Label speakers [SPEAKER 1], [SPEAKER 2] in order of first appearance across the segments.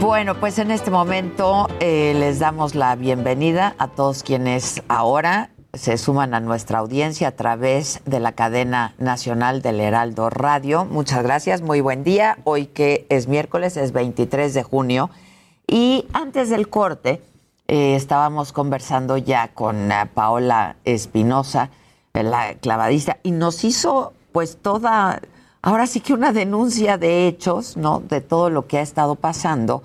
[SPEAKER 1] Bueno, pues en este momento eh, les damos la bienvenida a todos quienes ahora se suman a nuestra audiencia a través de la cadena nacional del Heraldo Radio. Muchas gracias, muy buen día. Hoy que es miércoles, es 23 de junio. Y antes del corte, eh, estábamos conversando ya con uh, Paola Espinosa, la clavadista, y nos hizo pues toda, ahora sí que una denuncia de hechos, ¿no? De todo lo que ha estado pasando,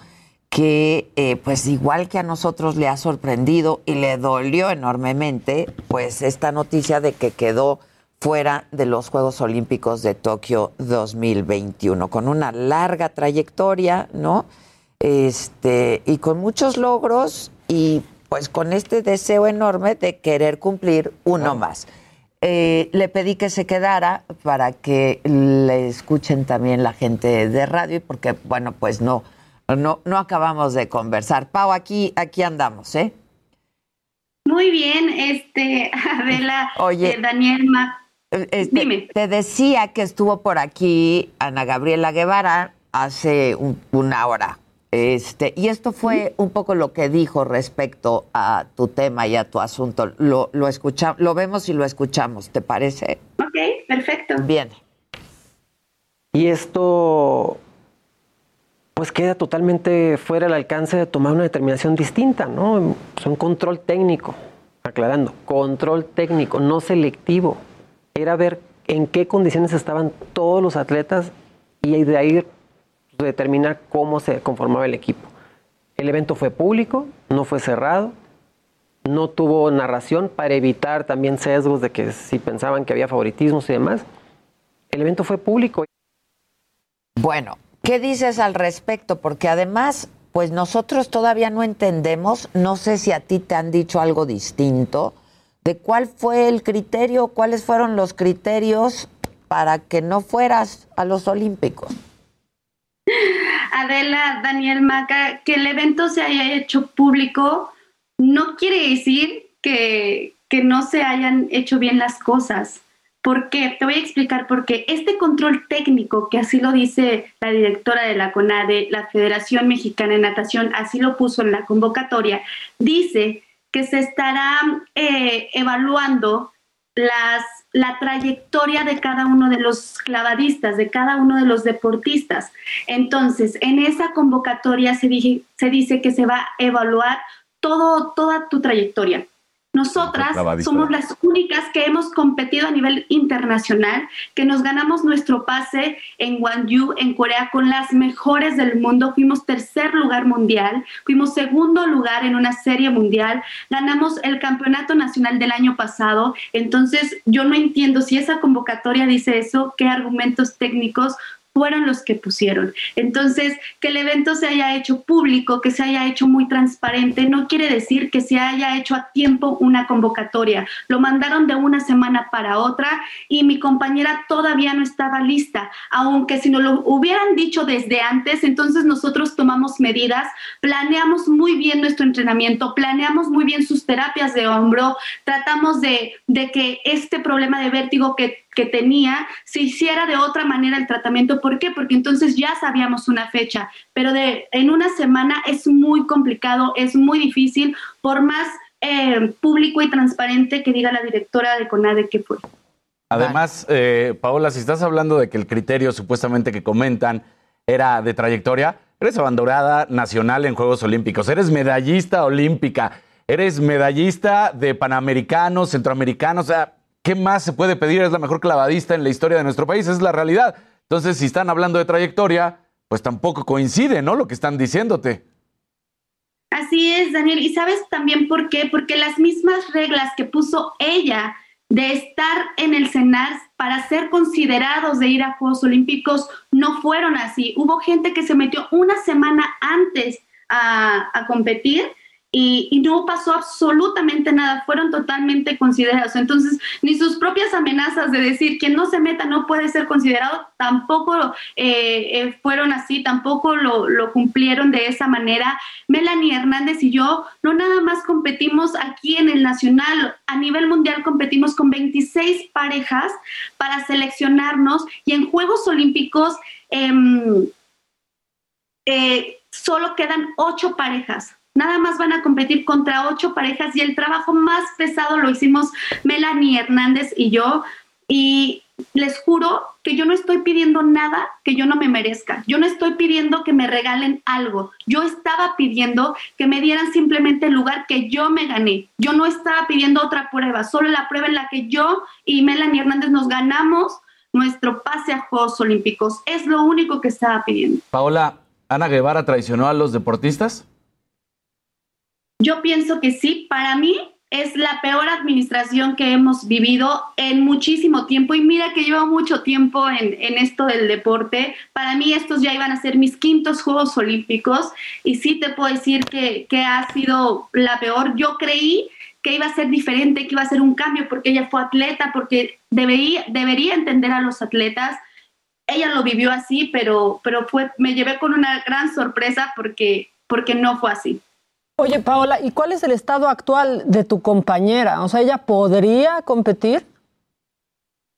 [SPEAKER 1] que eh, pues igual que a nosotros le ha sorprendido y le dolió enormemente, pues esta noticia de que quedó fuera de los Juegos Olímpicos de Tokio 2021, con una larga trayectoria, ¿no? Este, y con muchos logros y pues con este deseo enorme de querer cumplir uno más. Eh, le pedí que se quedara para que le escuchen también la gente de radio, porque bueno, pues no, no, no acabamos de conversar. Pau, aquí, aquí andamos, ¿eh?
[SPEAKER 2] Muy bien, este, Adela,
[SPEAKER 1] Oye,
[SPEAKER 2] eh, Daniel Ma.
[SPEAKER 1] Este,
[SPEAKER 2] Dime.
[SPEAKER 1] Te decía que estuvo por aquí Ana Gabriela Guevara hace un- una hora. Este, y esto fue un poco lo que dijo respecto a tu tema y a tu asunto. Lo, lo, escucha, lo vemos y lo escuchamos, ¿te parece?
[SPEAKER 2] Ok, perfecto.
[SPEAKER 1] Bien.
[SPEAKER 3] Y esto pues queda totalmente fuera del alcance de tomar una determinación distinta, ¿no? Es un control técnico, aclarando, control técnico, no selectivo. Era ver en qué condiciones estaban todos los atletas y de ahí determinar cómo se conformaba el equipo. El evento fue público, no fue cerrado, no tuvo narración para evitar también sesgos de que si pensaban que había favoritismos y demás. El evento fue público.
[SPEAKER 1] Bueno, ¿qué dices al respecto? Porque además, pues nosotros todavía no entendemos, no sé si a ti te han dicho algo distinto, de cuál fue el criterio, cuáles fueron los criterios para que no fueras a los Olímpicos.
[SPEAKER 2] Adela, Daniel Maca, que el evento se haya hecho público no quiere decir que, que no se hayan hecho bien las cosas. ¿Por qué? Te voy a explicar por qué. Este control técnico, que así lo dice la directora de la CONADE, la Federación Mexicana de Natación, así lo puso en la convocatoria, dice que se estará eh, evaluando las, la trayectoria de cada uno de los clavadistas, de cada uno de los deportistas. Entonces, en esa convocatoria se, dije- se dice que se va a evaluar todo, toda tu trayectoria. Nosotras somos las únicas que hemos competido a nivel internacional, que nos ganamos nuestro pase en Gwangju, en Corea, con las mejores del mundo. Fuimos tercer lugar mundial, fuimos segundo lugar en una serie mundial, ganamos el campeonato nacional del año pasado. Entonces, yo no entiendo si esa convocatoria dice eso, qué argumentos técnicos fueron los que pusieron. Entonces, que el evento se haya hecho público, que se haya hecho muy transparente, no quiere decir que se haya hecho a tiempo una convocatoria. Lo mandaron de una semana para otra y mi compañera todavía no estaba lista, aunque si nos lo hubieran dicho desde antes, entonces nosotros tomamos medidas, planeamos muy bien nuestro entrenamiento, planeamos muy bien sus terapias de hombro, tratamos de, de que este problema de vértigo que que tenía se hiciera de otra manera el tratamiento. ¿Por qué? Porque entonces ya sabíamos una fecha, pero de, en una semana es muy complicado, es muy difícil, por más eh, público y transparente que diga la directora de CONADE que fue.
[SPEAKER 4] Además, eh, Paola, si estás hablando de que el criterio supuestamente que comentan era de trayectoria, eres abanderada nacional en Juegos Olímpicos, eres medallista olímpica, eres medallista de Panamericanos, Centroamericanos, o sea, ¿qué más se puede pedir? Es la mejor clavadista en la historia de nuestro país, es la realidad. Entonces, si están hablando de trayectoria, pues tampoco coincide, ¿no? Lo que están diciéndote.
[SPEAKER 2] Así es, Daniel. ¿Y sabes también por qué? Porque las mismas reglas que puso ella de estar en el CENAR para ser considerados de ir a Juegos Olímpicos no fueron así. Hubo gente que se metió una semana antes a, a competir y, no pasó absolutamente nada, fueron totalmente considerados. Entonces, ni sus propias amenazas de decir que no se meta no puede ser considerado, tampoco eh, eh, fueron así, tampoco lo, cumplieron de esa manera. Melanie Hernández y yo no nada más competimos aquí en el Nacional, a nivel mundial competimos con 26 parejas para seleccionarnos y en Juegos Olímpicos em, eh, solo quedan ocho parejas Nada más van a competir contra ocho parejas y el trabajo más pesado lo hicimos Melanie Hernández y yo. Y les juro que yo no estoy pidiendo nada que yo no me merezca. Yo no estoy pidiendo que me regalen algo. Yo estaba pidiendo que me dieran simplemente el lugar que yo me gané. Yo no estaba pidiendo otra prueba, solo la prueba en la que yo y Melanie Hernández nos ganamos nuestro pase a Juegos Olímpicos. Es lo único que estaba pidiendo.
[SPEAKER 4] Paola, ¿Ana Guevara traicionó a los deportistas?
[SPEAKER 2] Yo pienso que sí, para mí es la peor administración que hemos vivido en muchísimo tiempo y mira que llevo mucho tiempo en, esto del deporte. Para mí estos ya iban a ser mis quintos Juegos Olímpicos y sí te puedo decir que, que ha sido la peor. Yo creí que iba a ser diferente, que iba a ser un cambio porque ella fue atleta, porque debería, debería entender a los atletas. Ella lo vivió así, pero, pero fue, me llevé con una gran sorpresa porque, porque no fue así.
[SPEAKER 5] Oye, Paola, ¿y cuál es el estado actual de tu compañera? O sea, ¿ella podría competir?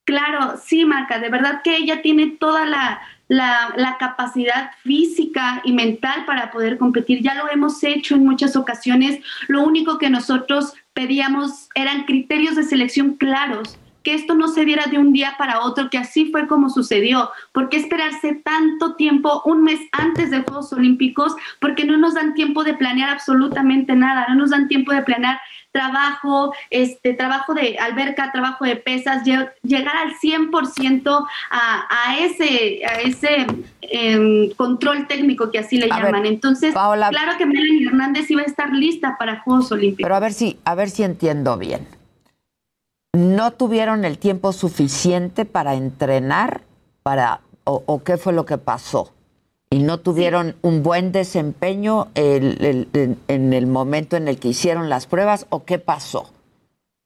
[SPEAKER 2] Claro, sí, Marca, de verdad que ella tiene toda la, la, capacidad física y mental para poder competir. Ya lo hemos hecho en muchas ocasiones. Lo único que nosotros pedíamos eran criterios de selección claros que esto no se diera de un día para otro, que así fue como sucedió. ¿Por qué esperarse tanto tiempo, un mes antes de Juegos Olímpicos? Porque no nos dan tiempo de planear absolutamente nada, no nos dan tiempo de planear trabajo, este trabajo de alberca, trabajo de pesas, llegar al 100% a, a ese, a ese em, control técnico que así le llaman. Entonces, claro que Melanie Hernández iba a estar lista para Juegos Olímpicos.
[SPEAKER 1] Pero a ver si, a ver si entiendo bien no tuvieron el tiempo suficiente para entrenar para o, qué fue lo que pasó. Y no tuvieron un buen desempeño en el momento en el que hicieron las pruebas o qué pasó.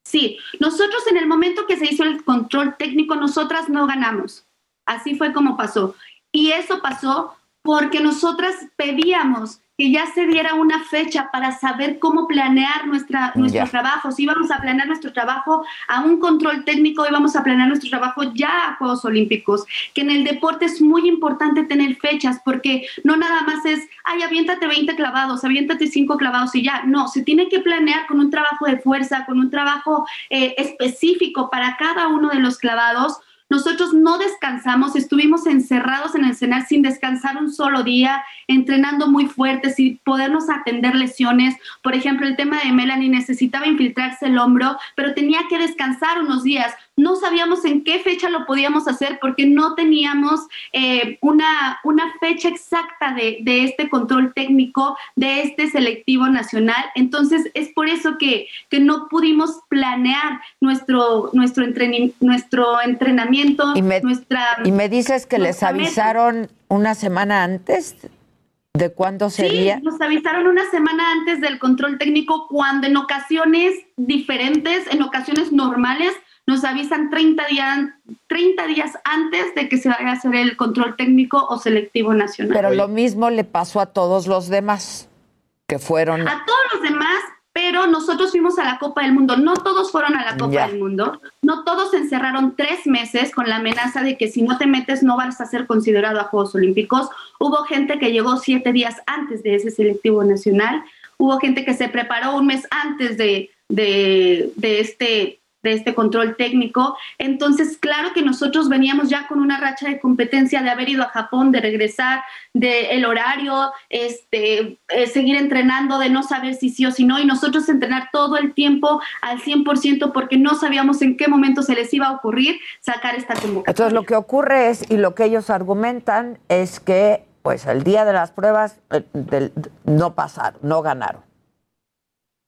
[SPEAKER 2] Sí nosotros en el momento que se hizo el control técnico nosotras no ganamos. Así fue como pasó. Y eso pasó porque nosotras pedíamos que ya se diera una fecha para saber cómo planear nuestra, nuestro trabajo. Si íbamos a planear nuestro trabajo a un control técnico, íbamos a planear nuestro trabajo ya a Juegos Olímpicos. Que en el deporte es muy importante tener fechas porque no nada más es, ay, aviéntate 20 clavados, aviéntate 5 clavados y ya. No, se tiene que planear con un trabajo de fuerza, con un trabajo eh, específico para cada uno de los clavados nosotros no descansamos, estuvimos encerrados en el cenar sin descansar un solo día, entrenando muy fuerte, sin podernos atender lesiones. Por ejemplo, el tema de Melanie necesitaba infiltrarse el hombro, pero tenía que descansar unos días no sabíamos en qué fecha lo podíamos hacer porque no teníamos eh, una, una fecha exacta de, este control técnico, de este selectivo nacional. Entonces, es por eso que, que no pudimos planear nuestro, nuestro, nuestro entrenamiento.
[SPEAKER 1] Y me,
[SPEAKER 2] nuestra,
[SPEAKER 1] y me dices que les avisaron una semana antes. ¿De cuándo sería?
[SPEAKER 2] Sí, nos avisaron una semana antes del control técnico cuando en ocasiones diferentes, en ocasiones normales, nos avisan 30 días, 30 días antes de que se vaya a hacer el control técnico o selectivo nacional.
[SPEAKER 1] Pero lo mismo le pasó a todos los demás que fueron.
[SPEAKER 2] A todos los demás, pero nosotros fuimos a la Copa del Mundo. No todos fueron a la Copa del Mundo. No todos se encerraron tres meses con la amenaza de que si no te metes no vas a ser considerado a Juegos Olímpicos. Hubo gente que llegó siete días antes de ese selectivo nacional. Hubo gente que se preparó un mes antes de, de, de este de este control técnico. Entonces, claro que nosotros veníamos ya con una racha de competencia de haber ido a Japón, de regresar, de el horario, este, eh, seguir entrenando, de no saber si sí o si no, y nosotros entrenar todo el tiempo al 100% porque no sabíamos en qué momento se les iba a ocurrir sacar esta convocatoria.
[SPEAKER 1] Entonces, lo que ocurre es, y lo que ellos argumentan, es que pues el día de las pruebas eh, no pasaron, no ganaron.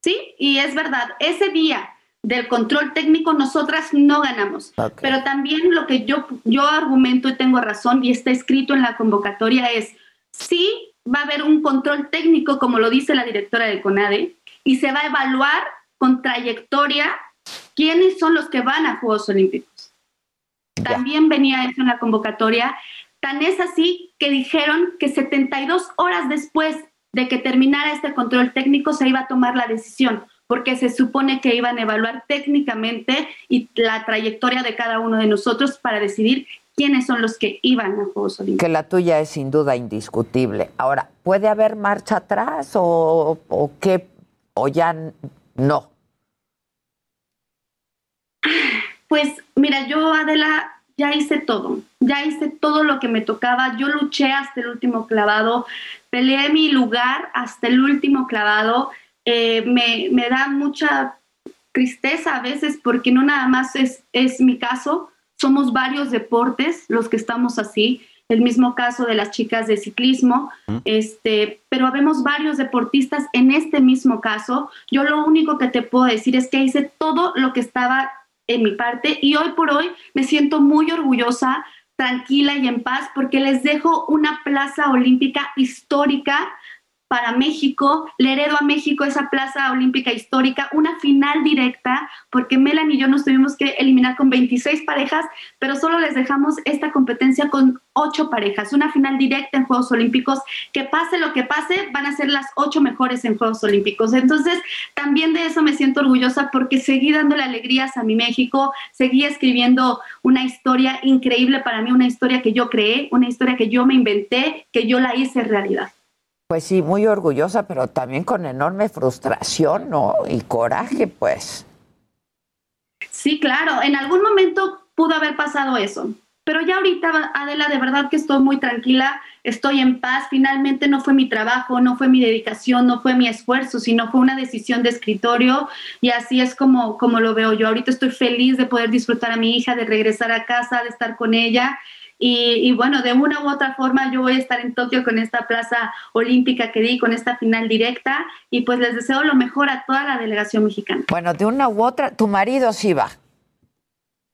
[SPEAKER 2] Sí, y es verdad, ese día del control técnico, nosotras no ganamos. Pero también lo que yo, yo argumento y tengo razón y está escrito en la convocatoria es, sí va a haber un control técnico, como lo dice la directora del CONADE, y se va a evaluar con trayectoria quiénes son los que van a Juegos Olímpicos. También venía eso en la convocatoria. Tan es así que dijeron que 72 horas después de que terminara este control técnico se iba a tomar la decisión porque se supone que iban a evaluar técnicamente y la trayectoria de cada uno de nosotros para decidir quiénes son los que iban a Juegos Olímpicos.
[SPEAKER 1] Que la tuya es sin duda indiscutible. Ahora, ¿puede haber marcha atrás o, o qué? ¿O ya no?
[SPEAKER 2] Pues mira, yo Adela ya hice todo, ya hice todo lo que me tocaba, yo luché hasta el último clavado, peleé mi lugar hasta el último clavado eh, me, me, da mucha tristeza a veces porque no nada más es, es mi caso, somos varios deportes los que estamos así, el mismo caso de las chicas de ciclismo, este, pero vemos varios deportistas en este mismo caso. Yo lo único que te puedo decir es que hice todo lo que estaba en mi parte y hoy por hoy me siento muy orgullosa, tranquila y en paz porque les dejo una plaza olímpica histórica para México, le heredo a México esa plaza olímpica histórica, una final directa, porque Melanie y yo nos tuvimos que eliminar con 26 parejas, pero solo les dejamos esta competencia con 8 parejas, una final directa en Juegos Olímpicos, que pase lo que pase, van a ser las 8 mejores en Juegos Olímpicos. Entonces, también de eso me siento orgullosa porque seguí dándole alegrías a mi México, seguí escribiendo una historia increíble para mí, una historia que yo creé, una historia que yo me inventé, que yo la hice realidad.
[SPEAKER 1] Pues sí, muy orgullosa, pero también con enorme frustración, ¿no? Y coraje, pues.
[SPEAKER 2] Sí, claro, en algún momento pudo haber pasado eso, pero ya ahorita, Adela, de verdad que estoy muy tranquila, estoy en paz, finalmente no fue mi trabajo, no fue mi dedicación, no fue mi esfuerzo, sino fue una decisión de escritorio y así es como, como lo veo yo. Ahorita estoy feliz de poder disfrutar a mi hija, de regresar a casa, de estar con ella y, bueno, de una u otra forma yo voy a estar en Tokio con esta plaza olímpica que di, con esta final directa y pues les deseo lo mejor a toda la delegación mexicana.
[SPEAKER 1] Bueno, de una u otra, tu marido sí va.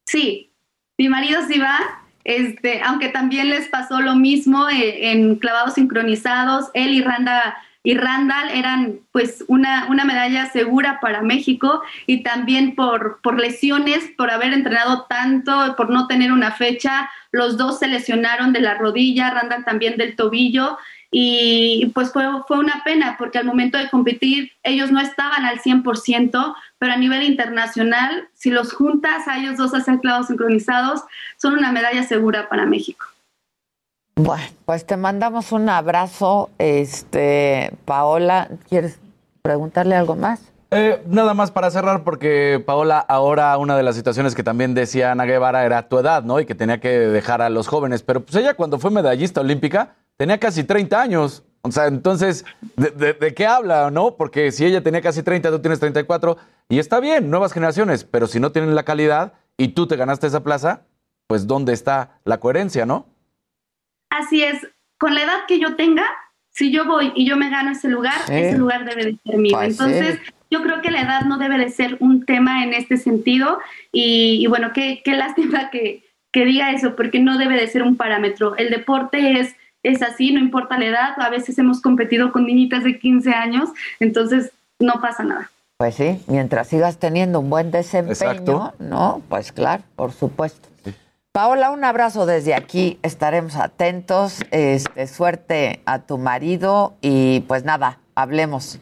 [SPEAKER 2] Sí, mi marido sí va, este, aunque también les pasó lo mismo eh, en clavados sincronizados, él y Randa y Randall eran pues una, una medalla segura para México y también por, por lesiones, por haber entrenado tanto, por no tener una fecha, los dos se lesionaron de la rodilla, Randall también del tobillo y pues fue, fue una pena porque al momento de competir ellos no estaban al 100%, pero a nivel internacional, si los juntas a ellos dos a hacer clavos sincronizados, son una medalla segura para México.
[SPEAKER 1] Bueno, pues te mandamos un abrazo. Este, Paola, ¿quieres preguntarle algo más?
[SPEAKER 4] Eh, nada más para cerrar, porque Paola, ahora una de las situaciones que también decía Ana Guevara era tu edad, ¿no? Y que tenía que dejar a los jóvenes. Pero pues ella cuando fue medallista olímpica tenía casi 30 años. O sea, entonces, ¿de, de qué habla, no? Porque si ella tenía casi 30, tú tienes 34, y está bien, nuevas generaciones, pero si no tienen la calidad y tú te ganaste esa plaza, pues ¿dónde está la coherencia, no?
[SPEAKER 2] Así es, con la edad que yo tenga, si yo voy y yo me gano ese lugar, ese lugar debe de ser mío. Pues Entonces, yo creo que la edad no debe de ser un tema en este sentido y, bueno, qué, qué lástima que, que, diga eso, porque no debe de ser un parámetro. El deporte es, es así, no importa la edad, a veces hemos competido con niñitas de 15 años, entonces no pasa nada.
[SPEAKER 1] Pues sí, mientras sigas teniendo un buen desempeño, ¿no? Pues claro, por supuesto. Paola, un abrazo desde aquí, estaremos atentos, este, suerte a tu marido y pues nada, hablemos,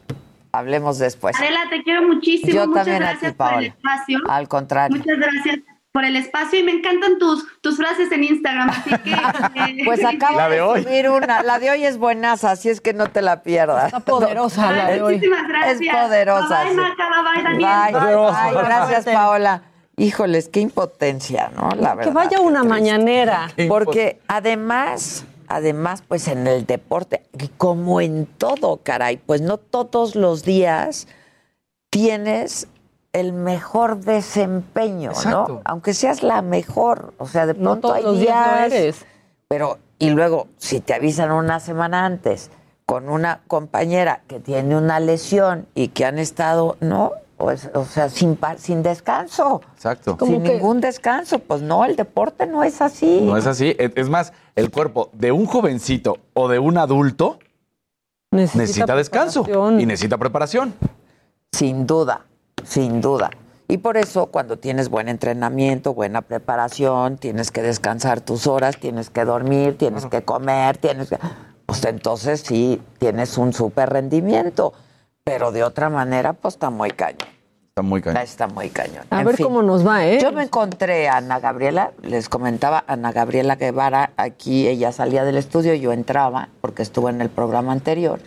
[SPEAKER 1] hablemos después.
[SPEAKER 2] Adela, te quiero muchísimo, Yo muchas gracias por el espacio.
[SPEAKER 1] Al contrario.
[SPEAKER 2] Muchas gracias por el espacio y me encantan tus, tus frases en Instagram, así que...
[SPEAKER 1] Eh, pues acabo de, subir una, la de hoy es buenaza, así es que no te la pierdas.
[SPEAKER 5] Está poderosa la de hoy.
[SPEAKER 2] Muchísimas gracias.
[SPEAKER 1] Es poderosa.
[SPEAKER 2] Bye, Maca, bye, Daniel.
[SPEAKER 1] Bye, bye, gracias Paola. Híjoles, qué impotencia, ¿no? La verdad.
[SPEAKER 5] Que vaya una mañanera.
[SPEAKER 1] Porque además, además, pues en el deporte, como en todo, caray, pues no todos los días tienes el mejor desempeño, ¿no? Aunque seas la mejor, o sea, de pronto hay días, eres. Pero y luego si te avisan una semana antes con una compañera que tiene una lesión y que han estado, ¿no? Pues, o sea, sin, sin descanso.
[SPEAKER 4] Exacto.
[SPEAKER 1] Sin ningún descanso. Pues no, el deporte no es así.
[SPEAKER 4] No es así. Es más, el cuerpo de un jovencito o de un adulto necesita, descanso y necesita preparación.
[SPEAKER 1] Sin duda, sin duda. Y por eso cuando tienes buen entrenamiento, buena preparación, tienes que descansar tus horas, tienes que dormir, tienes que comer, tienes que... Pues entonces sí, tienes un súper rendimiento. Pero de otra manera, pues está muy cañón.
[SPEAKER 4] Está muy cañón.
[SPEAKER 1] Está muy cañón.
[SPEAKER 5] A ver cómo nos va, ¿eh?
[SPEAKER 1] Yo me encontré a Ana Gabriela, les comentaba, Ana Gabriela Guevara, aquí ella salía del estudio, yo entraba, porque estuvo en el programa anterior,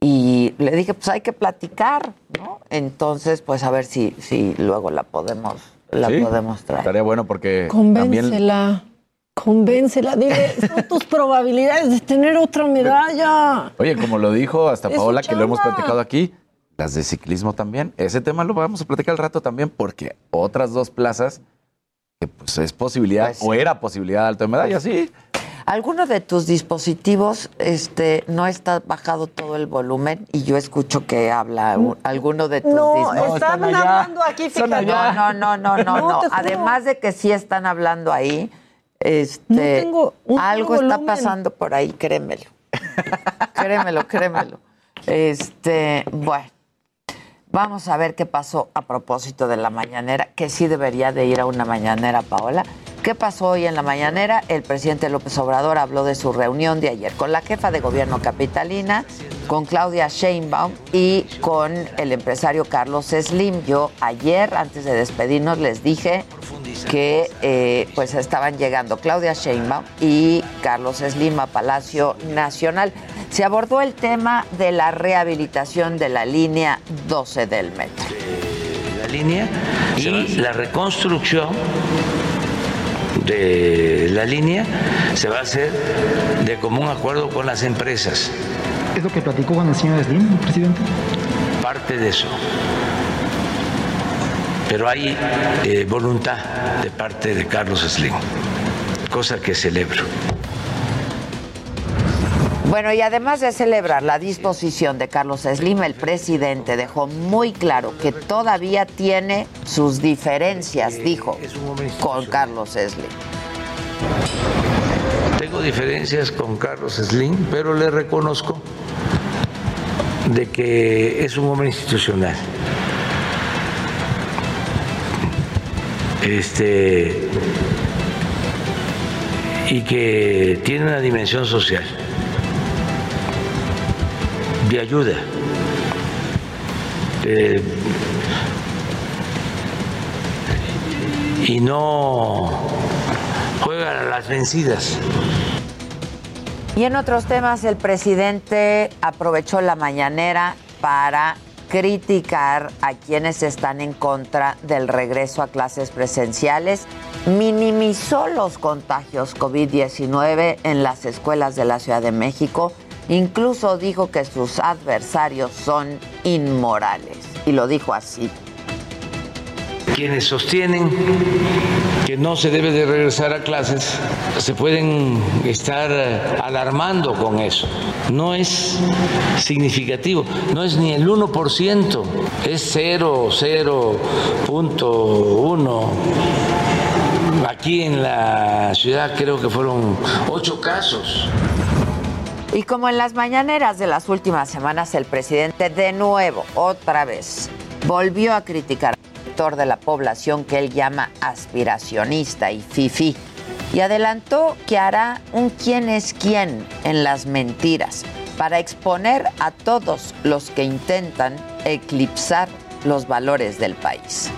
[SPEAKER 1] y le dije, pues hay que platicar, ¿no? Entonces, pues a ver si, si luego la podemos, la podemos traer.
[SPEAKER 4] Estaría bueno porque
[SPEAKER 5] Convéncela. Convéncela, dile, son tus probabilidades de tener otra medalla.
[SPEAKER 4] Oye, como lo dijo hasta Paola, que lo hemos platicado aquí, las de ciclismo también. Ese tema lo vamos a platicar al rato también, porque otras dos plazas, que pues es posibilidad, pues o era posibilidad de alta medalla, sí.
[SPEAKER 1] ¿Alguno de tus dispositivos este, no está bajado todo el volumen y yo escucho que habla alguno de tus
[SPEAKER 5] no,
[SPEAKER 1] dispositivos?
[SPEAKER 5] No, están hablando aquí, fíjate.
[SPEAKER 1] No, no, no, no, no, no. Además de que sí están hablando ahí, este, algo está pasando por ahí, créemelo. créemelo, créemelo. Este, bueno, vamos a ver qué pasó a propósito de la mañanera, que sí debería de ir a una mañanera, Paola. ¿Qué pasó hoy en la mañanera? El presidente López Obrador habló de su reunión de ayer con la jefa de gobierno capitalina, con Claudia Sheinbaum y con el empresario Carlos Slim. Yo ayer, antes de despedirnos, les dije que eh, pues estaban llegando Claudia Sheinbaum y Carlos Slim a Palacio Nacional. Se abordó el tema de la rehabilitación de la línea 12 del metro.
[SPEAKER 6] La línea y la reconstrucción de la línea se va a hacer de común acuerdo con las empresas.
[SPEAKER 7] ¿Es lo que platicó con el señor Slim, presidente?
[SPEAKER 6] Parte de eso. Pero hay eh, voluntad de parte de Carlos Slim, cosa que celebro.
[SPEAKER 1] Bueno, y además de celebrar la disposición de Carlos Slim, el presidente dejó muy claro que todavía tiene sus diferencias, dijo, con Carlos Slim.
[SPEAKER 6] Tengo diferencias con Carlos Slim, pero le reconozco de que es un hombre institucional. Este y que tiene una dimensión social ayuda. Eh, y no juega a las vencidas.
[SPEAKER 1] Y en otros temas, el presidente aprovechó la mañanera para criticar a quienes están en contra del regreso a clases presenciales, minimizó los contagios COVID-19 en las escuelas de la Ciudad de México Incluso dijo que sus adversarios son inmorales. Y lo dijo así.
[SPEAKER 6] Quienes sostienen que no se debe de regresar a clases se pueden estar alarmando con eso. No es significativo, no es ni el 1%, es 0,0.1. Aquí en la ciudad creo que fueron ocho casos.
[SPEAKER 1] Y como en las mañaneras de las últimas semanas, el presidente de nuevo, otra vez, volvió a criticar al sector de la población que él llama aspiracionista y fifi. Y adelantó que hará un quién es quién en las mentiras para exponer a todos los que intentan eclipsar los valores del país.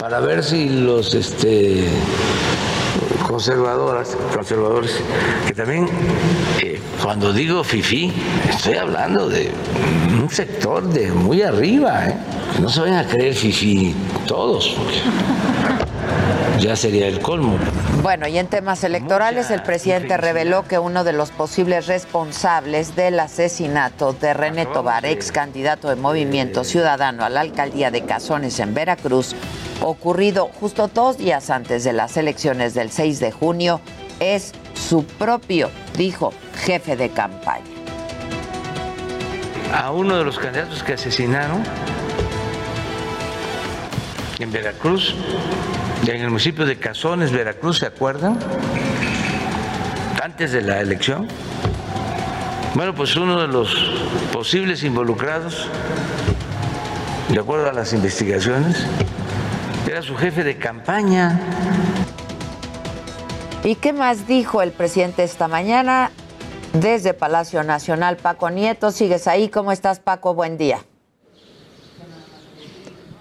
[SPEAKER 6] Para ver si los este, conservadoras, conservadores, que también, eh, cuando digo FIFI, estoy hablando de un sector de muy arriba, ¿eh? no se vayan a creer FIFI todos. Ya sería el colmo.
[SPEAKER 1] Bueno, y en temas electorales, el presidente reveló que uno de los posibles responsables del asesinato de René Tobar, ex candidato de Movimiento Ciudadano a la alcaldía de Cazones en Veracruz, ocurrido justo dos días antes de las elecciones del 6 de junio, es su propio, dijo, jefe de campaña.
[SPEAKER 6] A uno de los candidatos que asesinaron en Veracruz, en el municipio de Cazones, Veracruz, ¿se acuerdan? Antes de la elección. Bueno, pues uno de los posibles involucrados, de acuerdo a las investigaciones, era su jefe de campaña.
[SPEAKER 1] ¿Y qué más dijo el presidente esta mañana? Desde Palacio Nacional, Paco Nieto, sigues ahí. ¿Cómo estás, Paco? Buen día.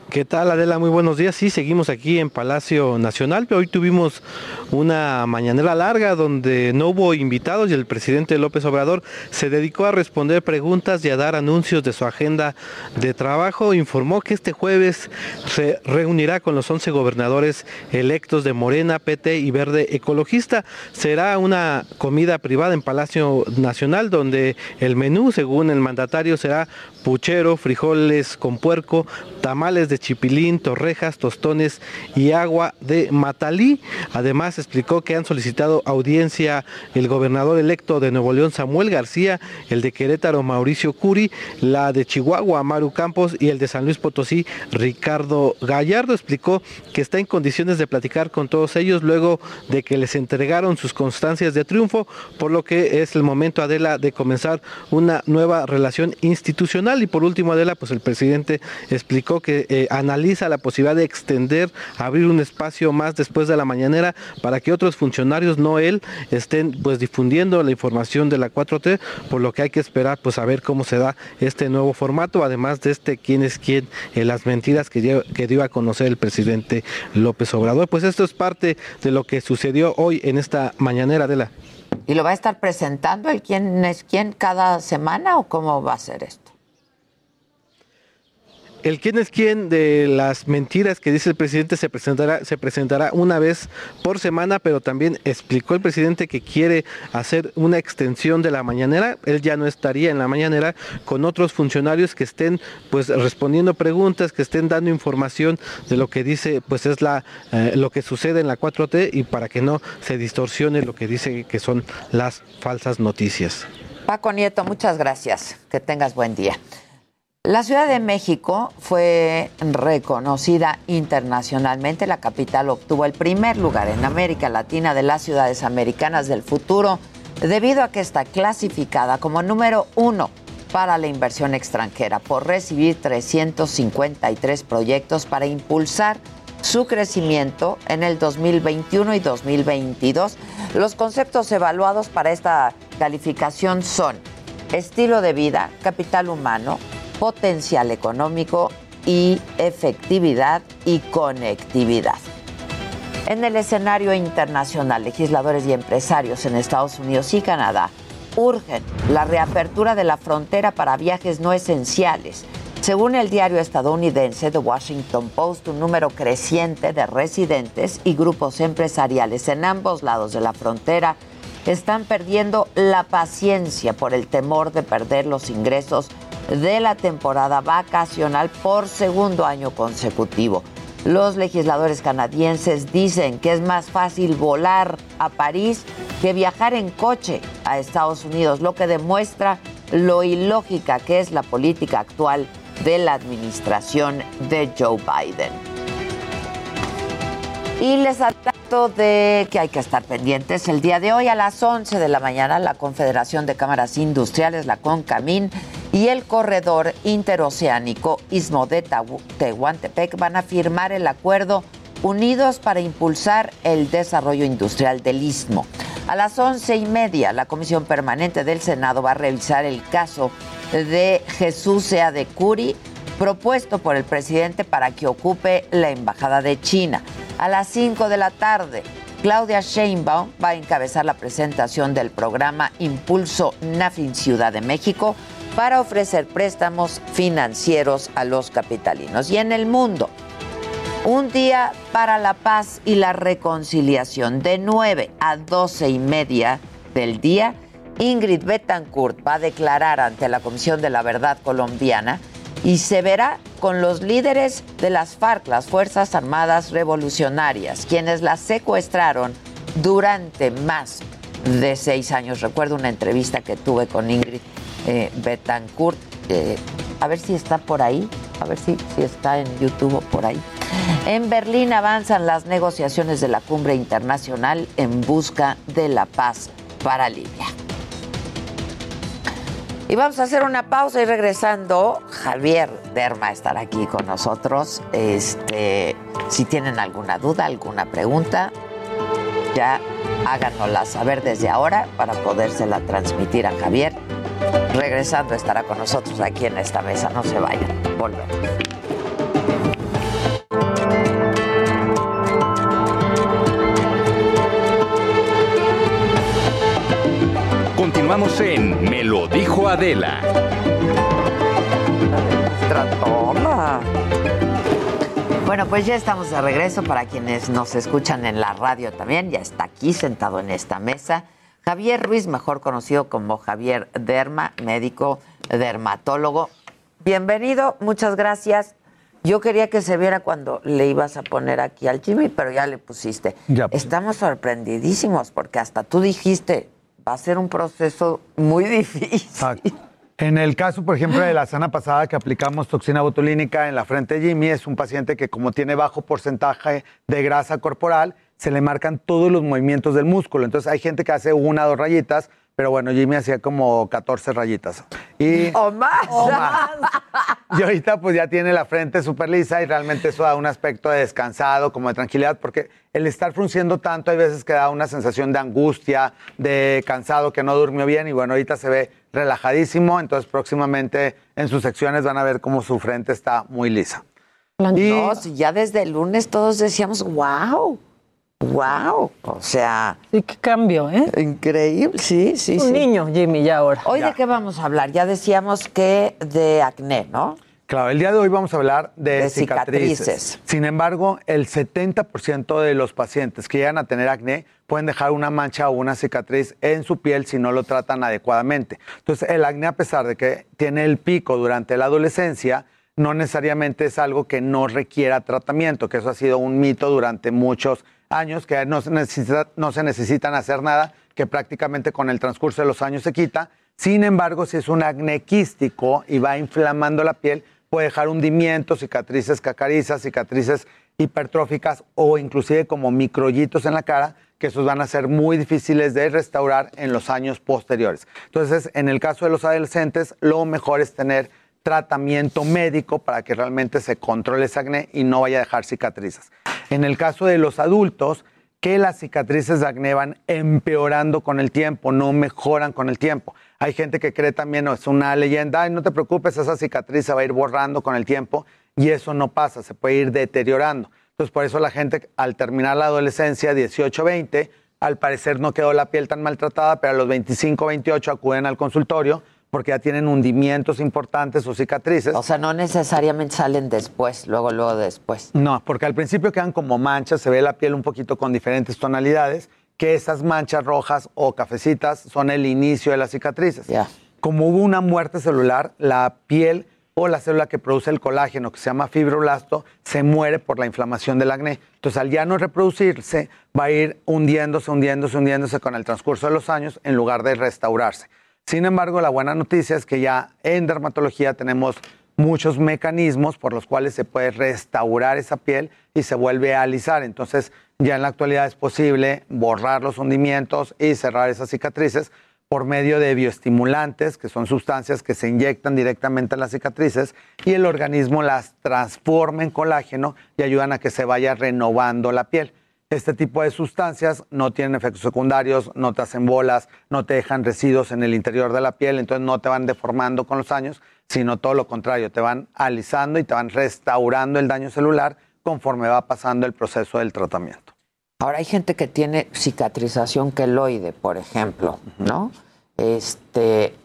[SPEAKER 8] ¿Qué tal Adela? Muy buenos días. Sí, seguimos aquí en Palacio Nacional, hoy tuvimos una mañanera larga donde no hubo invitados y el presidente López Obrador se dedicó a responder preguntas y a dar anuncios de su agenda de trabajo. Informó que este jueves se reunirá con los 11 gobernadores electos de Morena, PT y Verde Ecologista. Será una comida privada en Palacio Nacional donde el menú, según el mandatario, será puchero, frijoles con puerco, tamales de chipilín, torrejas, tostones y agua de matalí. Además explicó que han solicitado audiencia el gobernador electo de Nuevo León, Samuel García, el de Querétaro, Mauricio Curi, la de Chihuahua, Maru Campos y el de San Luis Potosí, Ricardo Gallardo. Explicó que está en condiciones de platicar con todos ellos luego de que les entregaron sus constancias de triunfo, por lo que es el momento, Adela, de comenzar una nueva relación institucional. Y por último, Adela, pues el presidente explicó que eh, analiza la posibilidad de extender, abrir un espacio más después de la mañanera para que otros funcionarios, no él, estén pues difundiendo la información de la 4T, por lo que hay que esperar pues a ver cómo se da este nuevo formato, además de este quién es quién, en las mentiras que dio, que dio a conocer el presidente López Obrador. Pues esto es parte de lo que sucedió hoy en esta mañanera de la...
[SPEAKER 1] ¿Y lo va a estar presentando el quién es quién cada semana o cómo va a ser esto?
[SPEAKER 8] El quién es quién de las mentiras que dice el presidente se presentará, se presentará una vez por semana, pero también explicó el presidente que quiere hacer una extensión de la mañanera. Él ya no estaría en la mañanera con otros funcionarios que estén pues respondiendo preguntas, que estén dando información de lo que dice, pues es la eh, lo que sucede en la 4T y para que no se distorsione lo que dice que son las falsas noticias.
[SPEAKER 1] Paco Nieto, muchas gracias. Que tengas buen día. La Ciudad de México fue reconocida internacionalmente. La capital obtuvo el primer lugar en América Latina de las ciudades americanas del futuro debido a que está clasificada como número uno para la inversión extranjera por recibir 353 proyectos para impulsar su crecimiento en el 2021 y 2022. Los conceptos evaluados para esta calificación son estilo de vida, capital humano, potencial económico y efectividad y conectividad. En el escenario internacional, legisladores y empresarios en Estados Unidos y Canadá urgen la reapertura de la frontera para viajes no esenciales. Según el diario estadounidense The Washington Post, un número creciente de residentes y grupos empresariales en ambos lados de la frontera están perdiendo la paciencia por el temor de perder los ingresos de la temporada vacacional por segundo año consecutivo. Los legisladores canadienses dicen que es más fácil volar a París que viajar en coche a Estados Unidos, lo que demuestra lo ilógica que es la política actual de la administración de Joe Biden. Y les de que hay que estar pendientes. El día de hoy a las 11 de la mañana la Confederación de Cámaras Industriales, la CONCAMIN, y el corredor interoceánico Istmo de Tehuantepec van a firmar el acuerdo Unidos para impulsar el desarrollo industrial del Istmo. A las once y media, la Comisión Permanente del Senado va a revisar el caso de Jesús Sea de Curi, propuesto por el presidente para que ocupe la Embajada de China. A las 5 de la tarde, Claudia Sheinbaum va a encabezar la presentación del programa Impulso NAFIN Ciudad de México para ofrecer préstamos financieros a los capitalinos. Y en el mundo, un día para la paz y la reconciliación de 9 a 12 y media del día. Ingrid Betancourt va a declarar ante la Comisión de la Verdad colombiana y se verá con los líderes de las FARC, las Fuerzas Armadas Revolucionarias, quienes la secuestraron durante más de seis años. Recuerdo una entrevista que tuve con Ingrid eh, Betancourt. A ver si está por ahí, a ver si, si está en YouTube o por ahí. En Berlín avanzan las negociaciones de la cumbre internacional en busca de la paz para Libia. Y vamos a hacer una pausa y regresando, Javier Derma estará aquí con nosotros. Este, si tienen alguna duda, alguna pregunta, ya háganosla saber desde ahora para podérsela transmitir a Javier. Regresando estará con nosotros aquí en esta mesa. No se vayan. Volvemos.
[SPEAKER 9] Continuamos Adela.
[SPEAKER 1] Toma. Bueno, pues ya estamos de regreso para quienes nos escuchan en la radio también. Ya está aquí sentado en esta mesa Javier Ruiz, mejor conocido como Javier Derma, médico dermatólogo. Bienvenido, muchas gracias. Yo quería que se viera cuando le ibas a poner aquí al Jimmy, pero ya le pusiste.
[SPEAKER 10] Ya.
[SPEAKER 1] Estamos sorprendidísimos porque hasta tú dijiste, va a ser un proceso muy difícil.
[SPEAKER 10] En el caso, por ejemplo, de la semana pasada que aplicamos toxina botulínica en la frente de Jimmy, es un paciente que como tiene bajo porcentaje de grasa corporal, se le marcan todos los movimientos del músculo. Entonces hay gente que hace una o dos rayitas, pero bueno, Jimmy hacía como 14 rayitas. Y,
[SPEAKER 1] O más.
[SPEAKER 10] o más. Y ahorita pues ya tiene la frente súper lisa y realmente eso da un aspecto de descansado, como de tranquilidad, porque el estar frunciendo tanto hay veces que da una sensación de angustia, de cansado, que no durmió bien y bueno, ahorita se ve relajadísimo, entonces próximamente en sus secciones van a ver cómo su frente está muy lisa. Y-
[SPEAKER 1] No, ya desde el lunes todos decíamos, wow, wow. O sea,
[SPEAKER 5] Sí, qué cambio, ¿eh?
[SPEAKER 1] increíble, sí, sí,
[SPEAKER 5] Un
[SPEAKER 1] sí.
[SPEAKER 5] niño, Jimmy, ya ahora.
[SPEAKER 1] Hoy de qué vamos a hablar? Ya decíamos que de acné, ¿no?
[SPEAKER 10] Claro, el día de hoy vamos a hablar de,
[SPEAKER 1] De
[SPEAKER 10] cicatrices.
[SPEAKER 1] cicatrices.
[SPEAKER 10] Sin embargo, el 70% de los pacientes que llegan a tener acné pueden dejar una mancha o una cicatriz en su piel si no lo tratan adecuadamente. Entonces, el acné, a pesar de que tiene el pico durante la adolescencia, no necesariamente es algo que no requiera tratamiento, que eso ha sido un mito durante muchos años, que no se, necesita- no se necesitan hacer nada, que prácticamente con el transcurso de los años se quita. Sin embargo, si es un acné quístico y va inflamando la piel, puede dejar hundimientos, cicatrices cacarizas, cicatrices hipertróficas o inclusive como microllitos en la cara, que esos van a ser muy difíciles de restaurar en los años posteriores. Entonces, en el caso de los adolescentes, lo mejor es tener tratamiento médico para que realmente se controle ese acné y no vaya a dejar cicatrices. En el caso de los adultos, que las cicatrices de acné van empeorando con el tiempo, no mejoran con el tiempo. Hay gente que cree también, no, es una leyenda, Ay, no te preocupes, esa cicatriz se va a ir borrando con el tiempo y eso no pasa, se puede ir deteriorando. Entonces, por eso la gente al terminar la adolescencia, 18, 20, al parecer no quedó la piel tan maltratada, pero a los 25, 28 acuden al consultorio porque ya tienen hundimientos importantes o cicatrices.
[SPEAKER 1] O sea, no necesariamente salen después, luego, luego después.
[SPEAKER 10] No, porque al principio quedan como manchas, se ve la piel un poquito con diferentes tonalidades, que esas manchas rojas o cafecitas son el inicio de las cicatrices.
[SPEAKER 1] Ya.
[SPEAKER 10] Como hubo una muerte celular, la piel o la célula que produce el colágeno, que se llama fibroblasto, se muere por la inflamación del acné. Entonces, al ya no reproducirse, va a ir hundiéndose, hundiéndose, hundiéndose con el transcurso de los años en lugar de restaurarse. Sin embargo, la buena noticia es que ya en dermatología tenemos muchos mecanismos por los cuales se puede restaurar esa piel y se vuelve a alisar. Entonces, ya en la actualidad es posible borrar los hundimientos y cerrar esas cicatrices por medio de bioestimulantes, que son sustancias que se inyectan directamente en las cicatrices y el organismo las transforma en colágeno y ayudan a que se vaya renovando la piel. Este tipo de sustancias no tienen efectos secundarios, no te hacen bolas, no te dejan residuos en el interior de la piel, entonces no te van deformando con los años, sino todo lo contrario, te van alisando y te van restaurando el daño celular conforme va pasando el proceso del tratamiento.
[SPEAKER 1] Ahora hay gente que tiene cicatrización queloide, por ejemplo, ¿no? Este,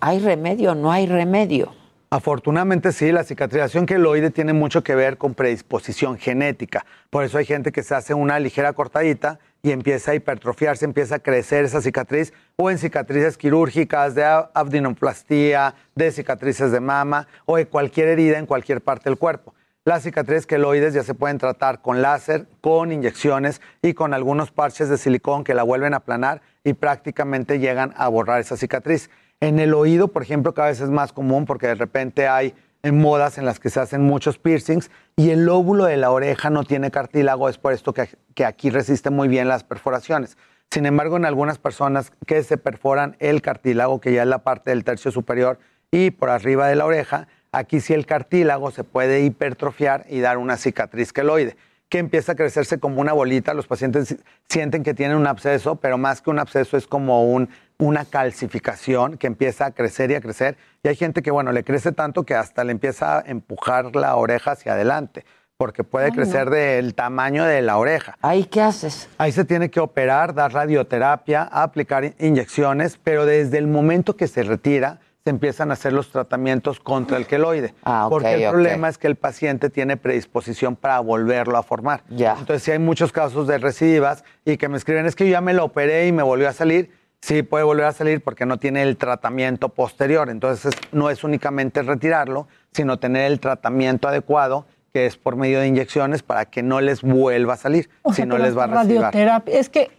[SPEAKER 1] ¿hay remedio? ¿No hay remedio?
[SPEAKER 10] Afortunadamente sí, la cicatrización queloide tiene mucho que ver con predisposición genética. Por eso hay gente que se hace una ligera cortadita y empieza a hipertrofiarse, empieza a crecer esa cicatriz, o en cicatrices quirúrgicas, de a- abdominoplastia, de cicatrices de mama, o de cualquier herida en cualquier parte del cuerpo. Las cicatrices queloides ya se pueden tratar con láser, con inyecciones y con algunos parches de silicón que la vuelven a aplanar y prácticamente llegan a borrar esa cicatriz. En el oído, por ejemplo, cada vez es más común porque de repente hay en modas en las que se hacen muchos piercings y el lóbulo de la oreja no tiene cartílago, es por esto que, que aquí resiste muy bien las perforaciones. Sin embargo, en algunas personas que se perforan el cartílago, que ya es la parte del tercio superior y por arriba de la oreja, aquí sí el cartílago se puede hipertrofiar y dar una cicatriz queloide que empieza a crecerse como una bolita. Los pacientes sienten que tienen un absceso, pero más que un absceso es como un, una calcificación que empieza a crecer y a crecer. Y hay gente que, bueno, le crece tanto que hasta le empieza a empujar la oreja hacia adelante, porque puede
[SPEAKER 1] Ay,
[SPEAKER 10] crecer
[SPEAKER 1] no.
[SPEAKER 10] del tamaño de la oreja.
[SPEAKER 1] ¿Ahí qué haces?
[SPEAKER 10] Ahí se tiene que operar, dar radioterapia, aplicar in- inyecciones, pero desde el momento que se retira, se empiezan a hacer los tratamientos contra el queloide.
[SPEAKER 1] Ah, ok,
[SPEAKER 10] porque el problema es que el paciente tiene predisposición para volverlo a formar. Entonces, si hay muchos casos de recidivas y que me escriben, es que yo ya me lo operé y me volvió a salir. Sí, puede volver a salir porque no tiene el tratamiento posterior. Entonces, no es únicamente retirarlo, sino tener el tratamiento adecuado, que es por medio de inyecciones, para que no les vuelva a salir,
[SPEAKER 5] O
[SPEAKER 10] si
[SPEAKER 5] sea,
[SPEAKER 10] no les va a
[SPEAKER 5] hasta
[SPEAKER 10] recibar.
[SPEAKER 5] radioterapia. Es que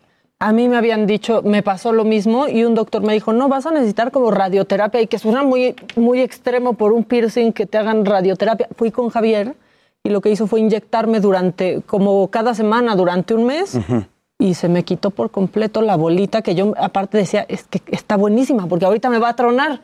[SPEAKER 5] a mí me habían dicho, me pasó lo mismo y un doctor me dijo, no, vas a necesitar como radioterapia y que suena muy, muy extremo por un piercing que te hagan radioterapia. Fui con Javier y lo que hizo fue inyectarme durante, como cada semana, durante un mes. Y se me quitó por completo la bolita que yo aparte decía, es que está buenísima porque ahorita me va a tronar.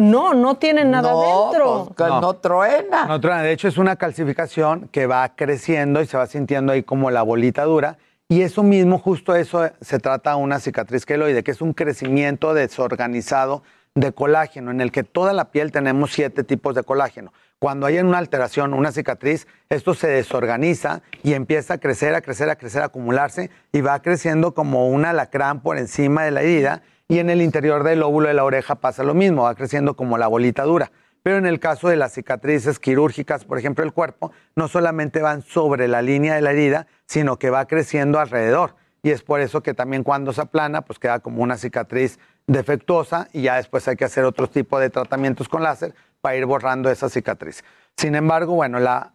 [SPEAKER 5] No, no tiene nada
[SPEAKER 1] No,
[SPEAKER 5] dentro.
[SPEAKER 1] pues, que no truena.
[SPEAKER 10] No truena. De hecho, es una calcificación que va creciendo y se va sintiendo ahí como la bolita dura. Y eso mismo, justo eso, se trata una cicatriz queloide, que es un crecimiento desorganizado de colágeno, en el que toda la piel tenemos siete tipos de colágeno. Cuando hay una alteración, una cicatriz, esto se desorganiza y empieza a crecer, a crecer, a crecer, a acumularse y va creciendo como un alacrán por encima de la herida y en el interior del lóbulo de la oreja pasa lo mismo, va creciendo como la bolita dura. Pero en el caso de las cicatrices quirúrgicas, por ejemplo, el cuerpo, no solamente van sobre la línea de la herida, sino que va creciendo alrededor. Y es por eso que también cuando se aplana, pues queda como una cicatriz defectuosa y ya después hay que hacer otro tipo de tratamientos con láser para ir borrando esa cicatriz. Sin embargo, bueno, la-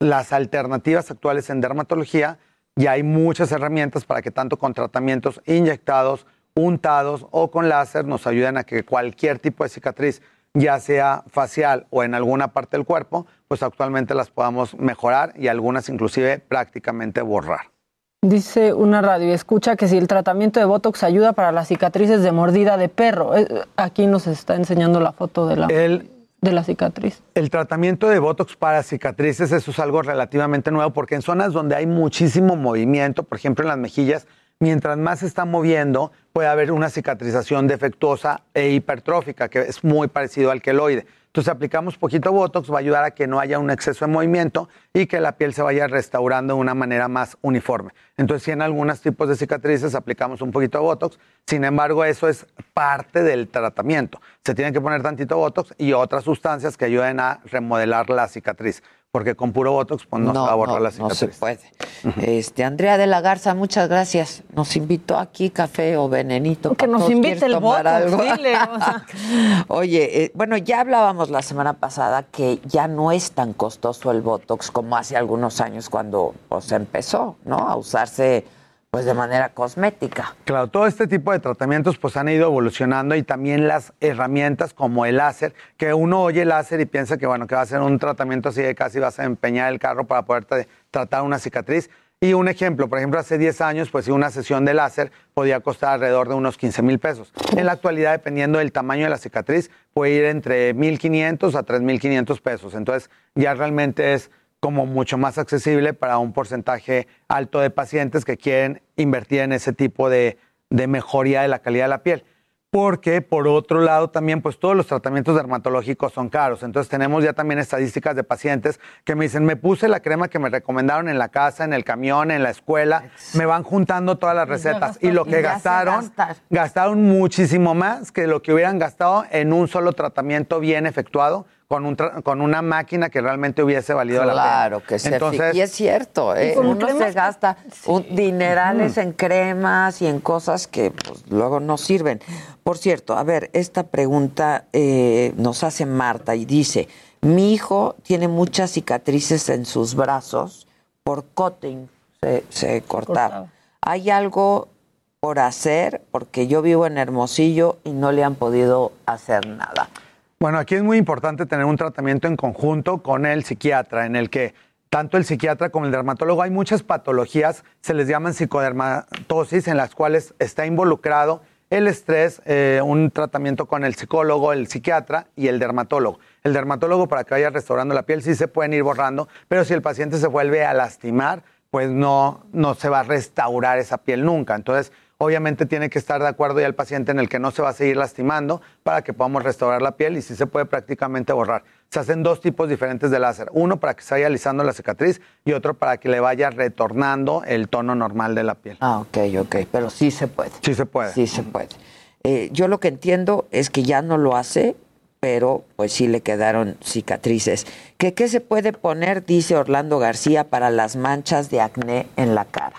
[SPEAKER 10] las alternativas actuales en dermatología, ya hay muchas herramientas para que tanto con tratamientos inyectados, untados o con láser nos ayuden a que cualquier tipo de cicatriz, ya sea facial o en alguna parte del cuerpo, pues actualmente las podamos mejorar y algunas inclusive prácticamente borrar.
[SPEAKER 5] Dice una radio, escucha que si el tratamiento de Botox ayuda para las cicatrices de mordida de perro. Eh, Aquí nos está enseñando la foto de la,
[SPEAKER 10] El-
[SPEAKER 5] de la cicatriz.
[SPEAKER 10] El tratamiento de Botox para cicatrices, eso es algo relativamente nuevo, porque en zonas donde hay muchísimo movimiento, por ejemplo en las mejillas, mientras más se está moviendo, puede haber una cicatrización defectuosa e hipertrófica, que es muy parecido al queloide. Entonces aplicamos poquito Botox, va a ayudar a que no haya un exceso de movimiento y que la piel se vaya restaurando de una manera más uniforme. Entonces, si en algunos tipos de cicatrices aplicamos un poquito de Botox, sin embargo, eso es parte del tratamiento. Se tiene que poner tantito Botox y otras sustancias que ayuden a remodelar la cicatriz, porque con puro Botox pues, no, se va a borrar la
[SPEAKER 1] no se
[SPEAKER 10] cicatriz.
[SPEAKER 1] puede. Este, Andrea de la Garza, muchas gracias. Nos invitó aquí café o venenito.
[SPEAKER 5] Que nos invite
[SPEAKER 1] ¿Quieres
[SPEAKER 5] el Botox,
[SPEAKER 1] algo?
[SPEAKER 5] dile. o sea.
[SPEAKER 1] Oye, eh, bueno, ya hablábamos la semana pasada que ya no es tan costoso el Botox como hace algunos años cuando pues, empezó, ¿no? A usarse pues de manera cosmética.
[SPEAKER 10] Claro, todo este tipo de tratamientos pues han ido evolucionando y también las herramientas como el láser, que uno oye el láser y piensa que bueno, que va a ser un tratamiento así de casi vas a empeñar el carro para poder tra- tratar una cicatriz. Y un ejemplo, por ejemplo, hace 10 años, pues una sesión de láser podía costar alrededor de unos 15 mil pesos. En la actualidad, dependiendo del tamaño de la cicatriz, puede ir entre 1.500 a 3.500 pesos. Entonces, ya realmente es como mucho más accesible para un porcentaje alto de pacientes que quieren invertir en ese tipo de, de mejoría de la calidad de la piel. Porque, por otro lado, también, pues todos los tratamientos dermatológicos son caros. Entonces, tenemos ya también estadísticas de pacientes que me dicen, me puse la crema que me recomendaron en la casa, en el camión, en la escuela, me van juntando todas las recetas. Y lo que gastaron,
[SPEAKER 1] gastar.
[SPEAKER 10] gastaron muchísimo más que lo que hubieran gastado en un solo tratamiento bien efectuado con, un tra- con una máquina que realmente hubiese valido la pena.
[SPEAKER 1] Claro que sí.
[SPEAKER 10] Entonces,
[SPEAKER 1] y es cierto, ¿eh? Uno se gasta un dinerales en cremas y en cosas que pues, luego no sirven. Por cierto, a ver, esta pregunta eh, nos hace Marta y dice, mi hijo tiene muchas cicatrices en sus brazos por cutting, se, se.
[SPEAKER 5] Cortado.
[SPEAKER 1] ¿Hay algo por hacer? Porque yo vivo en Hermosillo y no le han podido hacer nada.
[SPEAKER 10] Bueno, aquí es muy importante tener un tratamiento en conjunto con el psiquiatra, en el que tanto el psiquiatra como el dermatólogo, hay muchas patologías, se les llaman psicodermatosis, en las cuales está involucrado el estrés, eh, un tratamiento con el psicólogo, el psiquiatra y el dermatólogo. El dermatólogo para que vaya restaurando la piel sí se pueden ir borrando, pero si el paciente se vuelve a lastimar, pues no, no se va a restaurar esa piel nunca. Entonces, obviamente tiene que estar de acuerdo ya el paciente en el que no se va a seguir lastimando para que podamos restaurar la piel y sí se puede prácticamente borrar. Se hacen dos tipos diferentes de láser, uno para que se vaya alisando la cicatriz y otro para que le vaya retornando el tono normal de la piel.
[SPEAKER 1] Ah, ok, ok, pero sí se puede.
[SPEAKER 10] Sí se puede.
[SPEAKER 1] Sí se puede. Eh, yo lo que entiendo es que ya no lo hace, pero pues sí le quedaron cicatrices. ¿Qué, ¿Qué se puede poner, dice Orlando García, para las manchas de acné en la cara?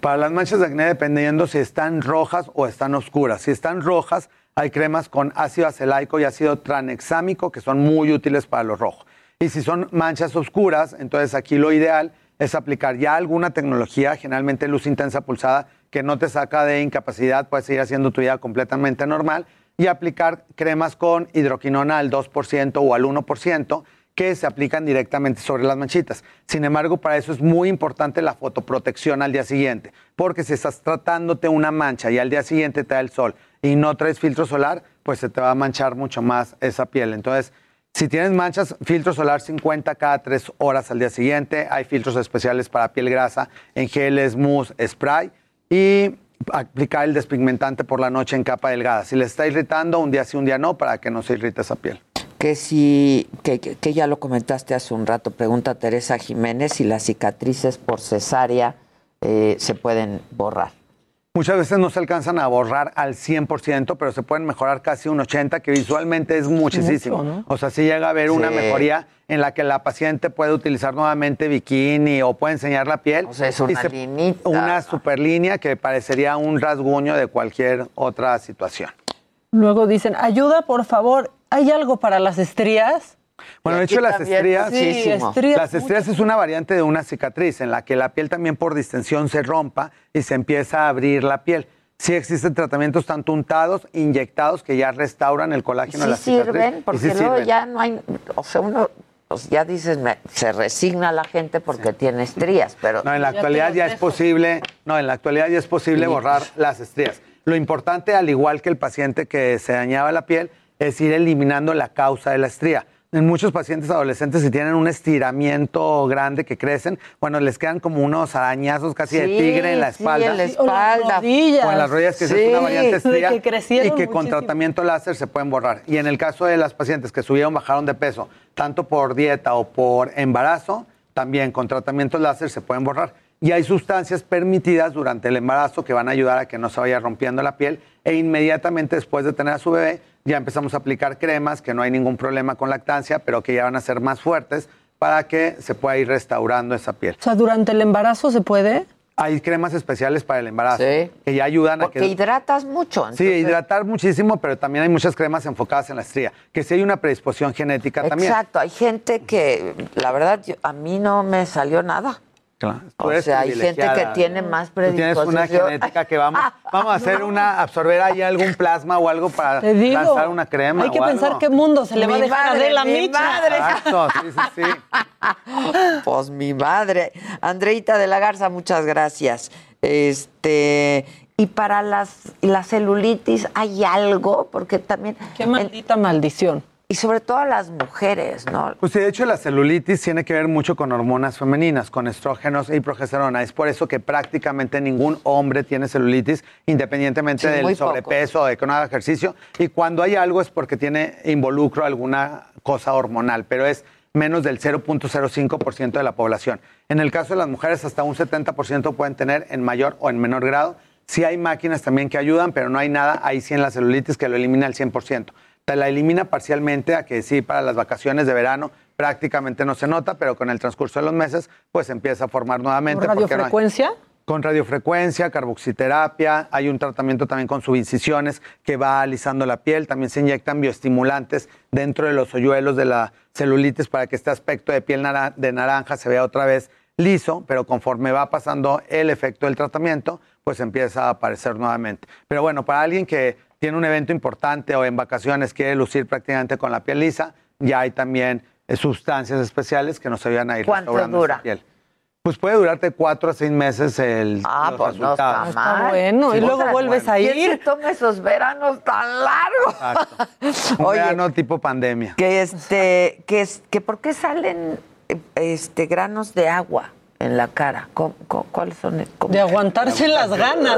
[SPEAKER 10] Para las manchas de acné, dependiendo si están rojas o están oscuras. Si están rojas, hay cremas con ácido acelaico y ácido tranexámico que son muy útiles para los rojos. Y si son manchas oscuras, entonces aquí lo ideal es aplicar ya alguna tecnología, generalmente luz intensa pulsada, que no te saca de incapacidad, puedes seguir haciendo tu vida completamente normal y aplicar cremas con hidroquinona al 2% o al 1% que se aplican directamente sobre las manchitas. Sin embargo, para eso es muy importante la fotoprotección al día siguiente, porque si estás tratándote una mancha y al día siguiente te da el sol y no traes filtro solar, pues se te va a manchar mucho más esa piel. Entonces, si tienes manchas, filtro solar 50 cada 3 horas al día siguiente. Hay filtros especiales para piel grasa en geles, mousse, spray. Y aplicar el despigmentante por la noche en capa delgada. Si le está irritando, un día sí, un día no, para que no se irrite esa piel.
[SPEAKER 1] Que si, que, ya lo comentaste hace un rato, pregunta Teresa Jiménez si las cicatrices por cesárea eh, se pueden borrar.
[SPEAKER 10] Muchas veces no se alcanzan a borrar al 100%, pero se pueden mejorar casi un 80%, que visualmente es muchísimo.
[SPEAKER 5] Mucho, ¿no?
[SPEAKER 10] O sea, sí llega a haber una mejoría en la que la paciente puede utilizar nuevamente bikini o puede enseñar la piel.
[SPEAKER 1] O sea, es
[SPEAKER 10] Y
[SPEAKER 1] una
[SPEAKER 10] se-
[SPEAKER 1] linita.
[SPEAKER 10] Una super línea que parecería un rasguño de cualquier otra situación.
[SPEAKER 5] Luego dicen, ayuda, por favor, ¿hay algo para las estrías?
[SPEAKER 10] Bueno, de hecho, las
[SPEAKER 1] también
[SPEAKER 10] estrías,
[SPEAKER 1] muchísimo.
[SPEAKER 5] estrías.
[SPEAKER 10] las estrías es una variante de una cicatriz en la que la piel también por distensión se rompa y se empieza a abrir la piel. Sí existen tratamientos tanto untados, inyectados, que ya restauran el colágeno de
[SPEAKER 1] Sí
[SPEAKER 10] la cicatriz.
[SPEAKER 1] sirven, porque
[SPEAKER 10] sí
[SPEAKER 1] luego
[SPEAKER 10] sirven.
[SPEAKER 1] ya no hay, o sea, uno, pues ya dices, me- se resigna la gente porque tiene estrías, pero
[SPEAKER 10] No, en la actualidad ya es posible, no, en la actualidad ya es posible
[SPEAKER 1] Sí.
[SPEAKER 10] borrar las estrías. Lo importante, al igual que el paciente que se dañaba la piel, es ir eliminando la causa de la estría. En muchos pacientes adolescentes, si tienen un estiramiento grande que crecen, bueno, les quedan como unos arañazos casi de tigre en la
[SPEAKER 1] sí,
[SPEAKER 10] espalda.
[SPEAKER 1] en la
[SPEAKER 5] Sí, o las
[SPEAKER 1] espalda.
[SPEAKER 5] rodillas.
[SPEAKER 10] O en las rodillas, que esa
[SPEAKER 1] Sí,
[SPEAKER 10] es una variante
[SPEAKER 5] de
[SPEAKER 10] estría.
[SPEAKER 5] que
[SPEAKER 10] y que con tratamiento láser se pueden borrar. Y en el caso de las pacientes que subieron, bajaron de peso, tanto por dieta o por embarazo, también con tratamientos láser se pueden borrar. Y hay sustancias permitidas durante el embarazo que van a ayudar a que no se vaya rompiendo la piel. E inmediatamente después de tener a su bebé, ya empezamos a aplicar cremas que no hay ningún problema con lactancia, pero que ya van a ser más fuertes para que se pueda ir restaurando esa piel.
[SPEAKER 5] O sea, durante el embarazo se puede.
[SPEAKER 10] Hay cremas especiales para el embarazo
[SPEAKER 1] Sí.
[SPEAKER 10] que ya ayudan a
[SPEAKER 1] porque
[SPEAKER 10] que...
[SPEAKER 1] hidratas mucho.
[SPEAKER 10] Sí,
[SPEAKER 1] entonces-
[SPEAKER 10] hidratar muchísimo, pero también hay muchas cremas enfocadas en la estría, que sí hay una predisposición genética también.
[SPEAKER 1] Exacto, hay gente que, la verdad, yo- a mí no me salió nada.
[SPEAKER 10] Claro,
[SPEAKER 1] O sea, hay gente que tiene más
[SPEAKER 10] Tú tienes una
[SPEAKER 1] predisposición.
[SPEAKER 10] genética que vamos, vamos a hacer una, absorber ahí algún plasma o algo para
[SPEAKER 5] digo.
[SPEAKER 10] lanzar una crema
[SPEAKER 5] Hay que
[SPEAKER 10] o
[SPEAKER 5] pensar
[SPEAKER 10] algo.
[SPEAKER 5] qué mundo se le va a dejar
[SPEAKER 1] madre,
[SPEAKER 5] a Adela
[SPEAKER 1] mi
[SPEAKER 5] Micha.
[SPEAKER 1] madre.
[SPEAKER 10] Exacto, sí, sí, sí.
[SPEAKER 1] Pues mi madre. Andreita de la Garza, muchas gracias. Este, y para las, la celulitis, ¿hay algo? Porque también.
[SPEAKER 5] Qué maldita maldición.
[SPEAKER 1] Y sobre todo a las mujeres, ¿no?
[SPEAKER 10] Pues sí, de hecho la celulitis tiene que ver mucho con hormonas femeninas, con estrógenos y progesterona. Es por eso que prácticamente ningún hombre tiene celulitis, independientemente
[SPEAKER 1] Sí,
[SPEAKER 10] del sobrepeso o de que no haga ejercicio. Y cuando hay algo es porque tiene involucro alguna cosa hormonal, pero es menos del 0.05% de la población. En el caso de las mujeres, hasta un 70% pueden tener en mayor o en menor grado. Sí hay máquinas también que ayudan, pero no hay nada ahí sí en la celulitis que lo elimina al 100%. La elimina parcialmente a que sí para las vacaciones de verano prácticamente no se nota, pero con el transcurso de los meses pues empieza a formar nuevamente.
[SPEAKER 5] ¿Con
[SPEAKER 10] porque no hay-
[SPEAKER 5] radiofrecuencia?
[SPEAKER 10] con radiofrecuencia, carboxiterapia, hay un tratamiento también con subincisiones que va alisando la piel, también se inyectan bioestimulantes dentro de los hoyuelos de la celulitis para que este aspecto de piel de naranja se vea otra vez liso, pero conforme va pasando el efecto del tratamiento, pues empieza a aparecer nuevamente. Pero bueno, para alguien que tiene un evento importante o en vacaciones quiere lucir prácticamente con la piel lisa, ya hay también eh, sustancias especiales que nos ayudan a ir
[SPEAKER 1] ¿Cuánto
[SPEAKER 10] restaurando
[SPEAKER 1] dura?
[SPEAKER 10] esa piel. Pues puede durarte cuatro a seis meses el
[SPEAKER 1] Ah,
[SPEAKER 10] los
[SPEAKER 1] pues no está mal.
[SPEAKER 5] bueno, y luego vuelves
[SPEAKER 10] bueno.
[SPEAKER 5] a
[SPEAKER 1] ¿Quién se
[SPEAKER 5] ir.
[SPEAKER 1] toma esos veranos tan largos?
[SPEAKER 10] Exacto. Un
[SPEAKER 1] Oye,
[SPEAKER 10] verano tipo pandemia.
[SPEAKER 1] que este, que, es- que por qué salen este granos de agua en la cara. ¿Cómo- cómo- ¿Cuáles son? ¿Cómo?
[SPEAKER 5] De aguantarse las ganas.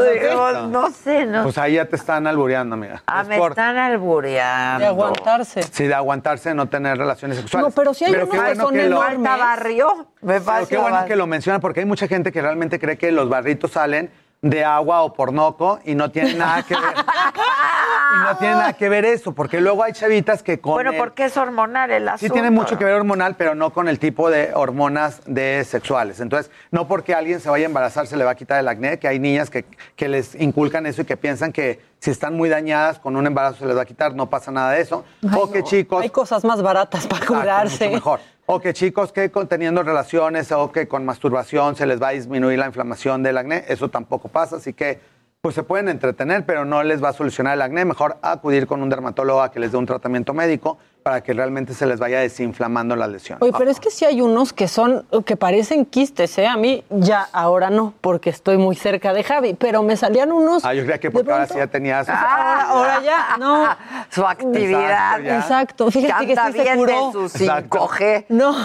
[SPEAKER 1] No, sé, no.
[SPEAKER 10] Pues ahí ya te están albureando, amiga.
[SPEAKER 1] ah,
[SPEAKER 10] Es
[SPEAKER 1] me
[SPEAKER 10] por-
[SPEAKER 1] están albureando.
[SPEAKER 5] De aguantarse.
[SPEAKER 10] Sí, de aguantarse, de no tener relaciones sexuales.
[SPEAKER 5] No, pero sí hay
[SPEAKER 10] Pero
[SPEAKER 5] unos que son
[SPEAKER 10] que lo-
[SPEAKER 1] Me falta barrio. Me
[SPEAKER 10] Pero
[SPEAKER 1] falta
[SPEAKER 10] qué bueno que lo mencionan porque hay mucha gente que realmente cree que los barritos salen de agua o pornoco y no tienen nada que ver. y no tiene nada que ver eso, porque luego hay chavitas que con
[SPEAKER 1] Bueno,
[SPEAKER 10] el-
[SPEAKER 1] porque es hormonal el
[SPEAKER 10] Sí
[SPEAKER 1] asunto.
[SPEAKER 10] tiene mucho que ver hormonal, pero no con el tipo de hormonas de sexuales. Entonces, no porque alguien se vaya a embarazar se le va a quitar el acné, que hay niñas que, que les inculcan eso y que piensan que si están muy dañadas con un embarazo se les va a quitar, no pasa nada de eso. o que chicos...
[SPEAKER 5] Hay cosas más baratas para
[SPEAKER 10] Exacto,
[SPEAKER 5] curarse.
[SPEAKER 10] mucho mejor. O que chicos que con- teniendo relaciones o que con masturbación se les va a disminuir la inflamación del acné, eso tampoco pasa, así que pues se pueden entretener, pero no les va a solucionar el acné, mejor acudir con un dermatólogo a que les dé un tratamiento médico para que realmente se les vaya desinflamando la lesión.
[SPEAKER 5] Oye, pero es que sí hay unos que son, que parecen quistes, ¿eh? A mí ya ahora no, porque estoy muy cerca de Javi, pero me salían unos...
[SPEAKER 10] Ah, yo creía que porque ahora sí ya tenías...
[SPEAKER 5] Ahora, ahora ya, no.
[SPEAKER 1] Su actividad.
[SPEAKER 10] Exacto,
[SPEAKER 5] fíjate
[SPEAKER 1] que
[SPEAKER 5] que
[SPEAKER 1] anda
[SPEAKER 5] sí se
[SPEAKER 1] bien
[SPEAKER 5] curó.
[SPEAKER 1] de su
[SPEAKER 10] Exacto.
[SPEAKER 1] 5G.
[SPEAKER 5] No.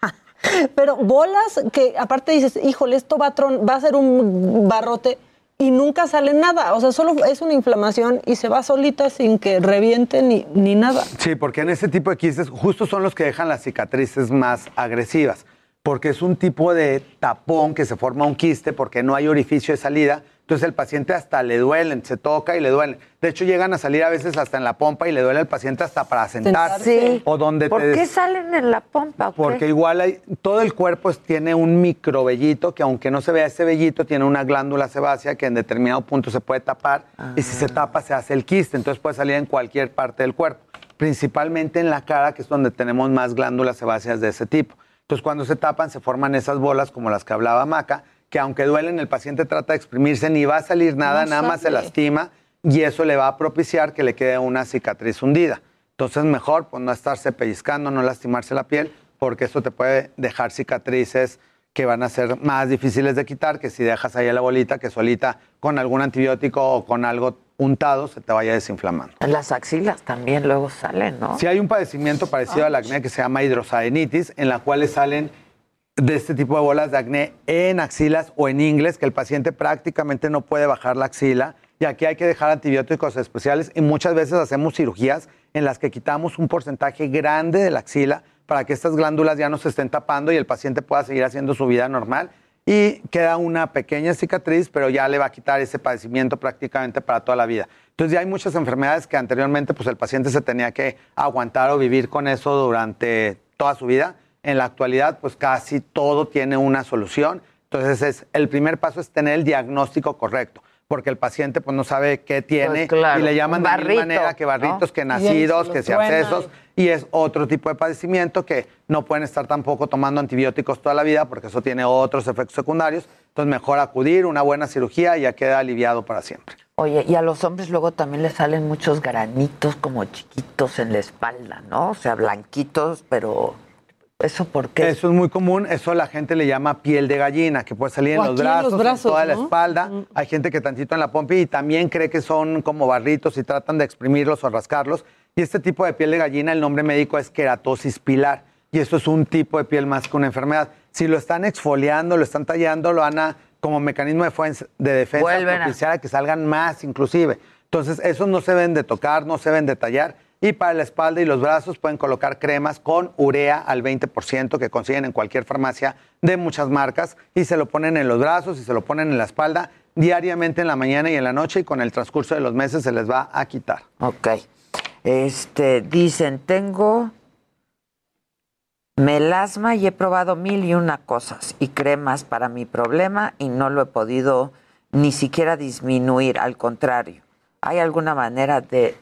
[SPEAKER 5] Pero bolas que aparte dices, híjole, esto va a, tron- va a ser un barrote y nunca sale nada. O sea, solo es una inflamación y se va solita sin que reviente ni, ni nada.
[SPEAKER 10] Sí, porque en ese tipo de quistes justo son los que dejan las cicatrices más agresivas, porque es un tipo de tapón que se forma un quiste porque no hay orificio de salida, entonces el paciente hasta le duelen, se toca y le duelen. De hecho llegan a salir a veces hasta en la pompa y le duele al paciente hasta para sentarse
[SPEAKER 1] Sí.
[SPEAKER 10] o donde
[SPEAKER 1] ¿Por
[SPEAKER 10] te
[SPEAKER 1] qué salen en la pompa?
[SPEAKER 10] porque igual hay, todo el cuerpo tiene un microvellito que aunque no se vea ese vellito, tiene una glándula sebácea que en determinado punto se puede tapar y si se tapa se hace el quiste, entonces puede salir en cualquier parte del cuerpo, principalmente en la cara que es donde tenemos más glándulas sebáceas de ese tipo. Entonces cuando se tapan se forman esas bolas como las que hablaba Maca, que aunque duelen el paciente trata de exprimirse, ni va a salir nada,
[SPEAKER 5] No
[SPEAKER 10] nada más se lastima y eso le va a propiciar que le quede una cicatriz hundida. Entonces, mejor pues, no estarse pellizcando, no lastimarse la piel, porque eso te puede dejar cicatrices que van a ser más difíciles de quitar que si dejas ahí la bolita que solita con algún antibiótico o con algo untado se te vaya desinflamando.
[SPEAKER 1] Las axilas también luego salen, ¿no?
[SPEAKER 10] Si hay un padecimiento parecido al acné que se llama hidrosadenitis, en la cual salen de este tipo de bolas de acné en axilas o en ingles, que el paciente prácticamente no puede bajar la axila. Y aquí hay que dejar antibióticos especiales y muchas veces hacemos cirugías en las que quitamos un porcentaje grande de la axila para que estas glándulas ya no se estén tapando y el paciente pueda seguir haciendo su vida normal. Y queda una pequeña cicatriz, pero ya le va a quitar ese padecimiento prácticamente para toda la vida. Entonces ya hay muchas enfermedades que anteriormente pues el paciente se tenía que aguantar o vivir con eso durante toda su vida. En la actualidad pues casi todo tiene una solución. Entonces es, el primer paso es tener el diagnóstico correcto, porque el paciente pues no sabe qué tiene
[SPEAKER 1] Pues, claro,
[SPEAKER 10] y le llaman
[SPEAKER 1] un
[SPEAKER 10] de mil
[SPEAKER 1] barrito,
[SPEAKER 10] manera que barritos,
[SPEAKER 1] ¿no?
[SPEAKER 10] que nacidos,
[SPEAKER 5] se
[SPEAKER 10] que
[SPEAKER 5] truena
[SPEAKER 10] abscesos y es otro tipo de padecimiento que no pueden estar tampoco tomando antibióticos toda la vida porque eso tiene otros efectos secundarios. Entonces mejor acudir, una buena cirugía y ya queda aliviado para siempre.
[SPEAKER 1] Oye, y a los hombres luego también les salen muchos granitos como chiquitos en la espalda, ¿no? O sea, blanquitos, pero ¿eso por qué?
[SPEAKER 10] Eso es muy común, eso la gente le llama piel de gallina, que puede salir en los
[SPEAKER 5] aquí en los
[SPEAKER 10] brazos, en, toda la espalda. Hay gente que tantito en la pompa y también cree que son como barritos y tratan de exprimirlos o rascarlos. Y este tipo de piel de gallina, el nombre médico es queratosis pilar. Y eso es un tipo de piel más que una enfermedad. Si lo están exfoliando, lo están tallando, lo van a, como mecanismo de, de defensa, propiciar a que salgan más inclusive. Entonces, esos no se deben de tocar, no se deben de tallar. Y para la espalda y los brazos pueden colocar cremas con urea al 20% que consiguen en cualquier farmacia de muchas marcas y se lo ponen en los brazos y se lo ponen en la espalda diariamente en la mañana y en la noche y con el transcurso de los meses se les va a quitar.
[SPEAKER 1] Ok. Este, dicen, tengo melasma y he probado mil y una cosas y cremas para mi problema y no lo he podido ni siquiera disminuir, al contrario. ¿Hay alguna manera de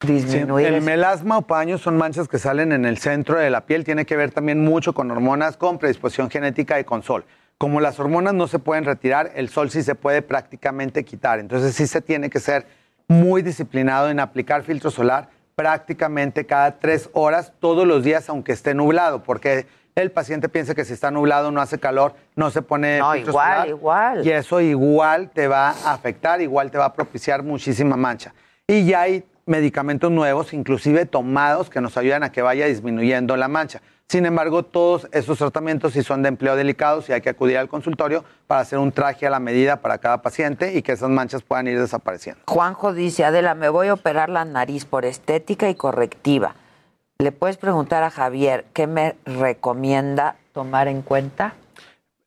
[SPEAKER 10] Sí,
[SPEAKER 1] disminuir
[SPEAKER 10] el melasma o paños son manchas que salen en el centro de la piel, tiene que ver también mucho con hormonas, con predisposición genética y con sol. Como las hormonas no se pueden retirar, el sol sí se puede prácticamente quitar, entonces sí se tiene que ser muy disciplinado en aplicar filtro solar prácticamente cada tres horas, todos los días, aunque esté nublado, porque el paciente piensa que si está nublado no hace calor, no se pone
[SPEAKER 1] No,
[SPEAKER 10] filtro
[SPEAKER 1] igual,
[SPEAKER 10] solar,
[SPEAKER 1] igual.
[SPEAKER 10] Y eso igual te va a afectar, igual te va a propiciar muchísima mancha. Y ya hay medicamentos nuevos, inclusive tomados, que nos ayudan a que vaya disminuyendo la mancha. Sin embargo, todos esos tratamientos sí son de empleo delicados y hay que acudir al consultorio para hacer un traje a la medida para cada paciente y que esas manchas puedan ir desapareciendo.
[SPEAKER 1] Juanjo dice, Adela, me voy a operar la nariz por estética y correctiva. ¿Le puedes preguntar a Javier qué me recomienda tomar en cuenta?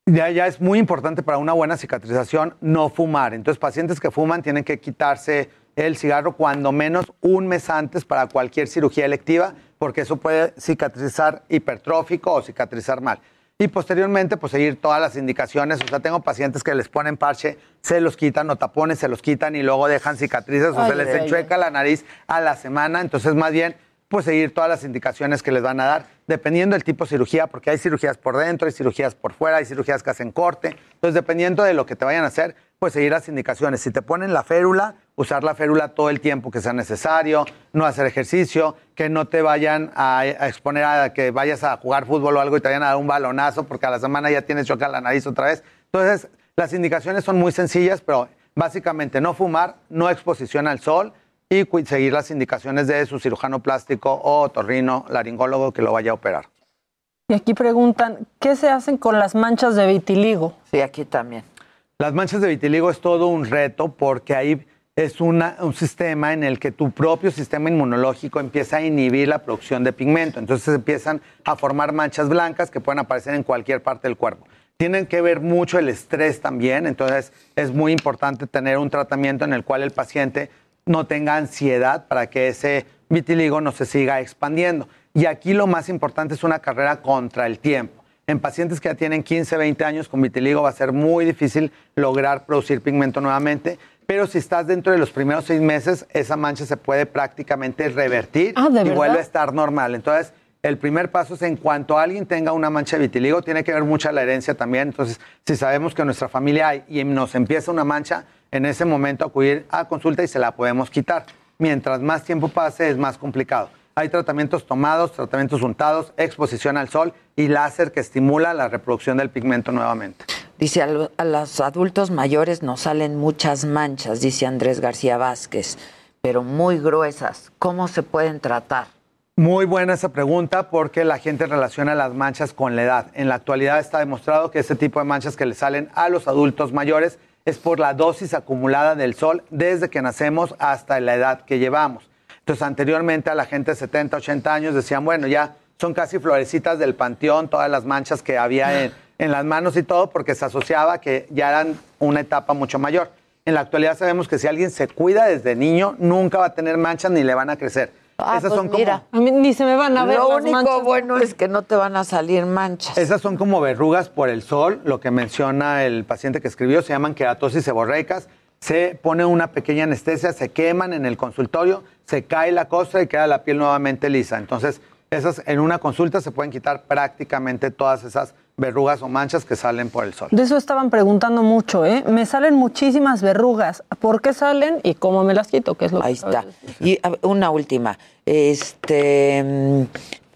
[SPEAKER 10] Ya, ya es muy importante para una buena cicatrización no fumar. Entonces, pacientes que fuman tienen que quitarse el cigarro cuando menos un mes antes para cualquier cirugía electiva, porque eso puede cicatrizar hipertrófico o cicatrizar mal. Y posteriormente, pues seguir todas las indicaciones. O sea, tengo pacientes que les ponen parche, se los quitan o tapones, se los quitan y luego dejan cicatrices o
[SPEAKER 5] Ay,
[SPEAKER 10] se les
[SPEAKER 5] ay, ay.
[SPEAKER 10] enchueca la nariz a la semana. Entonces, más bien, pues seguir todas las indicaciones que les van a dar, dependiendo del tipo de cirugía, porque hay cirugías por dentro, hay cirugías por fuera, hay cirugías que hacen corte. Entonces, dependiendo de lo que te vayan a hacer, pues seguir las indicaciones. Si te ponen la férula, usar la férula todo el tiempo que sea necesario, no hacer ejercicio, que no te vayan a, exponer a que vayas a jugar fútbol o algo y te vayan a dar un balonazo, porque a la semana ya tienes choca la nariz otra vez. Entonces, las indicaciones son muy sencillas, pero básicamente no fumar, no exposición al sol y seguir las indicaciones de su cirujano plástico o torrino laringólogo que lo vaya a operar.
[SPEAKER 5] Y aquí preguntan, ¿qué se hacen con las manchas de vitiligo?
[SPEAKER 1] Sí, aquí también.
[SPEAKER 10] Las manchas de vitiligo es todo un reto porque ahí es una- un sistema en el que tu propio sistema inmunológico empieza a inhibir la producción de pigmento. Entonces empiezan a formar manchas blancas que pueden aparecer en cualquier parte del cuerpo. Tienen que ver mucho el estrés también, entonces es muy importante tener un tratamiento en el cual el paciente no tenga ansiedad para que ese vitiligo no se siga expandiendo. Y aquí lo más importante es una carrera contra el tiempo. En pacientes que ya tienen 15, 20 años con vitiligo va a ser muy difícil lograr producir pigmento nuevamente, pero si estás dentro de los primeros seis meses, esa mancha se puede prácticamente revertir
[SPEAKER 5] Ah, ¿de
[SPEAKER 10] y vuelve a estar normal. Entonces, el primer paso es en cuanto alguien tenga una mancha de vitiligo, tiene que ver mucha la herencia también. Entonces, si sabemos que en nuestra familia hay y nos empieza una mancha, en ese momento acudir a consulta y se la podemos quitar. Mientras más tiempo pase, es más complicado. Hay tratamientos tomados, tratamientos untados, exposición al sol y láser que estimula la reproducción del pigmento nuevamente.
[SPEAKER 1] Dice, a, a los adultos mayores nos salen muchas manchas, dice Andrés García Vázquez, pero muy gruesas. ¿Cómo se pueden tratar?
[SPEAKER 10] Muy buena esa pregunta porque la gente relaciona las manchas con la edad. En la actualidad está demostrado que ese tipo de manchas que le salen a los adultos mayores es por la dosis acumulada del sol desde que nacemos hasta la edad que llevamos. Entonces, anteriormente a la gente de 70, 80 años decían, bueno, ya son casi florecitas del panteón, todas las manchas que había en, en las manos y todo, porque se asociaba que ya eran una etapa mucho mayor. En la actualidad sabemos que si alguien se cuida desde niño, nunca va a tener manchas ni le van a crecer.
[SPEAKER 1] Ah,
[SPEAKER 10] Esas
[SPEAKER 1] pues
[SPEAKER 10] son como-
[SPEAKER 1] mira.
[SPEAKER 5] A mí ni se me van a ver
[SPEAKER 1] Lo
[SPEAKER 5] las
[SPEAKER 1] único
[SPEAKER 5] manchas.
[SPEAKER 1] bueno es que no te van a salir manchas.
[SPEAKER 10] Esas son como verrugas por el sol, lo que menciona el paciente que escribió, se llaman queratosis seborreicas. Se pone una pequeña anestesia, se queman en el consultorio, se cae la costra y queda la piel nuevamente lisa. Entonces, esas en una consulta se pueden quitar prácticamente todas esas verrugas o manchas que salen por el sol.
[SPEAKER 5] De eso estaban preguntando mucho, ¿eh? Me salen muchísimas verrugas. ¿Por qué salen y cómo me las quito? ¿Qué es lo
[SPEAKER 1] Ahí
[SPEAKER 5] que
[SPEAKER 1] está. Y una última. Este,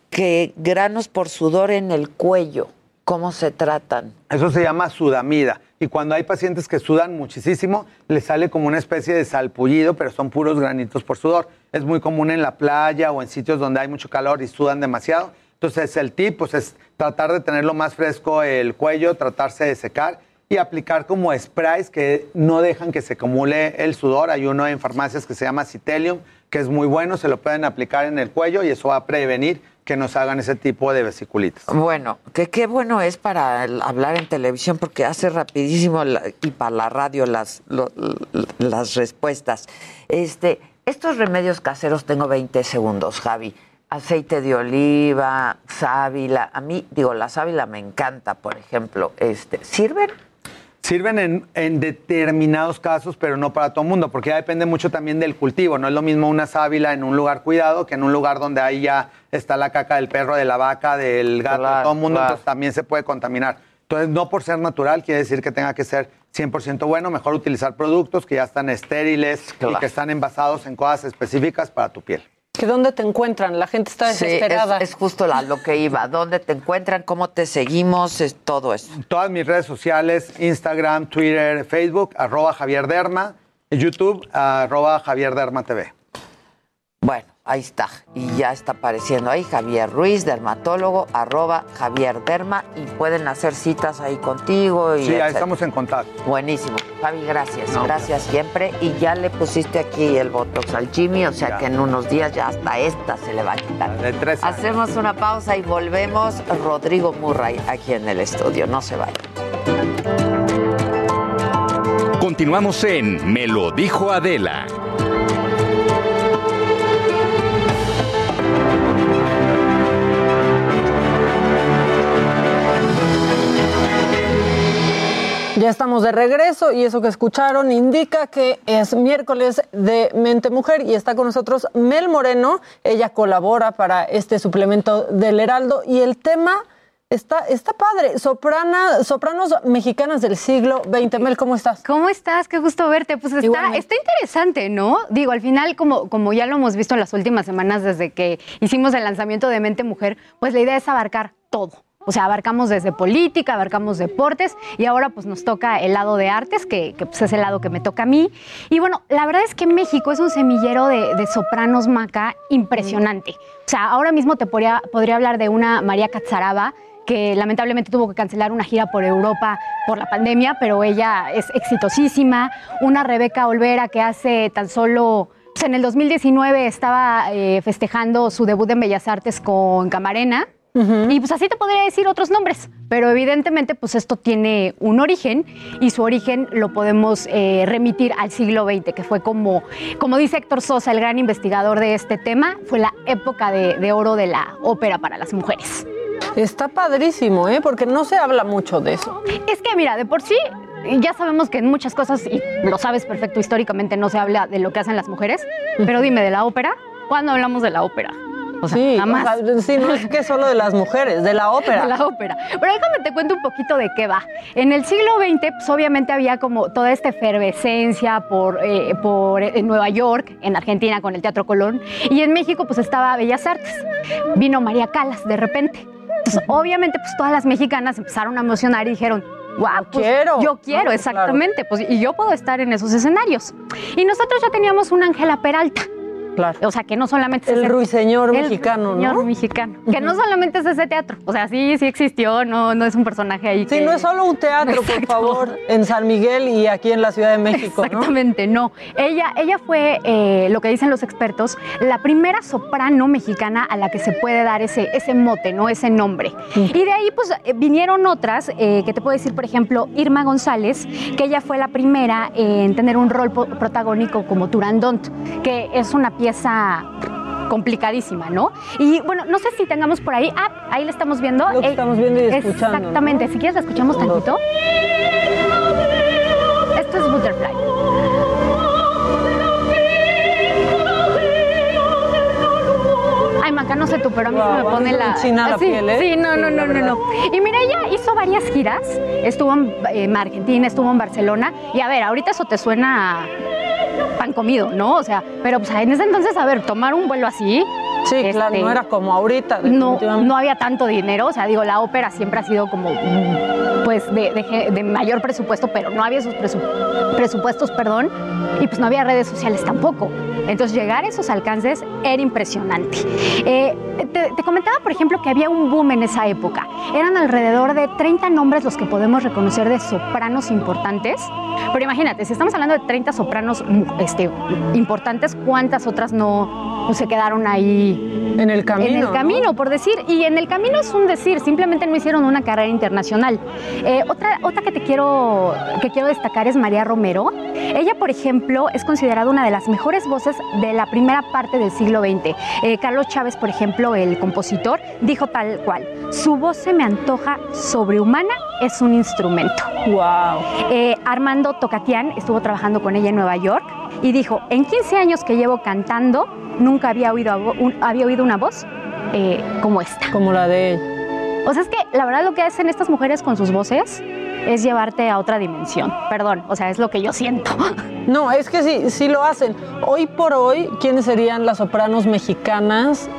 [SPEAKER 1] que granos por sudor en el cuello, ¿cómo se tratan?
[SPEAKER 10] Eso se llama sudamida. Y cuando hay pacientes que sudan muchísimo, les sale como una especie de salpullido, pero son puros granitos por sudor. Es muy común en la playa o en sitios donde hay mucho calor y sudan demasiado. Entonces, el tip pues, es tratar de tenerlo más fresco el cuello, tratarse de secar y aplicar como sprays que no dejan que se acumule el sudor. Hay uno en farmacias que se llama Citelium, que es muy bueno, se lo pueden aplicar en el cuello y eso va a prevenir que nos hagan ese tipo de vesiculitis.
[SPEAKER 1] Bueno, que qué bueno es para hablar en televisión porque hace rapidísimo y para la radio las, las respuestas. Este, estos remedios caseros tengo 20 segundos, Javi. Aceite de oliva, sábila. A mí, digo, la sábila me encanta, por ejemplo. Este, ¿Sirven?
[SPEAKER 10] Sirven en, en determinados casos, pero no para todo el mundo, porque ya depende mucho también del cultivo. No es lo mismo una sábila en un lugar cuidado que en un lugar donde ahí ya está la caca del perro, de la vaca, del gato,
[SPEAKER 1] Claro,
[SPEAKER 10] todo el mundo,
[SPEAKER 1] claro.
[SPEAKER 10] entonces también se puede contaminar. Entonces, no por ser natural quiere decir que tenga que ser 100% bueno, mejor utilizar productos que ya están estériles y que están envasados en cosas específicas para tu piel.
[SPEAKER 5] ¿Que dónde te encuentran? La gente está
[SPEAKER 1] Sí,
[SPEAKER 5] desesperada.
[SPEAKER 1] es, es justo la- lo que iba. ¿Dónde te encuentran? ¿Cómo te seguimos? Es todo eso.
[SPEAKER 10] Todas mis redes sociales, Instagram, Twitter, Facebook, arroba Javier Derma, YouTube, arroba Javier Derma TV.
[SPEAKER 1] Bueno, ahí está. Y ya está apareciendo ahí Javier Ruiz, dermatólogo, arroba Javier Derma. Y pueden hacer citas ahí contigo. Y
[SPEAKER 10] Sí, ahí estamos en contacto.
[SPEAKER 1] Buenísimo. Javi, gracias.
[SPEAKER 10] No.
[SPEAKER 1] Gracias siempre. Y ya le pusiste aquí el Botox al Jimmy, o sea
[SPEAKER 10] Ya.
[SPEAKER 1] que en unos días ya hasta esta se le va a quitar.
[SPEAKER 10] De tres años.
[SPEAKER 1] Hacemos una pausa y volvemos. Rodrigo Murray aquí en el estudio. No se vaya.
[SPEAKER 9] Continuamos en Me lo dijo Adela.
[SPEAKER 5] Ya estamos de regreso y eso que escucharon indica que es miércoles de Mente Mujer y está con nosotros Mel Moreno. Ella colabora para este suplemento del Heraldo y el tema está, está padre. Soprana, sopranos mexicanas del siglo XX. Mel, ¿cómo estás?
[SPEAKER 11] ¿Cómo estás? Qué gusto verte. Pues está, está interesante, ¿no? Digo, al final, como, como ya lo hemos visto en las últimas semanas desde que hicimos el lanzamiento de Mente Mujer, pues la idea es abarcar todo. O sea, abarcamos desde política, abarcamos deportes y ahora pues nos toca el lado de artes, que, que, pues, es el lado que me toca a mí. Y bueno, la verdad es que México es un semillero de, sopranos maca impresionante. O sea, ahora mismo te podría, podría hablar de una María Catzaraba, que lamentablemente tuvo que cancelar una gira por Europa por la pandemia, pero ella es exitosísima. Una Rebeca Olvera que hace tan solo, pues, en el 2019 estaba eh, festejando su debut en Bellas Artes con Camarena. Y pues así te podría decir otros nombres, pero evidentemente pues esto tiene un origen y su origen lo podemos eh, remitir al siglo XX, que fue como, como dice Héctor Sosa, el gran investigador de este tema, fue la época de, de oro de la ópera para las mujeres.
[SPEAKER 5] Está padrísimo, ¿eh? Porque no se habla mucho de eso.
[SPEAKER 11] Es que, mira, de por sí, ya sabemos que en muchas cosas, y lo sabes perfecto, históricamente no se habla de lo que hacen las mujeres, pero dime, ¿de la ópera? ¿Cuándo hablamos de la ópera? O sea,
[SPEAKER 5] sí,
[SPEAKER 11] jamás.
[SPEAKER 5] o sea, sí, no es que solo de las mujeres, de la ópera.
[SPEAKER 11] De la ópera. Pero déjame te cuento un poquito de qué va. En el siglo XX, pues obviamente había como toda esta efervescencia por, eh, por en Nueva York, en Argentina con el Teatro Colón, y en México pues estaba Bellas Artes. Vino María Calas de repente. Entonces, obviamente, pues todas las mexicanas empezaron a emocionar y dijeron, wow,
[SPEAKER 5] quiero.
[SPEAKER 11] yo quiero,
[SPEAKER 5] No,
[SPEAKER 11] exactamente, pues, y yo puedo estar en esos escenarios. Y nosotros ya teníamos una Ángela Peralta.
[SPEAKER 5] Claro.
[SPEAKER 11] O sea, que no solamente es
[SPEAKER 5] El
[SPEAKER 11] ese-
[SPEAKER 5] ruiseñor
[SPEAKER 11] el
[SPEAKER 5] mexicano,
[SPEAKER 11] ruiseñor
[SPEAKER 5] ¿no?
[SPEAKER 11] mexicano. Que no solamente es ese teatro. O sea, sí, sí existió, no, no es un personaje ahí.
[SPEAKER 5] Sí,
[SPEAKER 11] que-
[SPEAKER 5] no es solo un teatro, por
[SPEAKER 11] Exacto.
[SPEAKER 5] favor, en San Miguel y aquí en la Ciudad de México, ¿no?
[SPEAKER 11] Exactamente, no. Ella, ella fue, eh, lo que dicen los expertos, la primera soprano mexicana a la que se puede dar ese, ese mote, ¿no? Ese nombre. Y de ahí, pues, eh, vinieron otras, eh, que te puedo decir, por ejemplo, Irma González, que ella fue la primera en tener un rol protagónico como Turandot, que es una pieza complicadísima, ¿no? Y bueno, no sé si tengamos por ahí, ah, ahí la estamos viendo.
[SPEAKER 5] Lo que
[SPEAKER 11] Eh,
[SPEAKER 5] estamos viendo y escuchando, ¿no?
[SPEAKER 11] Exactamente, si quieres la escuchamos tantito. Esto es Butterfly. Ay, Maca, no sé tú, pero a mí se me pone la...
[SPEAKER 5] enchina la
[SPEAKER 11] sí,
[SPEAKER 5] piel, ¿eh?
[SPEAKER 11] Sí, no, no, no, no, no. Y mira, ella hizo varias giras. Estuvo en eh, Argentina, estuvo en Barcelona. Y a ver, ahorita eso te suena a pan comido, ¿no? O sea, pero pues en ese entonces, a ver, tomar un vuelo así...
[SPEAKER 5] Sí, claro,
[SPEAKER 11] este,
[SPEAKER 5] no era como ahorita.
[SPEAKER 11] no, no había tanto dinero, o sea, digo, la ópera siempre ha sido como, pues, de, de ge- de mayor presupuesto, pero no había esos presu- presupuestos, perdón, y pues no había redes sociales tampoco. Entonces, llegar a esos alcances era impresionante. Eh, te, te comentaba, por ejemplo, que había un boom en esa época. Eran alrededor de 30 nombres los que podemos reconocer de sopranos importantes. Pero imagínate, si estamos hablando de 30 sopranos mm, este, importantes, ¿cuántas otras no, no se quedaron ahí
[SPEAKER 5] En el camino.
[SPEAKER 11] en el
[SPEAKER 5] ¿no?
[SPEAKER 11] camino, por decir. Y en el camino es un decir, simplemente no hicieron una carrera internacional. Eh, otra, otra que te quiero, que quiero destacar es María Romero. Ella, por ejemplo, es considerada una de las mejores voces de la primera parte del siglo XX. Eh, Carlos Chávez, por ejemplo, el compositor, dijo tal cual, su voz se me antoja sobrehumana, es un instrumento.
[SPEAKER 5] Wow.
[SPEAKER 11] Eh, Armando Tocatián estuvo trabajando con ella en Nueva York y dijo, en 15 años que llevo cantando, nunca había oído, un- había oído una voz eh, como esta.
[SPEAKER 5] Como la de ella.
[SPEAKER 11] O sea, es que la verdad lo que hacen estas mujeres con sus voces es llevarte a otra dimensión. Perdón, o sea, es lo que yo siento.
[SPEAKER 5] No, es que sí, sí lo hacen. Hoy por hoy, ¿quiénes serían las sopranos mexicanas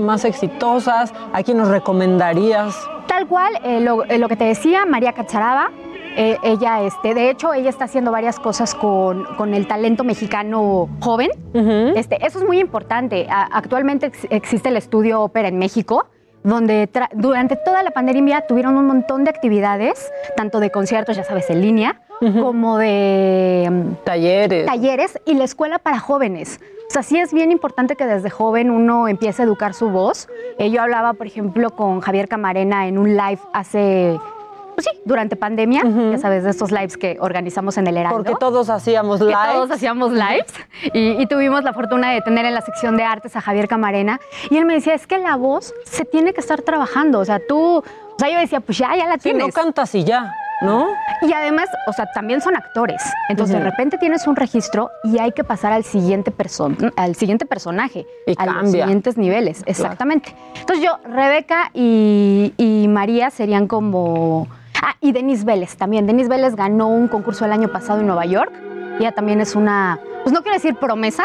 [SPEAKER 5] más exitosas? ¿A quién nos recomendarías?
[SPEAKER 11] Tal cual, eh, lo, eh, lo que te decía, María Cacharaba, eh, ella, este, de hecho, ella está haciendo varias cosas con, con el talento mexicano joven. este, eso es muy importante. A- actualmente ex- existe el estudio ópera en México, donde durante toda la pandemia tuvieron un montón de actividades, tanto de conciertos, ya sabes, en línea, como de mm,
[SPEAKER 5] talleres.
[SPEAKER 11] talleres y la escuela para jóvenes. O sea, sí es bien importante que desde joven uno empiece a educar su voz. Eh, yo hablaba, por ejemplo, con Javier Camarena en un live hace, pues sí, durante pandemia, ya sabes, de estos lives que organizamos en el Heraldo.
[SPEAKER 5] Porque todos hacíamos
[SPEAKER 11] Que
[SPEAKER 5] live.
[SPEAKER 11] todos hacíamos lives y, y tuvimos la fortuna de tener en la sección de artes a Javier Camarena y él me decía, es que la voz se tiene que estar trabajando, o sea, tú, o sea, yo decía, pues ya, ya la tienes.
[SPEAKER 5] no cantas y ya, ¿no?
[SPEAKER 11] Y además, o sea, también son actores. Entonces, de repente tienes un registro y hay que pasar al siguiente, person al siguiente personaje,
[SPEAKER 5] Y
[SPEAKER 11] a los
[SPEAKER 5] cambia.
[SPEAKER 11] siguientes niveles. Exactamente. Entonces, yo, Rebeca y, y María serían como. Ah, y Denise Vélez también. Denise Vélez ganó un concurso el año pasado en Nueva York. Ella también es una, pues no quiero decir promesa,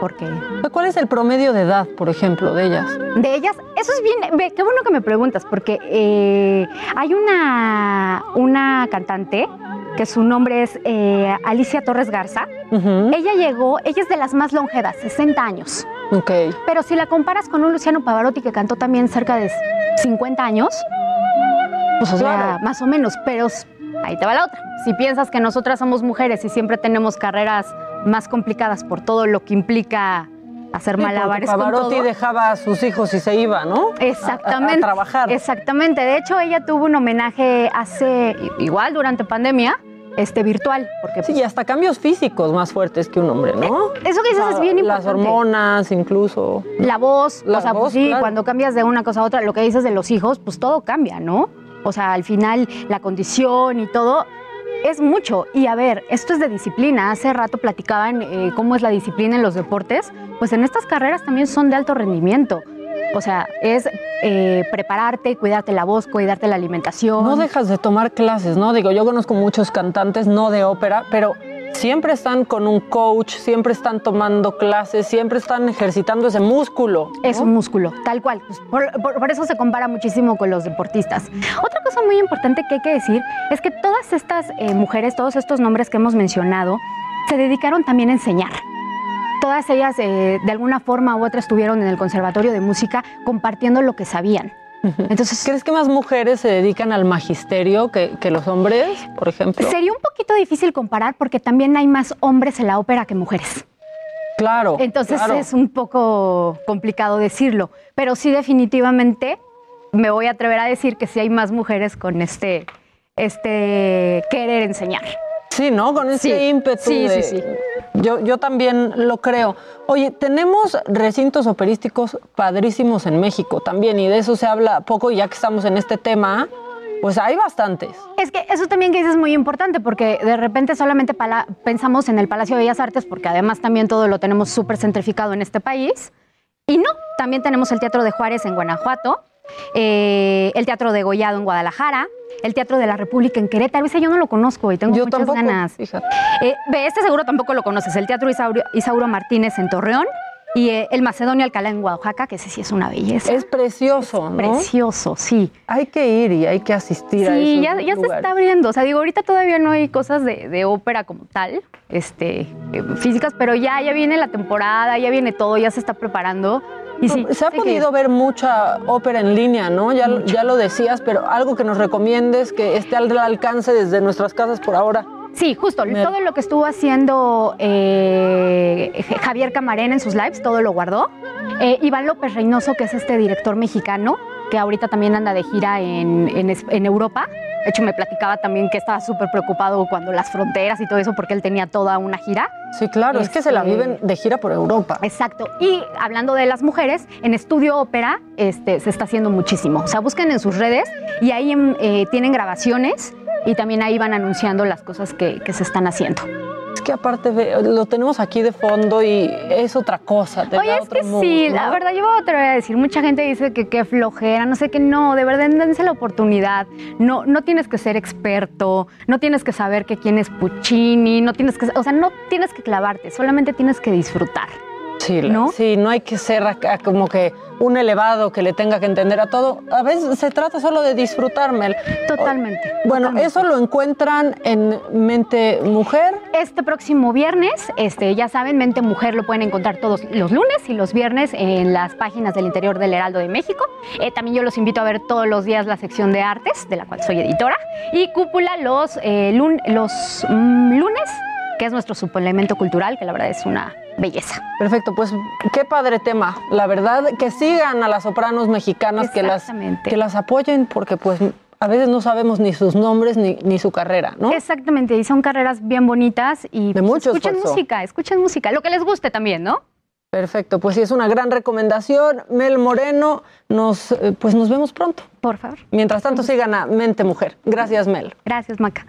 [SPEAKER 11] porque
[SPEAKER 5] ¿Cuál es el promedio de edad, por ejemplo, de ellas?
[SPEAKER 11] de ellas, eso es bien, qué bueno que me preguntas, porque eh, hay una, una cantante que su nombre es eh, Alicia Torres Garza. Ella llegó, ella es de las más longevas, 60 años.
[SPEAKER 5] Ok.
[SPEAKER 11] Pero si la comparas con un Luciano Pavarotti que cantó también cerca de 50 años, pues o sea,
[SPEAKER 5] Claro.
[SPEAKER 11] más o menos, pero ahí te va la otra. Si piensas que nosotras somos mujeres y siempre tenemos carreras más complicadas por todo lo que implica hacer
[SPEAKER 5] Sí,
[SPEAKER 11] malabares con
[SPEAKER 5] Pavarotti
[SPEAKER 11] todo.
[SPEAKER 5] dejaba a sus hijos y se iba, ¿no?
[SPEAKER 11] Exactamente.
[SPEAKER 5] A, a trabajar.
[SPEAKER 11] Exactamente. De hecho, ella tuvo un homenaje hace, igual durante pandemia, este virtual, porque
[SPEAKER 5] Sí, y hasta cambios físicos más fuertes que un hombre, ¿no?
[SPEAKER 11] Eso que dices es bien
[SPEAKER 5] Las
[SPEAKER 11] importante.
[SPEAKER 5] hormonas, incluso.
[SPEAKER 11] la voz,
[SPEAKER 5] La
[SPEAKER 11] o sea, pues sí,
[SPEAKER 5] claro.
[SPEAKER 11] cuando cambias de una cosa a otra, lo que dices de los hijos, pues todo cambia, ¿no? O sea, al final la condición y todo es mucho. Y a ver, esto es de disciplina. Hace rato platicaban eh, cómo es la disciplina en los deportes. Pues en estas carreras también son de alto rendimiento. O sea, es eh, prepararte, cuidarte la voz, cuidarte la alimentación.
[SPEAKER 5] No dejas de tomar clases, ¿no? Digo, yo conozco muchos cantantes, no de ópera, pero siempre están con un coach, siempre están tomando clases, siempre están ejercitando ese músculo.
[SPEAKER 11] Es un músculo, tal cual. Pues por, por- por eso se compara muchísimo con los deportistas. Otra cosa muy importante que hay que decir es que todas estas eh, mujeres, todos estos nombres que hemos mencionado, se dedicaron también a enseñar. Todas ellas, eh, de alguna forma u otra, estuvieron en el Conservatorio de Música compartiendo lo que sabían. Entonces,
[SPEAKER 5] ¿Crees que más mujeres se dedican al magisterio que, que los hombres, por ejemplo?
[SPEAKER 11] sería un poquito difícil comparar porque también hay más hombres en la ópera que mujeres.
[SPEAKER 5] Claro.
[SPEAKER 11] Entonces
[SPEAKER 5] claro.
[SPEAKER 11] es un poco complicado decirlo, pero sí definitivamente me voy a atrever a decir que sí hay más mujeres con este, este querer enseñar.
[SPEAKER 5] Sí, ¿no? Con ese
[SPEAKER 11] Sí,
[SPEAKER 5] ímpetu.
[SPEAKER 11] sí,
[SPEAKER 5] de-
[SPEAKER 11] sí, sí.
[SPEAKER 5] Yo, yo también lo creo. Oye, tenemos recintos operísticos padrísimos en México también, y de eso se habla poco, y ya que estamos en este tema, pues hay bastantes.
[SPEAKER 11] Es que eso también que dices es muy importante porque de repente solamente pensamos en el Palacio de Bellas Artes porque además también todo lo tenemos súper centrificado en este país. Y no, también tenemos el Teatro de Juárez en Guanajuato, eh, el Teatro de Gollado en Guadalajara, el Teatro de la República en Querétaro. Ese yo no lo conozco y tengo
[SPEAKER 5] Yo
[SPEAKER 11] muchas
[SPEAKER 5] tampoco,
[SPEAKER 11] ganas. Eh, este seguro tampoco lo conoces, el Teatro Isauro, Isauro Martínez en Torreón y eh, el Macedonio Alcalá en Oaxaca, que ese sí es una belleza.
[SPEAKER 5] Es precioso, ¿no?
[SPEAKER 11] Precioso, sí.
[SPEAKER 5] Hay que ir y hay que asistir a
[SPEAKER 11] Sí,
[SPEAKER 5] esos
[SPEAKER 11] ya, ya se está abriendo. O sea, digo, ahorita todavía no hay cosas de, de ópera como tal, este, eh, físicas, pero ya, ya viene la temporada, ya viene todo, ya se está preparando. Y sí,
[SPEAKER 5] Se ha
[SPEAKER 11] que
[SPEAKER 5] podido ver mucha ópera en línea, ¿no? Ya, lo- ya lo decías, pero algo que nos recomiendes que esté al alcance desde nuestras casas por ahora.
[SPEAKER 11] Sí, justo. Todo lo que estuvo haciendo eh, Javier Camarena en sus lives, todo lo guardó. Eh, Iván López Reynoso, que es este director mexicano, que ahorita también anda de gira en, en Europa. De hecho, me platicaba también que estaba súper preocupado cuando las fronteras y todo eso, porque él tenía toda una gira.
[SPEAKER 5] Sí, claro, es que se la
[SPEAKER 11] Este-
[SPEAKER 5] viven de gira por Europa.
[SPEAKER 11] Exacto. Y hablando de las mujeres, en Estudio Ópera este, se está haciendo muchísimo. O sea, busquen en sus redes y ahí em, eh, tienen grabaciones y también ahí van anunciando las cosas que, que se están haciendo.
[SPEAKER 5] Es que aparte lo tenemos aquí de fondo y es otra cosa. te
[SPEAKER 11] Oye, es
[SPEAKER 5] otro
[SPEAKER 11] que
[SPEAKER 5] mood,
[SPEAKER 11] sí,
[SPEAKER 5] ¿no?
[SPEAKER 11] la verdad, yo te lo voy a decir. Mucha gente dice que qué flojera, no sé qué, no, de verdad, dense la oportunidad. No, no tienes que ser experto, no tienes que saber que quién es Puccini, no tienes que, o sea, no tienes que clavarte, solamente tienes que disfrutar.
[SPEAKER 5] Sí,
[SPEAKER 11] ¿No?
[SPEAKER 5] sí, no hay que ser acá como que un elevado que le tenga que entender a todo. A veces se trata solo de disfrutarme.
[SPEAKER 11] Totalmente.
[SPEAKER 5] Bueno,
[SPEAKER 11] totalmente.
[SPEAKER 5] eso lo encuentran en Mente Mujer.
[SPEAKER 11] Este próximo viernes, este, ya saben, Mente Mujer lo pueden encontrar todos los lunes y los viernes en las páginas del interior del Heraldo de México. Eh, también yo los invito a ver todos los días la sección de artes, de la cual soy editora. Y Cúpula los, eh, lun- los mm, lunes, que es nuestro suplemento cultural, que la verdad es una belleza.
[SPEAKER 5] Perfecto, pues qué padre tema. La verdad, que sigan a las sopranos mexicanas, que las, que las apoyen, porque pues a veces no sabemos ni sus nombres ni, ni su carrera, ¿no?
[SPEAKER 11] Exactamente, y son carreras bien bonitas y pues,
[SPEAKER 5] mucho
[SPEAKER 11] escuchen
[SPEAKER 5] esfuerzo.
[SPEAKER 11] música, escuchen música, lo que les guste también, ¿no?
[SPEAKER 5] Perfecto, pues sí, es una gran recomendación. Mel Moreno, nos, eh, pues nos vemos pronto.
[SPEAKER 11] Por favor.
[SPEAKER 5] Mientras tanto, sigan a Mente Mujer. Gracias, Mel.
[SPEAKER 11] Gracias, Maca.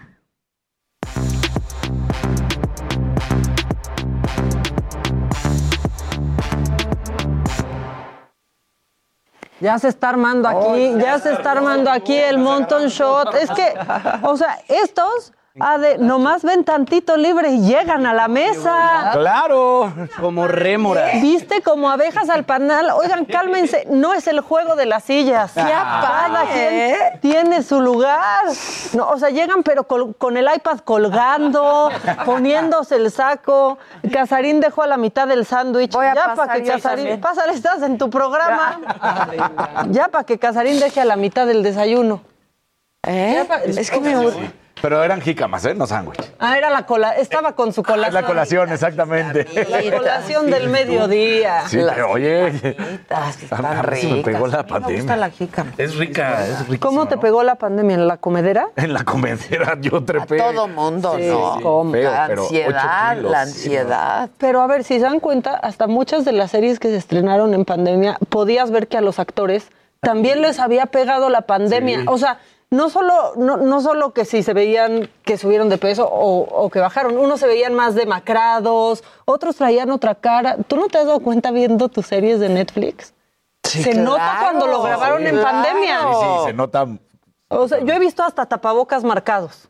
[SPEAKER 5] Ya se está armando aquí, ya se está armando aquí el Monton Shot. Es que, o sea, estos, ah, de, nomás ven tantito libre y llegan a la mesa.
[SPEAKER 4] Claro.
[SPEAKER 12] Como rémoras.
[SPEAKER 5] ¿Viste como abejas al panal? Oigan, cálmense, no es el juego de las sillas. Cada quien tiene su lugar. No, o sea, llegan pero col- con el iPad colgando, poniéndose el saco. Casarín dejó a la mitad del sándwich. Ya
[SPEAKER 1] pasar
[SPEAKER 5] para que Casarín,
[SPEAKER 1] también.
[SPEAKER 5] pásale, estás en tu programa. ya para que Casarín deje a la mitad del desayuno.
[SPEAKER 1] ¿Eh? Es que me...
[SPEAKER 4] Pero eran jícamas, ¿eh? No sándwich.
[SPEAKER 5] Ah, era la cola, estaba con su
[SPEAKER 4] Es
[SPEAKER 5] colación.
[SPEAKER 4] la colación, exactamente.
[SPEAKER 5] La colación del mediodía.
[SPEAKER 4] Sí, pero oye.
[SPEAKER 1] Están
[SPEAKER 4] A me pegó la
[SPEAKER 1] A mí me gusta
[SPEAKER 4] pandemia.
[SPEAKER 1] la jícama.
[SPEAKER 12] Es rica, es rica.
[SPEAKER 5] ¿Cómo te pegó la pandemia? ¿En la comedera?
[SPEAKER 4] En la comedera yo trepé.
[SPEAKER 1] Todo mundo,
[SPEAKER 5] Sí,
[SPEAKER 1] ¿no?
[SPEAKER 5] sí, ¿cómo?
[SPEAKER 4] Feo,
[SPEAKER 1] la ansiedad,
[SPEAKER 4] kilos,
[SPEAKER 1] la
[SPEAKER 4] sí,
[SPEAKER 1] ansiedad.
[SPEAKER 5] Pero a ver, si se dan cuenta, hasta muchas de las series que se estrenaron en pandemia, podías ver que a los actores también les había pegado la pandemia.
[SPEAKER 4] Sí.
[SPEAKER 5] O sea, no solo, no, no solo que si se veían que subieron de peso o, o que bajaron, unos se veían más demacrados, otros traían otra cara. ¿Tú no te has dado cuenta viendo tus series de Netflix? se nota cuando lo grabaron en
[SPEAKER 1] claro.
[SPEAKER 5] pandemia.
[SPEAKER 4] Sí, sí, se nota.
[SPEAKER 5] O sea, yo he visto hasta tapabocas marcados.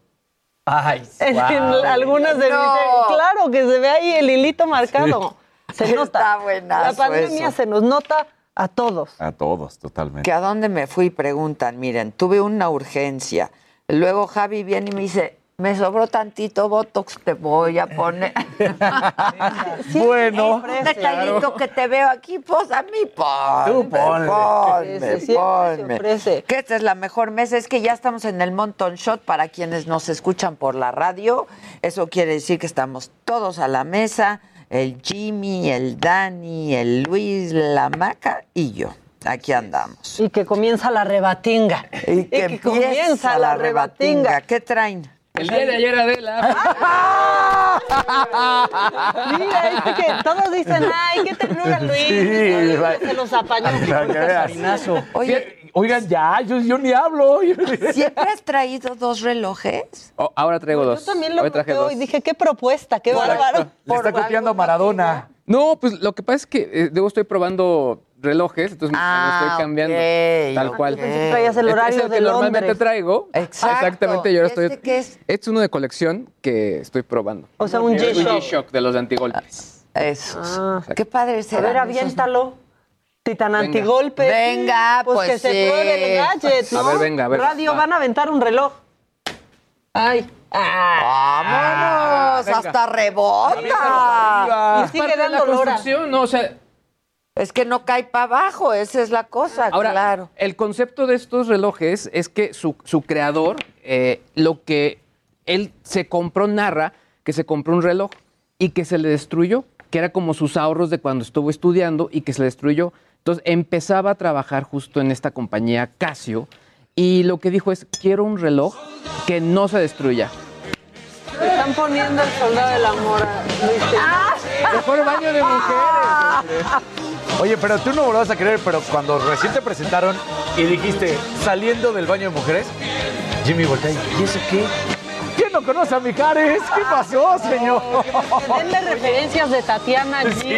[SPEAKER 12] Ay,
[SPEAKER 5] En,
[SPEAKER 12] guau.
[SPEAKER 5] en algunas de mis
[SPEAKER 1] No.
[SPEAKER 5] series. Claro que se ve ahí el hilito marcado. Se
[SPEAKER 1] Está
[SPEAKER 5] nota.
[SPEAKER 1] buenazo
[SPEAKER 5] La pandemia
[SPEAKER 1] eso.
[SPEAKER 5] se nos nota a todos.
[SPEAKER 4] A todos, totalmente.
[SPEAKER 1] que a dónde me fui preguntan, miren, tuve una urgencia. Luego Javi viene y me dice, me sobró tantito Botox, te voy a poner.
[SPEAKER 4] bueno.
[SPEAKER 1] Un detallito que te veo aquí, pues a mí ponme,
[SPEAKER 4] Tú ponle.
[SPEAKER 1] ponme,
[SPEAKER 5] Sí, sí,
[SPEAKER 1] ponme.
[SPEAKER 5] ofrece.
[SPEAKER 1] Que esta es la mejor mesa, es que ya estamos en el Monton Shot para quienes nos escuchan por la radio. Eso quiere decir que estamos todos a la mesa, el Jimmy, el Dani, el Luis, la Maca y yo. Aquí andamos.
[SPEAKER 5] Y que comienza la rebatinga.
[SPEAKER 1] Y que, empieza la rebatinga. ¿Qué traen?
[SPEAKER 12] El día de ayer, Adela.
[SPEAKER 5] Mira, es que todos dicen, ay, qué ternura Luis.
[SPEAKER 4] Sí,
[SPEAKER 5] Luis se los apañó.
[SPEAKER 1] Oye,
[SPEAKER 4] Oigan, ya, yo, yo ni hablo.
[SPEAKER 1] ¿siempre has traído dos relojes?
[SPEAKER 12] Oh, ahora traigo dos.
[SPEAKER 5] Yo también lo
[SPEAKER 12] traje dos.
[SPEAKER 5] y dije, qué propuesta, qué bárbaro.
[SPEAKER 4] Le está copiando Maradona.
[SPEAKER 12] No, pues lo que pasa es que eh, debo estoy probando relojes, entonces me- me
[SPEAKER 1] Ah,
[SPEAKER 12] estoy cambiando tal cual.
[SPEAKER 5] Traías el
[SPEAKER 12] Este
[SPEAKER 5] horario
[SPEAKER 12] es el
[SPEAKER 5] de
[SPEAKER 12] que normalmente
[SPEAKER 5] Londres.
[SPEAKER 12] traigo.
[SPEAKER 1] Exacto.
[SPEAKER 12] Exactamente, yo ahora estoy.
[SPEAKER 1] ¿Este qué es?
[SPEAKER 12] Este es uno de colección que estoy probando.
[SPEAKER 5] O sea, un
[SPEAKER 12] Un
[SPEAKER 5] G-Shock.
[SPEAKER 12] G-Shock de los de antigolpes.
[SPEAKER 1] Esos.
[SPEAKER 5] Ah.
[SPEAKER 1] Qué padre
[SPEAKER 5] A
[SPEAKER 1] será.
[SPEAKER 5] ver, aviéntalo. Titan antigolpe.
[SPEAKER 1] Venga,
[SPEAKER 5] pues,
[SPEAKER 1] pues
[SPEAKER 5] que se
[SPEAKER 1] sí.
[SPEAKER 5] pruebe el gadget, ¿no?
[SPEAKER 12] A ver, venga, a ver.
[SPEAKER 5] Radio,
[SPEAKER 12] Va.
[SPEAKER 5] van a aventar un reloj. Ay.
[SPEAKER 1] ¡Vámonos!
[SPEAKER 12] venga.
[SPEAKER 1] ¡Hasta rebota!
[SPEAKER 5] Y sigue
[SPEAKER 12] la
[SPEAKER 5] dando lora.
[SPEAKER 12] construcción, no, o sea,
[SPEAKER 1] Es que no cae para abajo, esa es la cosa,
[SPEAKER 12] Ahora,
[SPEAKER 1] claro.
[SPEAKER 12] el concepto de estos relojes es que su, su creador, eh, lo que él se compró, narra que se compró un reloj y que se le destruyó, que era como sus ahorros de cuando estuvo estudiando y que se le destruyó. Entonces empezaba a trabajar justo en esta compañía Casio y lo que dijo es, quiero un reloj que no se destruya.
[SPEAKER 5] Están poniendo el soldado del amor a Luis Tena.
[SPEAKER 12] Mejor baño de mujeres.
[SPEAKER 4] Oye, pero tú no me lo vas a creer, pero cuando recién te presentaron y dijiste, saliendo del baño de mujeres, Jimmy voltea y, ¿y eso qué? ¿Qué no
[SPEAKER 12] no conoce a Mijares. ¿Qué pasó, señor?
[SPEAKER 5] Denle referencias de Tatiana allí.
[SPEAKER 12] Sí,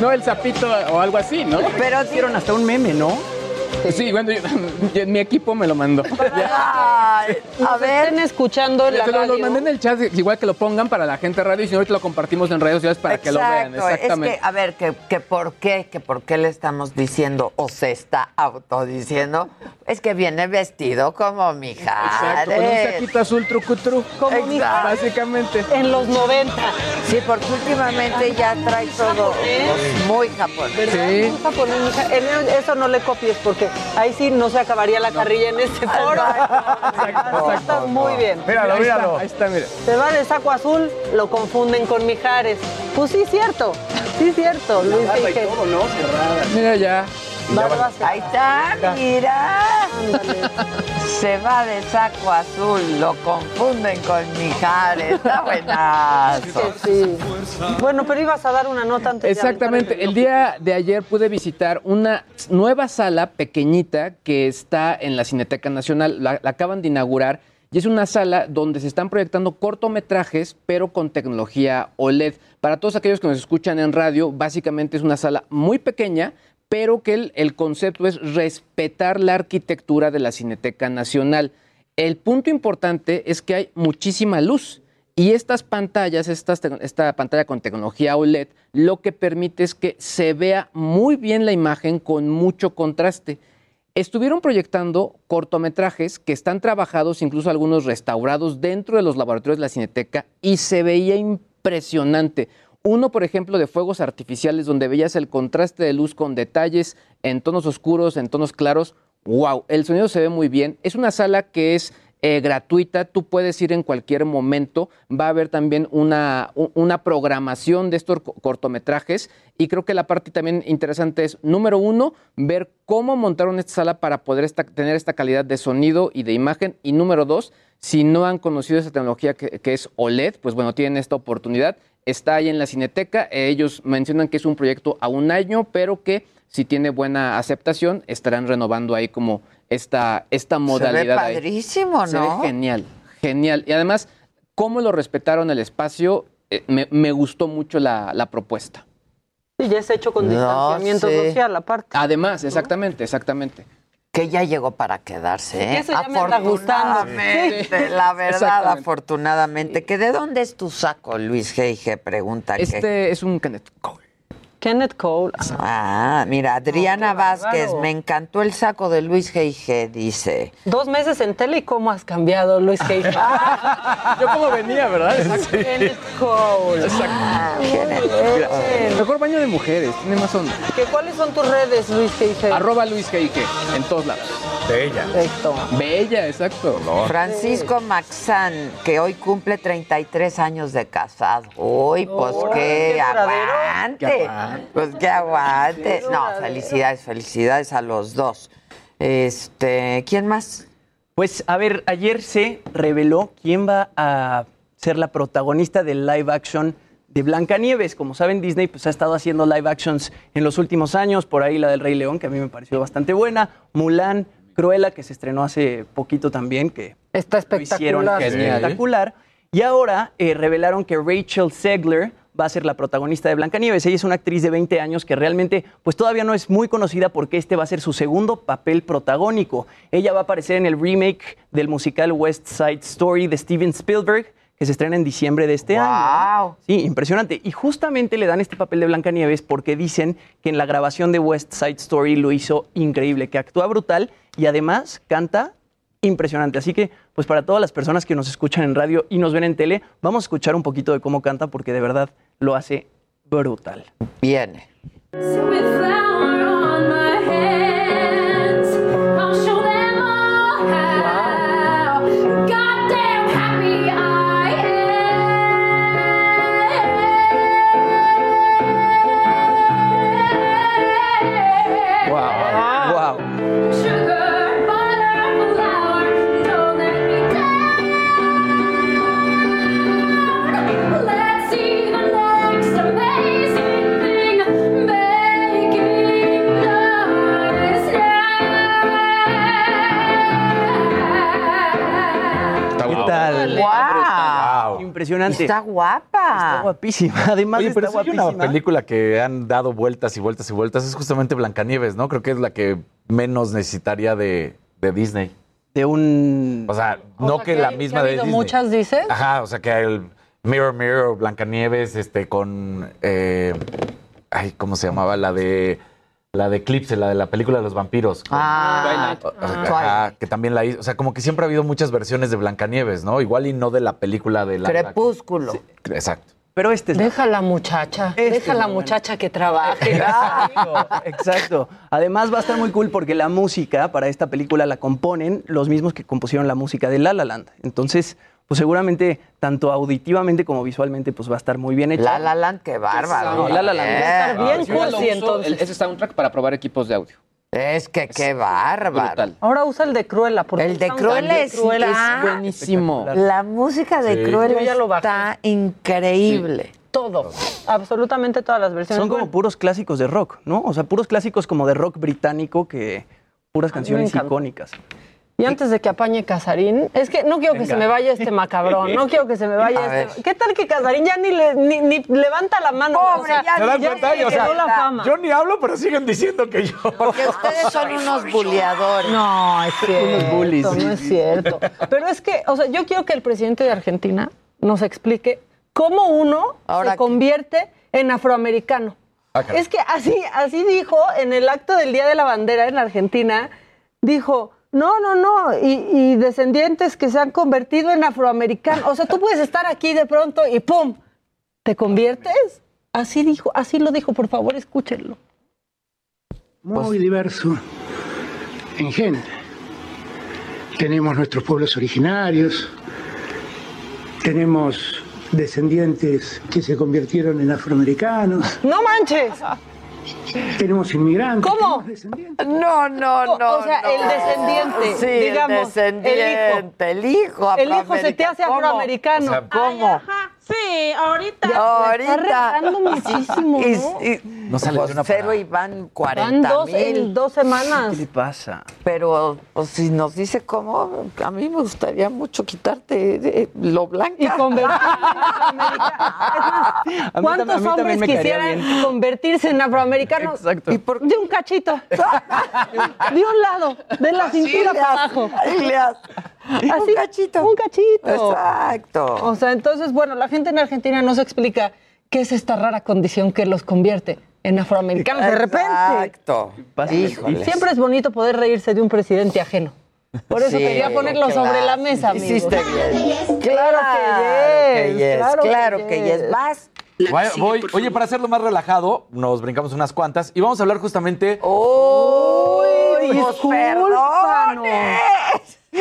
[SPEAKER 12] No, el sapito o algo así, ¿no?
[SPEAKER 1] Pero
[SPEAKER 13] hicieron hasta un meme, ¿no?
[SPEAKER 12] Sí, bueno, yo- yo- mi equipo me lo mandó.
[SPEAKER 1] Ay, a ver.
[SPEAKER 5] Estén escuchando en la
[SPEAKER 12] Te lo, lo
[SPEAKER 5] radio.
[SPEAKER 12] mandé en el chat, igual que lo pongan para la gente de radio y si no, ahorita lo compartimos en redes sociales para que lo vean. Exactamente.
[SPEAKER 1] Es que, a ver, que, que por qué, que por qué le estamos diciendo o se está autodiciendo, es que viene vestido como Mijares.
[SPEAKER 12] Exacto, con un saquito azul trucutru.
[SPEAKER 5] Como
[SPEAKER 1] Exacto.
[SPEAKER 12] Básicamente.
[SPEAKER 5] En los 90.
[SPEAKER 1] Sí, porque últimamente ya trae todo pues, muy japonés.
[SPEAKER 12] Sí.
[SPEAKER 5] Un japonés, mija. Eso no le copies porque ahí sí no se acabaría la carrilla en este foro. Está muy bien.
[SPEAKER 4] Míralo, míralo.
[SPEAKER 12] ahí está, mira.
[SPEAKER 5] Se va de saco azul, lo confunden con Mijares. Pues sí, cierto. Sí, cierto. Luis.
[SPEAKER 12] Mira ya.
[SPEAKER 1] Ahí está, mira. Se va de saco azul, lo confunden con Mijares. Está buenazo.
[SPEAKER 5] Sí. Bueno, pero ibas a dar una nota antes de
[SPEAKER 12] Exactamente. El día de ayer pude visitar una nueva sala pequeñita que está en la Cineteca Nacional. La, la acaban de inaugurar y es una sala donde se están proyectando cortometrajes, pero con tecnología OLED. Para todos aquellos que nos escuchan en radio, básicamente es una sala muy pequeña, pero que el, concepto es respetar la arquitectura de la Cineteca Nacional. El punto importante es que hay muchísima luz. Y estas pantallas, estas esta pantalla con tecnología OLED, lo que permite es que se vea muy bien la imagen con mucho contraste. Estuvieron proyectando cortometrajes que están trabajados, incluso algunos restaurados dentro de los laboratorios de la Cineteca y se veía impresionante. Uno, por ejemplo, de fuegos artificiales donde veías el contraste de luz con detalles en tonos oscuros, en tonos claros. ¡Wow! El sonido se ve muy bien. Es una sala que es eh, gratuita, tú puedes ir en cualquier momento. Va a haber también una, una programación de estos co- cortometrajes y creo que la parte también interesante es, número uno, ver cómo montaron esta sala para poder tener esta calidad de sonido y de imagen y número dos, si no han conocido esa tecnología que es OLED, pues bueno, tienen esta oportunidad. Está ahí en la Cineteca. Eh, Ellos mencionan que es un proyecto a un año, pero que si tiene buena aceptación, estarán renovando ahí como esta, esta modalidad. ahí.
[SPEAKER 1] padrísimo,
[SPEAKER 12] Se ve
[SPEAKER 1] ¿no?
[SPEAKER 12] genial, genial. Y además, cómo lo respetaron el espacio, eh, me, me gustó mucho la, la propuesta.
[SPEAKER 5] Y ya es hecho con
[SPEAKER 1] No
[SPEAKER 5] distanciamiento
[SPEAKER 1] sé.
[SPEAKER 5] social, aparte.
[SPEAKER 12] Además, exactamente, exactamente.
[SPEAKER 1] Que ya llegó para quedarse, ¿eh?
[SPEAKER 5] eso ya me anda gustando.
[SPEAKER 1] Afortunadamente, la verdad, afortunadamente. ¿Que ¿De dónde es tu saco, Luis G.I.G.? Pregunta que.
[SPEAKER 12] Este es un Kenneth Cole.
[SPEAKER 5] Kenneth Cole.
[SPEAKER 1] Ah, mira, Adriana Vázquez, me encantó el saco de Luis G.I.G., dice.
[SPEAKER 5] Dos meses en tele y cómo has cambiado, Luis G.
[SPEAKER 12] Yo como venía, ¿verdad?
[SPEAKER 5] Kenneth Cole.
[SPEAKER 1] Ah, bien.
[SPEAKER 12] Mejor baño de mujeres, tiene más onda.
[SPEAKER 5] ¿Qué, ¿Cuáles son tus redes, Luis G?
[SPEAKER 12] Arroba Luis G.I.G. en todos lados.
[SPEAKER 4] Bella.
[SPEAKER 5] Perfecto.
[SPEAKER 12] Bella, exacto.
[SPEAKER 1] Francisco Maxán, que hoy cumple 33 años de casado. Uy, pues qué
[SPEAKER 5] qué
[SPEAKER 1] aguante. Pues qué aguante. No, felicidades, felicidades a los dos. Este, ¿quién más?
[SPEAKER 13] Pues a ver, ayer se reveló quién va a ser la protagonista del live action de Blancanieves. Como saben, Disney pues, ha estado haciendo live actions en los últimos años, por ahí la del Rey León, que a mí me pareció bastante buena, Mulan, Cruella, que se estrenó hace poquito también, que
[SPEAKER 5] Está
[SPEAKER 13] lo hicieron
[SPEAKER 5] espectacular.
[SPEAKER 12] Genial.
[SPEAKER 13] espectacular. Y ahora eh, revelaron que Rachel Zegler va a ser la protagonista de Blancanieves. Ella es una actriz de 20 años que realmente pues todavía no es muy conocida porque este va a ser su segundo papel protagónico. Ella va a aparecer en el remake del musical West Side Story de Steven Spielberg que se estrena en diciembre de este año.
[SPEAKER 1] Wow.
[SPEAKER 13] Sí, impresionante. Y justamente le dan este papel de Blancanieves porque dicen que en la grabación de West Side Story lo hizo increíble, que actúa brutal y además canta impresionante. Así que, pues para todas las personas que nos escuchan en radio y nos ven en tele, vamos a escuchar un poquito de cómo canta porque de verdad lo hace brutal.
[SPEAKER 1] Viene.
[SPEAKER 13] Impresionante.
[SPEAKER 1] Está guapa.
[SPEAKER 13] Está guapísima. Además
[SPEAKER 4] Oye,
[SPEAKER 13] está
[SPEAKER 4] pero hay
[SPEAKER 13] guapísima.
[SPEAKER 4] una película que han dado vueltas y vueltas y vueltas, es justamente Blancanieves, ¿no? Creo que es la que menos necesitaría de, de Disney.
[SPEAKER 13] De un...
[SPEAKER 4] O sea,
[SPEAKER 5] O
[SPEAKER 4] no
[SPEAKER 5] sea,
[SPEAKER 4] que,
[SPEAKER 5] que
[SPEAKER 4] la
[SPEAKER 5] hay-
[SPEAKER 4] misma
[SPEAKER 5] que ha
[SPEAKER 4] de Disney.
[SPEAKER 5] muchas, dices.
[SPEAKER 4] Ajá, o sea, que el Mirror Mirror, Blancanieves, este, con... eh, ay, ¿cómo se llamaba? La de... La de Eclipse, la de la película de los vampiros.
[SPEAKER 1] Ah,
[SPEAKER 4] ajá, que también la hizo. O sea, como que siempre ha habido muchas versiones de Blancanieves, ¿no? Igual y no de la película de la.
[SPEAKER 1] Crepúsculo.
[SPEAKER 4] Exacto.
[SPEAKER 13] Pero este es
[SPEAKER 5] Deja a la muchacha,
[SPEAKER 13] Este
[SPEAKER 5] deja la
[SPEAKER 13] bueno.
[SPEAKER 5] muchacha que trabaje.
[SPEAKER 13] Exacto, exacto. Además va a estar muy cool porque la música para esta película la componen los mismos que compusieron la música de La La Land. Entonces, pues seguramente tanto auditivamente como visualmente pues va a estar muy bien hecha.
[SPEAKER 1] La La Land, qué bárbaro.
[SPEAKER 13] No, La La Land.
[SPEAKER 1] Eh,
[SPEAKER 5] Va a estar bien cursi,
[SPEAKER 12] uso,
[SPEAKER 5] entonces.
[SPEAKER 12] ese soundtrack para probar equipos de audio.
[SPEAKER 1] Es que qué bárbaro.
[SPEAKER 12] Brutal.
[SPEAKER 5] Ahora usa el de Cruella. Porque
[SPEAKER 1] El de Cruella
[SPEAKER 5] de
[SPEAKER 1] es-
[SPEAKER 5] Cruella
[SPEAKER 1] es
[SPEAKER 12] buenísimo.
[SPEAKER 1] La música de
[SPEAKER 4] Sí.
[SPEAKER 1] Cruella está increíble.
[SPEAKER 5] Todo, absolutamente todas las versiones.
[SPEAKER 13] Son como puros clásicos de rock, ¿no? O sea, puros clásicos como de rock británico que puras canciones icónicas.
[SPEAKER 5] Y antes de que apañe Casarín, es que no quiero que se me vaya este macabrón, no quiero que se me
[SPEAKER 1] A
[SPEAKER 5] vaya
[SPEAKER 1] ver.
[SPEAKER 5] este. ¿Qué tal que Casarín ya ni, le, ni, ni levanta la mano?
[SPEAKER 1] Pobre, ya
[SPEAKER 4] ¿Se dan
[SPEAKER 1] Ya
[SPEAKER 4] cuenta?
[SPEAKER 1] se
[SPEAKER 4] Y, o sea,
[SPEAKER 5] la fama.
[SPEAKER 4] yo ni hablo, pero siguen diciendo que yo.
[SPEAKER 1] Porque ustedes son unos buleadores.
[SPEAKER 5] No, es cierto,
[SPEAKER 13] Unos bullies.
[SPEAKER 5] no es cierto. Pero es que, o sea, yo quiero que el presidente de Argentina nos explique cómo uno
[SPEAKER 1] Ahora
[SPEAKER 5] se
[SPEAKER 1] que-
[SPEAKER 5] convierte en afroamericano.
[SPEAKER 4] Ah,
[SPEAKER 5] es que así, así dijo en el acto del Día de la Bandera en Argentina, dijo, no, no, no, y, y descendientes que se han convertido en afroamericanos. O sea, tú puedes estar aquí de pronto y ¡pum! ¿Te conviertes? Así dijo, así lo dijo, por favor, escúchenlo.
[SPEAKER 14] muy diverso en gente. Tenemos nuestros pueblos originarios, tenemos descendientes que se convirtieron en afroamericanos,
[SPEAKER 5] ¡No manches!
[SPEAKER 14] Tenemos inmigrantes.
[SPEAKER 5] ¿Cómo?
[SPEAKER 14] tenemos descendientes.
[SPEAKER 1] No, no, no.
[SPEAKER 5] O sea,
[SPEAKER 1] no.
[SPEAKER 5] el descendiente,
[SPEAKER 1] Sí,
[SPEAKER 5] digamos,
[SPEAKER 1] el descendiente, el hijo.
[SPEAKER 5] El hijo se te hace
[SPEAKER 1] ¿Cómo?
[SPEAKER 5] afroamericano.
[SPEAKER 4] O sea,
[SPEAKER 1] ¿Cómo?
[SPEAKER 15] Sí, ahorita.
[SPEAKER 1] Ahorita.
[SPEAKER 5] Está retando muchísimo,
[SPEAKER 1] Y-
[SPEAKER 5] ¿no?
[SPEAKER 1] y-
[SPEAKER 4] No sale
[SPEAKER 1] pues
[SPEAKER 4] de una
[SPEAKER 1] cero
[SPEAKER 4] parada.
[SPEAKER 1] y van 40
[SPEAKER 5] Van dos, en
[SPEAKER 1] mil.
[SPEAKER 5] dos semanas.
[SPEAKER 13] ¿Qué le pasa?
[SPEAKER 1] Pero pues, si nos dice cómo, a mí me gustaría mucho quitarte eh, lo blanca.
[SPEAKER 5] Y convertirse en afroamericano. ¿Cuántos
[SPEAKER 13] mí
[SPEAKER 5] hombres quisieran
[SPEAKER 13] bien.
[SPEAKER 5] convertirse en afroamericanos?
[SPEAKER 13] Exacto.
[SPEAKER 1] ¿Y por
[SPEAKER 5] De un cachito. De un lado, de la cintura para abajo. Así,
[SPEAKER 1] Un cachito.
[SPEAKER 5] Un cachito.
[SPEAKER 1] Exacto.
[SPEAKER 5] O sea, entonces, bueno, la gente en Argentina no se explica qué es esta rara condición que los convierte en afroamericanos de repente.
[SPEAKER 1] Exacto. Híjole.
[SPEAKER 5] Siempre es bonito poder reírse de un presidente ajeno. Por eso
[SPEAKER 1] Sí,
[SPEAKER 5] quería ponerlo
[SPEAKER 1] claro.
[SPEAKER 5] sobre la mesa, amigos.
[SPEAKER 1] Hiciste bien.
[SPEAKER 5] Claro que yes,
[SPEAKER 1] Claro
[SPEAKER 5] claro
[SPEAKER 1] que
[SPEAKER 5] que
[SPEAKER 1] yes. Vas.
[SPEAKER 4] Voy- voy- oye, para hacerlo más relajado, nos brincamos unas cuantas y vamos a hablar justamente.
[SPEAKER 1] ¡Uy!
[SPEAKER 5] discúlpanos.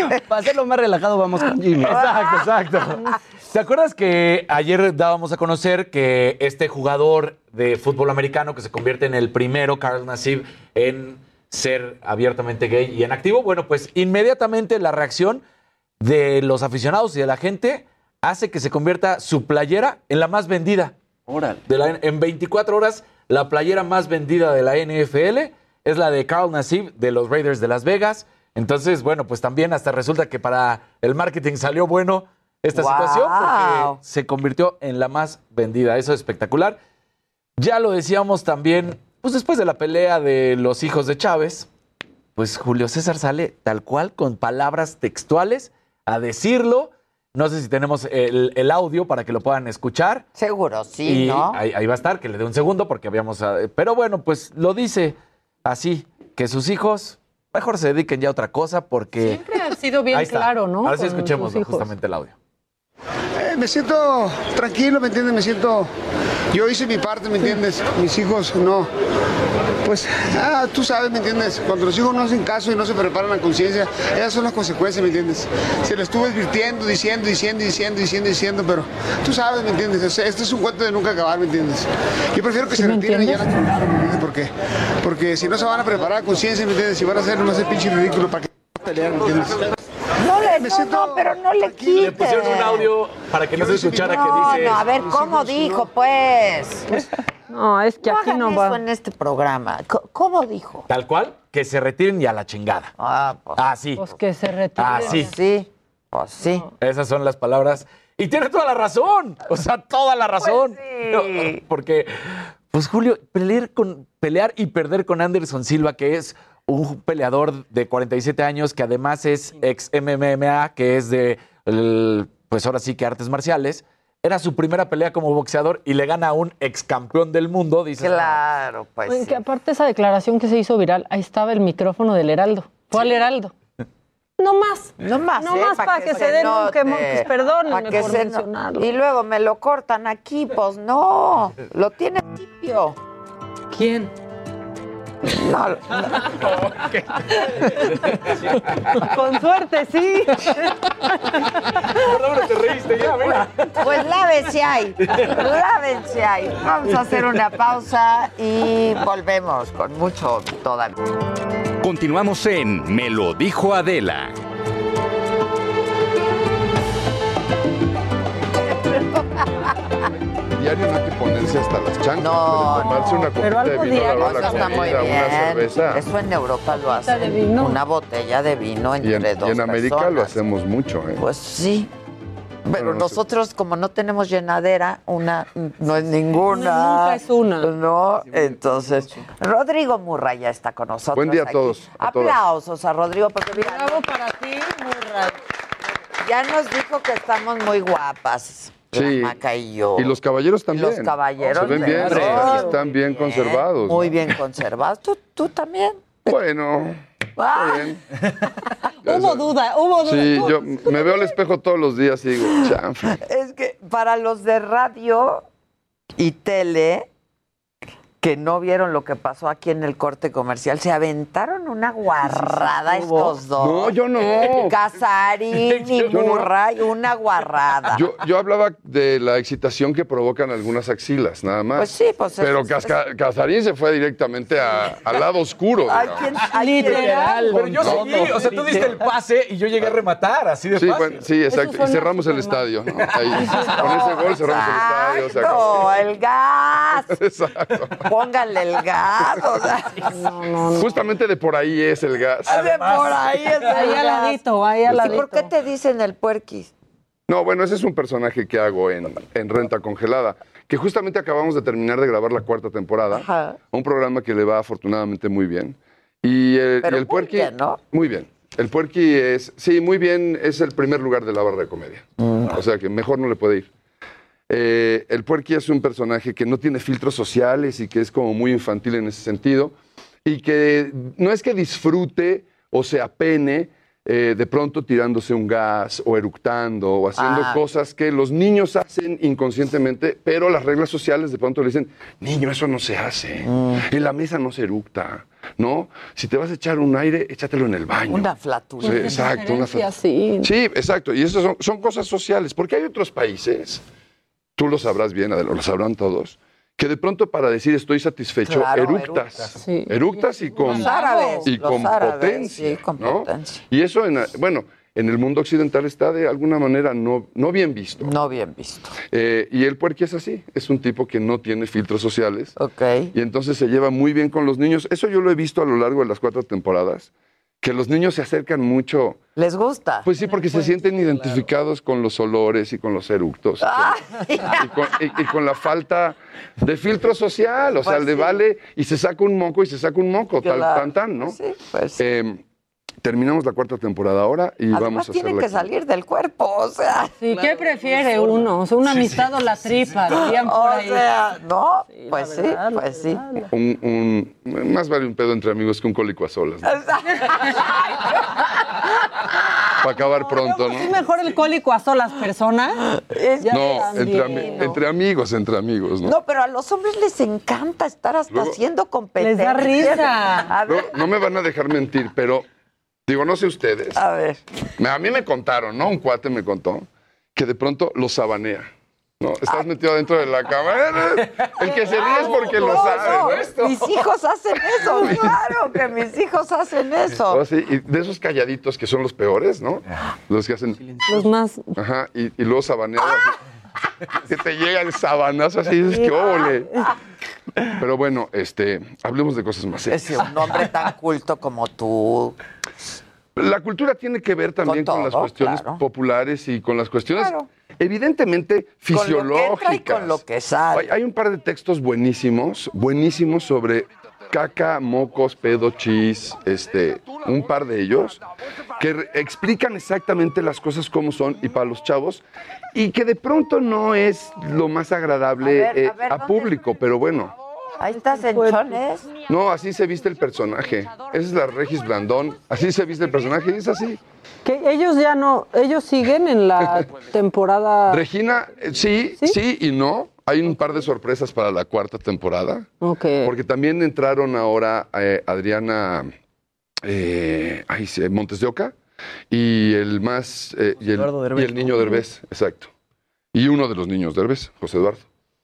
[SPEAKER 13] Para hacerlo más relajado, vamos con Jimmy.
[SPEAKER 4] Exacto, exacto. ¿Te acuerdas que ayer dábamos a conocer que este jugador de fútbol americano que se convierte en el primero, Carl Nassib, en ser abiertamente gay y en activo? Bueno, pues inmediatamente la reacción de los aficionados y de la gente hace que se convierta su playera en la más vendida.
[SPEAKER 13] Órale.
[SPEAKER 4] De la- en 24 horas, la playera más vendida de la NFL es la de Carl Nassib de los Raiders de Las Vegas. Entonces, bueno, pues también hasta resulta que para el marketing salió bueno esta situación porque se convirtió en la más vendida. Eso es espectacular. Ya lo decíamos también, pues después de la pelea de los hijos de Chávez, pues Julio César sale tal cual con palabras textuales a decirlo. No sé si tenemos el, el audio para que lo puedan escuchar.
[SPEAKER 1] Seguro, sí,
[SPEAKER 4] y
[SPEAKER 1] ¿no?
[SPEAKER 4] ahí, ahí va a estar, que le dé un segundo porque habíamos... ah, Pero bueno, pues lo dice así, que sus hijos mejor se dediquen ya a otra cosa porque...
[SPEAKER 5] Siempre ha sido bien claro, ¿no?
[SPEAKER 4] Ahora sí escuchemos justamente el audio.
[SPEAKER 14] Eh, me siento tranquilo, ¿me entiendes? Me siento... Yo hice mi parte, ¿me entiendes? Mis hijos no. Pues, ah, tú sabes, ¿me entiendes? Cuando los hijos no hacen caso y no se preparan a conciencia, esas son las consecuencias, ¿me entiendes? Se lo estuve advirtiendo, diciendo, diciendo, diciendo, diciendo, diciendo, pero tú sabes, ¿me entiendes? O sea, Este es un cuento de nunca acabar, ¿me entiendes? Yo prefiero que se retiren y ya la ¿me entiendes? ¿Por qué? Porque si no se van a preparar a conciencia, ¿me entiendes? Si van a hacer nomás el pinche ridículo, ¿para qué pelear, ¿me entiendes?
[SPEAKER 1] No le,
[SPEAKER 14] Me
[SPEAKER 1] no, no, pero no le
[SPEAKER 4] Le
[SPEAKER 1] quite.
[SPEAKER 4] pusieron un audio para que no se escuchara
[SPEAKER 1] No,
[SPEAKER 4] que dice...
[SPEAKER 1] no, a ver, ¿cómo dijo, pues?
[SPEAKER 5] No, es que
[SPEAKER 1] No
[SPEAKER 5] aquí
[SPEAKER 1] hagan
[SPEAKER 5] no
[SPEAKER 1] eso
[SPEAKER 5] va.
[SPEAKER 1] en este programa. ¿Cómo dijo?
[SPEAKER 4] Tal cual, que se retiren y a la chingada.
[SPEAKER 1] Ah, pues,
[SPEAKER 4] Así.
[SPEAKER 5] Pues que se retire.
[SPEAKER 4] Ah, sí.
[SPEAKER 1] pues sí.
[SPEAKER 4] Esas son las palabras Y tiene toda la razón. O sea, toda la razón.
[SPEAKER 1] sí.
[SPEAKER 4] Porque, pues Julio, pelear, con, pelear y perder con Anderson Silva, que es un peleador de 47 años, que además es ex MMA, que es de, el- pues ahora sí que artes marciales. Era su primera pelea como boxeador y le gana a un ex campeón del mundo. Dices,
[SPEAKER 1] Claro, pues.
[SPEAKER 5] Oye,
[SPEAKER 1] sí.
[SPEAKER 5] que aparte esa declaración que se hizo viral, ahí estaba el micrófono del Heraldo. Fue al Heraldo. No más.
[SPEAKER 1] No más,
[SPEAKER 5] No
[SPEAKER 1] ¿eh?
[SPEAKER 5] más
[SPEAKER 1] Pa'
[SPEAKER 5] para que, se den un quemón. Pues
[SPEAKER 1] Pa'
[SPEAKER 5] perdónenme
[SPEAKER 1] que
[SPEAKER 5] por
[SPEAKER 1] se no-
[SPEAKER 5] mencionarlo.
[SPEAKER 1] Y luego me lo cortan aquí, pues no. Lo tiene limpio.
[SPEAKER 5] ¿Quién?
[SPEAKER 1] No, no.
[SPEAKER 5] Con suerte, sí.
[SPEAKER 4] Perdón, te reíste ya, mira.
[SPEAKER 1] Pues lávense ahí. Lávense ahí. Vamos a hacer una pausa y volvemos con mucho todavía.
[SPEAKER 9] Continuamos en Me lo dijo Adela.
[SPEAKER 16] Diario no hay que ponerse hasta las chanclas.
[SPEAKER 1] No,
[SPEAKER 16] pero tomarse una
[SPEAKER 1] Pero
[SPEAKER 16] copita de vino a la
[SPEAKER 1] diario,
[SPEAKER 16] la
[SPEAKER 1] eso está muy
[SPEAKER 16] comida, una
[SPEAKER 1] bien.
[SPEAKER 16] cerveza.
[SPEAKER 1] Eso en Europa lo hacen.
[SPEAKER 5] de vino.
[SPEAKER 1] Una botella de vino
[SPEAKER 16] Y en,
[SPEAKER 1] entre
[SPEAKER 16] y
[SPEAKER 1] dos
[SPEAKER 16] en América lo
[SPEAKER 1] personas.
[SPEAKER 16] hacemos mucho, ¿eh?
[SPEAKER 1] Pues sí. Pero
[SPEAKER 16] Bueno,
[SPEAKER 1] nosotros, como no tenemos llenadera, una no es ninguna.
[SPEAKER 5] Nunca es una.
[SPEAKER 1] No, entonces. Rodrigo Murra ya está con nosotros.
[SPEAKER 16] Buen día a
[SPEAKER 1] aquí.
[SPEAKER 16] todos, a todas.
[SPEAKER 1] Aplausos a Rodrigo, porque mira,
[SPEAKER 5] Bravo para ti, Murray.
[SPEAKER 1] ya nos dijo que estamos muy guapas.
[SPEAKER 16] Sí.
[SPEAKER 1] La Maca y yo.
[SPEAKER 16] Y los caballeros también.
[SPEAKER 1] Los caballeros
[SPEAKER 16] Se ven bien, están- bien conservados.
[SPEAKER 1] Muy bien conservados. ¿Tú, tú también.
[SPEAKER 16] Bueno,
[SPEAKER 1] Ah,
[SPEAKER 16] bien.
[SPEAKER 5] Hubo duda, hubo duda.
[SPEAKER 16] Sí, yo me veo al espejo todos los días y digo, chanfle.
[SPEAKER 1] Es que para los de radio y tele que no vieron lo que pasó aquí en el corte comercial, se aventaron una guarrada estos dos.
[SPEAKER 16] No, yo no.
[SPEAKER 1] Casarín y
[SPEAKER 16] Yo no.
[SPEAKER 1] Murray, una guarrada.
[SPEAKER 16] Yo, yo hablaba de la excitación que provocan algunas axilas, nada más.
[SPEAKER 1] Pues sí, pues
[SPEAKER 16] Pero
[SPEAKER 1] es-
[SPEAKER 16] Casca- Casarín se fue directamente a- al lado oscuro.
[SPEAKER 5] Literal.
[SPEAKER 4] Pero yo seguí, o sea, tú diste el pase y yo llegué a rematar, así de
[SPEAKER 16] Sí,
[SPEAKER 4] fácil.
[SPEAKER 16] bueno, sí, exacto. Y cerramos el estadio, ¿no? Ahí, con ese gol cerramos el estadio. se acabó.
[SPEAKER 1] Exacto, el gas.
[SPEAKER 16] Exacto.
[SPEAKER 1] Pónganle el gas. O sea,
[SPEAKER 16] Justamente de por ahí es el gas.
[SPEAKER 1] de por ahí es el
[SPEAKER 5] Ahí
[SPEAKER 1] gas.
[SPEAKER 5] al ladito, ahí al
[SPEAKER 1] ¿Y
[SPEAKER 5] ladito.
[SPEAKER 1] por qué te dicen el puerquis?
[SPEAKER 16] No, bueno, ese es un personaje que hago en, en Renta Congelada, que justamente acabamos de terminar de grabar la cuarta temporada,
[SPEAKER 1] Ajá.
[SPEAKER 16] un programa que le va afortunadamente muy bien. Y el,
[SPEAKER 1] Pero
[SPEAKER 16] y el
[SPEAKER 1] muy
[SPEAKER 16] Puerqui,
[SPEAKER 1] bien, ¿no?
[SPEAKER 16] Muy bien. El Puerqui es, sí, muy bien, es el primer lugar de la barra de comedia.
[SPEAKER 1] Mm.
[SPEAKER 16] O sea que mejor no le puede ir. Eh, el Puerqui es un personaje que no tiene filtros sociales y que es como muy infantil en ese sentido. Y que no es que disfrute o se apene eh, de pronto tirándose un gas o eructando o haciendo
[SPEAKER 1] Ah.
[SPEAKER 16] cosas que los niños hacen inconscientemente, pero las reglas sociales de pronto le dicen, niño, eso no se hace.
[SPEAKER 1] Mm.
[SPEAKER 16] En la mesa no se eructa, ¿no? Si te vas a echar un aire, échatelo en el baño.
[SPEAKER 1] Una
[SPEAKER 16] Sí,
[SPEAKER 1] flatulencia.
[SPEAKER 16] exacto. Una
[SPEAKER 5] sí.
[SPEAKER 16] Sí, exacto. Y eso son, son cosas sociales, porque hay otros países, tú lo sabrás bien, lo sabrán todos, que de pronto para decir estoy satisfecho,
[SPEAKER 1] Claro,
[SPEAKER 16] eructas.
[SPEAKER 1] eructas.
[SPEAKER 5] Sí.
[SPEAKER 16] Eructas y con,
[SPEAKER 1] árabes,
[SPEAKER 16] y con
[SPEAKER 1] árabes,
[SPEAKER 16] potencia.
[SPEAKER 1] sí, con
[SPEAKER 16] ¿no?
[SPEAKER 1] potencia.
[SPEAKER 16] Y eso, en, bueno, en el mundo occidental está de alguna manera no, no bien visto.
[SPEAKER 1] No bien visto.
[SPEAKER 16] Eh, y el puerqui es así, es un tipo que no tiene filtros sociales.
[SPEAKER 1] Ok.
[SPEAKER 16] Y entonces se lleva muy bien con los niños. Eso yo lo he visto a lo largo de las cuatro temporadas, que los niños se acercan mucho.
[SPEAKER 1] ¿Les gusta?
[SPEAKER 16] Pues sí, porque se sienten identificados con los olores y con los eructos.
[SPEAKER 1] Ay,
[SPEAKER 16] Y con, y- y con la falta de filtro social. O sea,
[SPEAKER 1] Pues
[SPEAKER 16] le
[SPEAKER 1] sí.
[SPEAKER 16] vale y se saca un moco y se saca un moco, tal, tan, tan, ¿no?
[SPEAKER 1] Sí, pues sí.
[SPEAKER 16] Eh, terminamos la cuarta temporada ahora y vamos
[SPEAKER 1] Además
[SPEAKER 16] a
[SPEAKER 1] tienen
[SPEAKER 16] hacer
[SPEAKER 1] que salir del cuerpo, o sea.
[SPEAKER 5] Sí, ¿qué prefiere uno? O sea, una amistad o la tripa, dirían por
[SPEAKER 1] O
[SPEAKER 5] ahí.
[SPEAKER 1] sea, no, pues sí,
[SPEAKER 5] verdad,
[SPEAKER 1] pues sí.
[SPEAKER 16] un, un- más vale un pedo entre amigos que un cólico a solas. ¿no? Para acabar pronto,
[SPEAKER 5] ¿Es
[SPEAKER 16] ¿no?
[SPEAKER 5] mejor el cólico a solas personas?
[SPEAKER 16] No, entre, amigos, entre amigos, ¿no?
[SPEAKER 1] No, pero a los hombres les encanta estar hasta
[SPEAKER 16] Luego-
[SPEAKER 1] haciendo competencia.
[SPEAKER 5] Les da risa.
[SPEAKER 1] A
[SPEAKER 16] no me van a dejar mentir, pero digo, no sé ustedes.
[SPEAKER 1] a ver.
[SPEAKER 16] A mí me contaron, ¿no? Un cuate me contó que de pronto lo sabanea. No, estás metido dentro de la cama. El que se ríe es porque lo
[SPEAKER 1] No,
[SPEAKER 16] sabe.
[SPEAKER 1] no,
[SPEAKER 16] ¿no?
[SPEAKER 1] mis hijos hacen eso, claro que mis hijos hacen eso.
[SPEAKER 16] Oh, sí, y de esos calladitos que son los peores, ¿no? Los que hacen.
[SPEAKER 5] Los más.
[SPEAKER 16] Ajá, y, y luego sabaneado así. Que te llega el sabanazo así, dices, qué óvole. Pero bueno, este, hablemos de cosas más
[SPEAKER 1] Es
[SPEAKER 16] serias.
[SPEAKER 1] un hombre tan culto como tú.
[SPEAKER 16] La cultura tiene que ver también con,
[SPEAKER 1] Con
[SPEAKER 16] las cuestiones
[SPEAKER 1] claro.
[SPEAKER 16] populares y con las cuestiones
[SPEAKER 1] Claro. Con
[SPEAKER 16] evidentemente
[SPEAKER 1] lo que entra y
[SPEAKER 16] fisiológicas.
[SPEAKER 1] con lo que sale.
[SPEAKER 16] Hay, hay un par de textos buenísimos, buenísimos sobre caca, mocos, pedo, chis, este, un par de ellos, que explican exactamente las cosas como son y para los chavos, y que de pronto no es lo más agradable
[SPEAKER 1] A ver, a
[SPEAKER 16] eh,
[SPEAKER 1] ver,
[SPEAKER 16] a
[SPEAKER 1] ¿dónde
[SPEAKER 16] público, pero bueno.
[SPEAKER 1] Ahí estás en chones.
[SPEAKER 16] No, así se viste el personaje. Esa es la Regis Blandón. Así se viste el personaje y es así.
[SPEAKER 5] Que ellos ya no, ellos siguen en la temporada.
[SPEAKER 16] Regina, eh, sí, sí, y no. Hay un par de sorpresas para la cuarta temporada.
[SPEAKER 5] Ok.
[SPEAKER 16] Porque también entraron ahora eh, Adriana eh, ay, sí, Montes de Oca y el más eh, y, el, y el niño
[SPEAKER 13] ¿no?
[SPEAKER 16] Derbez, exacto. Y uno de los niños Derbez, José Eduardo.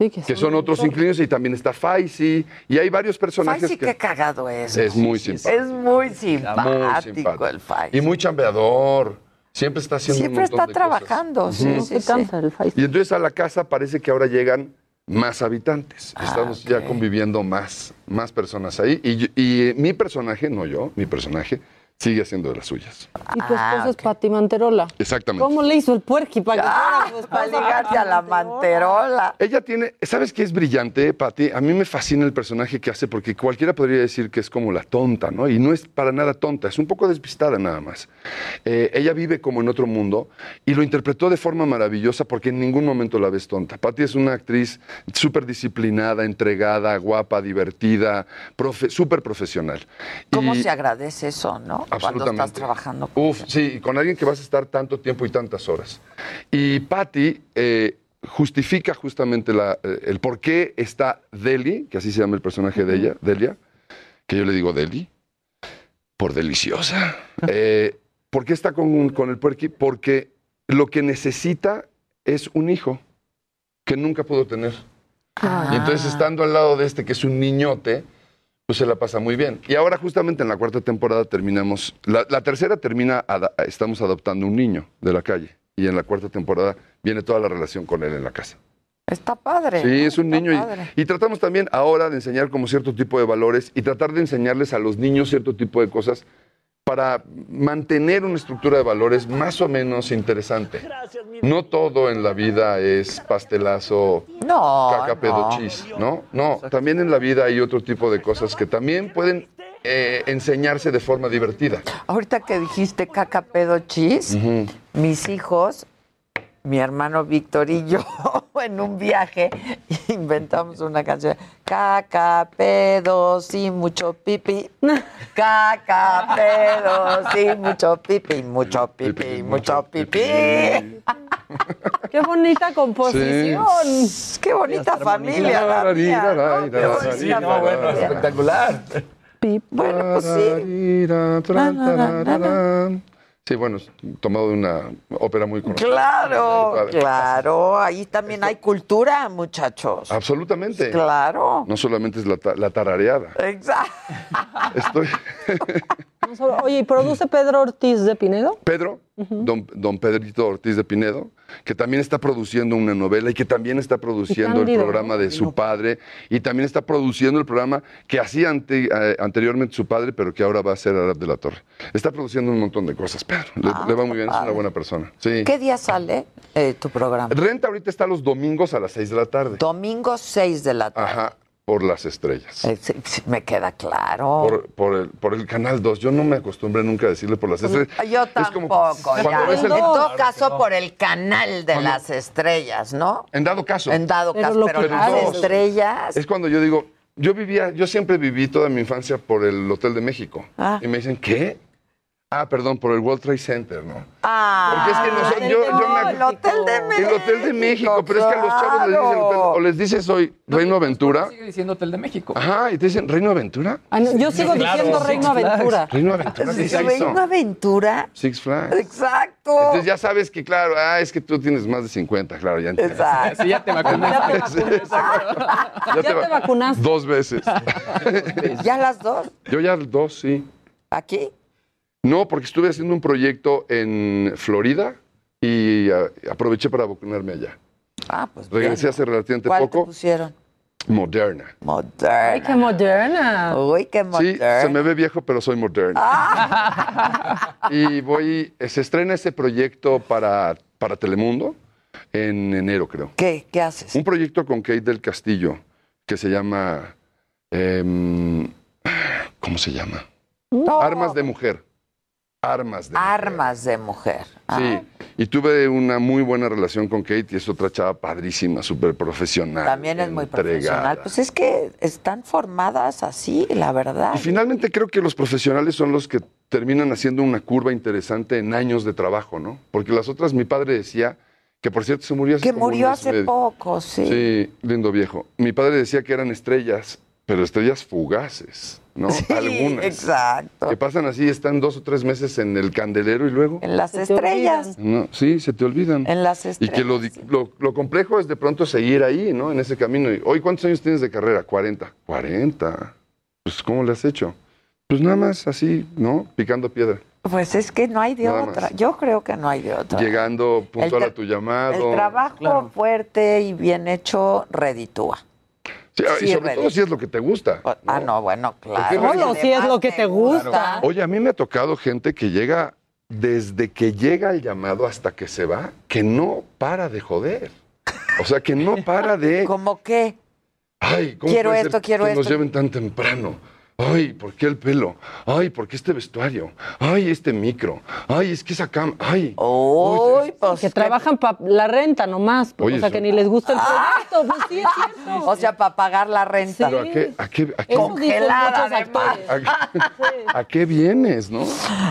[SPEAKER 16] Que son otros incluidos y también está Faisy y hay varios personajes
[SPEAKER 1] Faisy,
[SPEAKER 16] que
[SPEAKER 1] qué cagado es.
[SPEAKER 16] es muy simpático.
[SPEAKER 1] Es muy
[SPEAKER 16] Muy
[SPEAKER 1] simpático, el Faisy.
[SPEAKER 16] Y muy chambeador. Siempre está haciendo
[SPEAKER 1] Siempre
[SPEAKER 16] un montón
[SPEAKER 1] está
[SPEAKER 16] de
[SPEAKER 1] trabajando,
[SPEAKER 16] cosas.
[SPEAKER 1] sí,
[SPEAKER 16] Ujú.
[SPEAKER 1] sí, sí.
[SPEAKER 16] Y entonces a la casa parece que ahora llegan más habitantes.
[SPEAKER 1] Ah,
[SPEAKER 16] Estamos ya conviviendo más, más personas ahí. Y, y, mi personaje, no yo, mi personaje, sigue haciendo de las suyas.
[SPEAKER 5] Y tu esposa es Pati Manterola.
[SPEAKER 16] Exactamente.
[SPEAKER 5] ¿Cómo le hizo el puerqui para que
[SPEAKER 1] Ah,
[SPEAKER 5] fuera
[SPEAKER 1] para ligarse a la manterola.
[SPEAKER 16] Ella tiene, ¿sabes qué es brillante, Patti? A mí me fascina el personaje que hace porque cualquiera podría decir que es como la tonta, ¿no? Y no es para nada tonta, es un poco despistada nada más. Eh, ella vive como en otro mundo y lo interpretó de forma maravillosa porque en ningún momento la ves tonta. Patti es una actriz súper disciplinada, entregada, guapa, divertida, profe- súper profesional.
[SPEAKER 1] ¿Cómo
[SPEAKER 16] Y-
[SPEAKER 1] se agradece eso, no? Cuando estás trabajando.
[SPEAKER 16] Uf, sí, con alguien que vas a estar tanto tiempo y tantas horas. Y Patty eh, justifica justamente la- eh, el por qué está Deli, que así se llama el personaje de ella, Delia, que yo le digo Deli, por deliciosa. Eh, ¿Por qué está con, con el puerqui? Porque lo que necesita es un hijo que nunca pudo tener. Y entonces estando al lado de este, que es un niñote, pues se la pasa muy bien. Y ahora justamente en la cuarta temporada terminamos, la, la tercera termina, estamos adoptando un niño de la calle. Y en la cuarta temporada viene toda la relación con él en la casa.
[SPEAKER 1] Está padre.
[SPEAKER 16] Sí, es un niño. y tratamos también ahora de enseñar como cierto tipo de valores y tratar de enseñarles a los niños cierto tipo de cosas para mantener una estructura de valores más o menos interesante. No todo en la vida es pastelazo,
[SPEAKER 1] No,
[SPEAKER 16] caca, pedo,
[SPEAKER 1] no.
[SPEAKER 16] chis, ¿no? No, también en la vida hay otro tipo de cosas que también pueden eh, enseñarse de forma divertida.
[SPEAKER 1] Ahorita que dijiste caca, pedo, chis, mis hijos, mi hermano Víctor y yo, en un viaje, inventamos una canción. Caca, pedo, sí, mucho pipi. Caca, pedo, sí, mucho pipi, mucho pipi, mucho pipi.
[SPEAKER 5] Qué bonita composición.
[SPEAKER 1] Qué bonita familia. la mía, ¿no? Qué bonita
[SPEAKER 4] Sí, no, bueno,
[SPEAKER 1] familia.
[SPEAKER 4] espectacular.
[SPEAKER 1] Bueno, pues sí.
[SPEAKER 16] Sí, bueno, es tomado de una ópera muy conocida.
[SPEAKER 1] Claro, claro. Ahí también hay cultura, muchachos.
[SPEAKER 16] Absolutamente.
[SPEAKER 1] Claro.
[SPEAKER 16] No solamente es la, ta- la tarareada.
[SPEAKER 1] Exacto.
[SPEAKER 16] Estoy.
[SPEAKER 5] Oye, ¿y produce Pedro Ortiz de Pinedo?
[SPEAKER 16] Pedro, don, don Pedrito Ortiz de Pinedo, que también está produciendo una novela y que también está produciendo el programa de su padre y también está produciendo el programa que hacía ante- eh, anteriormente su padre, pero que ahora va a ser Arab de la Torre. Está produciendo un montón de cosas, Pedro. Le,
[SPEAKER 1] Ah,
[SPEAKER 16] le va muy bien, es una buena persona. Sí.
[SPEAKER 1] ¿Qué día sale eh, tu programa?
[SPEAKER 16] Renta ahorita está los domingos a las 6 de la tarde.
[SPEAKER 1] Domingo 6 de la tarde.
[SPEAKER 16] Ajá, por las estrellas.
[SPEAKER 1] Eh, sí, sí, me queda claro.
[SPEAKER 16] Por, por el, por el canal 2. Yo no me acostumbré nunca a decirle por las estrellas.
[SPEAKER 1] Yo
[SPEAKER 16] Es como
[SPEAKER 1] tampoco.
[SPEAKER 16] cuando
[SPEAKER 1] ya.
[SPEAKER 16] ves el-
[SPEAKER 1] En todo caso,
[SPEAKER 16] no.
[SPEAKER 1] por el canal de las estrellas, ¿no?
[SPEAKER 16] En dado caso.
[SPEAKER 1] En dado
[SPEAKER 5] Pero
[SPEAKER 1] caso, pero las estrellas.
[SPEAKER 16] Es cuando yo digo, yo vivía, yo siempre viví toda mi infancia por el Hotel de México.
[SPEAKER 1] Ah.
[SPEAKER 16] Y me dicen, ¿qué? Ah, perdón, por el World Trade Center, ¿no?
[SPEAKER 1] Ah,
[SPEAKER 16] Porque es que nosotros- yo- yo me-
[SPEAKER 1] el Hotel de México.
[SPEAKER 16] El Hotel de México, pero es que a los chavos les dicen hotel, o les dices hoy Reino Aventura.
[SPEAKER 12] Sigue diciendo Hotel de México.
[SPEAKER 16] Ajá, y te dicen Reino Aventura.
[SPEAKER 5] Ah, no, yo sigo diciendo Reino Aventura.
[SPEAKER 16] Reino Aventura.
[SPEAKER 1] Una aventura.
[SPEAKER 16] Six Flags.
[SPEAKER 1] Exacto.
[SPEAKER 16] Entonces ya sabes que, claro, ah, es que tú tienes más de 50, claro, ya entiendo.
[SPEAKER 1] Exacto.
[SPEAKER 12] Sí, ya te vacunaste.
[SPEAKER 5] Ya te
[SPEAKER 16] va-
[SPEAKER 5] vacunaste.
[SPEAKER 16] Dos veces.
[SPEAKER 1] ¿Ya las dos?
[SPEAKER 16] Yo ya dos, sí.
[SPEAKER 1] ¿Aquí?
[SPEAKER 16] No, porque estuve haciendo un proyecto en Florida y ah, aproveché para vacunarme allá.
[SPEAKER 1] Ah, pues bien.
[SPEAKER 16] Regresé hace relativamente
[SPEAKER 1] ¿Cuál te
[SPEAKER 16] poco.
[SPEAKER 1] pusieron?
[SPEAKER 16] Moderna.
[SPEAKER 1] Moderna.
[SPEAKER 5] Ay, qué moderna.
[SPEAKER 1] Uy, qué
[SPEAKER 16] Sí,
[SPEAKER 1] moderna.
[SPEAKER 16] se me ve viejo, pero soy moderna.
[SPEAKER 1] Ah.
[SPEAKER 16] Y voy, se estrena ese proyecto para, para Telemundo en enero, creo.
[SPEAKER 1] ¿Qué? ¿Qué haces?
[SPEAKER 16] Un proyecto con Kate del Castillo que se llama. em, ¿Cómo se llama?
[SPEAKER 1] No.
[SPEAKER 16] Armas de mujer. Armas de
[SPEAKER 1] Armas de mujer. Ah,
[SPEAKER 16] Sí, y tuve una muy buena relación con Kate y es otra chava padrísima, súper profesional.
[SPEAKER 1] También es muy profesional. Pues es que están formadas así, la verdad.
[SPEAKER 16] Y finalmente creo que los profesionales son los que terminan haciendo una curva interesante en años de trabajo, ¿no? Porque las otras, mi padre decía, que por cierto se murió hace
[SPEAKER 1] Que
[SPEAKER 16] como
[SPEAKER 1] murió hace
[SPEAKER 16] medio.
[SPEAKER 1] poco, sí.
[SPEAKER 16] Sí, lindo viejo. Mi padre decía que eran estrellas, pero estrellas fugaces, ¿no?
[SPEAKER 1] Sí,
[SPEAKER 16] Algunas.
[SPEAKER 1] exacto.
[SPEAKER 16] Que pasan así, están dos o tres meses en el candelero y luego...
[SPEAKER 1] En las estrellas.
[SPEAKER 16] No, sí, se te olvidan.
[SPEAKER 1] En las
[SPEAKER 16] Y
[SPEAKER 1] estrellas.
[SPEAKER 16] que lo, lo, lo complejo es de pronto seguir ahí, ¿no? En ese camino. Y, Hoy, ¿cuántos años tienes de carrera? 40. 40. Pues, ¿cómo le has hecho? Pues nada más así, ¿no? Picando piedra.
[SPEAKER 1] Pues es que no hay de
[SPEAKER 16] Nada
[SPEAKER 1] otra.
[SPEAKER 16] más.
[SPEAKER 1] Yo creo que no hay de otra.
[SPEAKER 16] Llegando puntual a tu llamado.
[SPEAKER 1] El trabajo fuerte y bien hecho reditúa.
[SPEAKER 16] Sí, y sobre todo si es lo que te gusta.
[SPEAKER 1] Ah, no, bueno, claro.
[SPEAKER 5] Solo si es lo que te gusta.
[SPEAKER 16] Oye, a mí me ha tocado gente que llega, desde que llega el llamado hasta que se va, que no para de joder. O sea, que no para de...
[SPEAKER 1] ¿Cómo qué?
[SPEAKER 16] Ay, ¿cómo
[SPEAKER 1] Quiero
[SPEAKER 16] puede ser
[SPEAKER 1] esto, quiero
[SPEAKER 16] que nos
[SPEAKER 1] esto?
[SPEAKER 16] lleven tan temprano? Ay, ¿por qué el pelo? Ay, ¿por qué este vestuario? Ay, este micro. Ay, es que esa cama. Ay.
[SPEAKER 1] Uy, pues.
[SPEAKER 5] que trabajan para la renta nomás.
[SPEAKER 16] Oye,
[SPEAKER 5] o sea,
[SPEAKER 16] eso-
[SPEAKER 5] que ni les gusta el proyecto. Pues sí, es cierto.
[SPEAKER 1] O sea, para pagar la renta.
[SPEAKER 16] Pero ¿a qué, a qué, a qué-
[SPEAKER 1] Congelada,
[SPEAKER 5] muchos actores.
[SPEAKER 16] a qué vienes, no?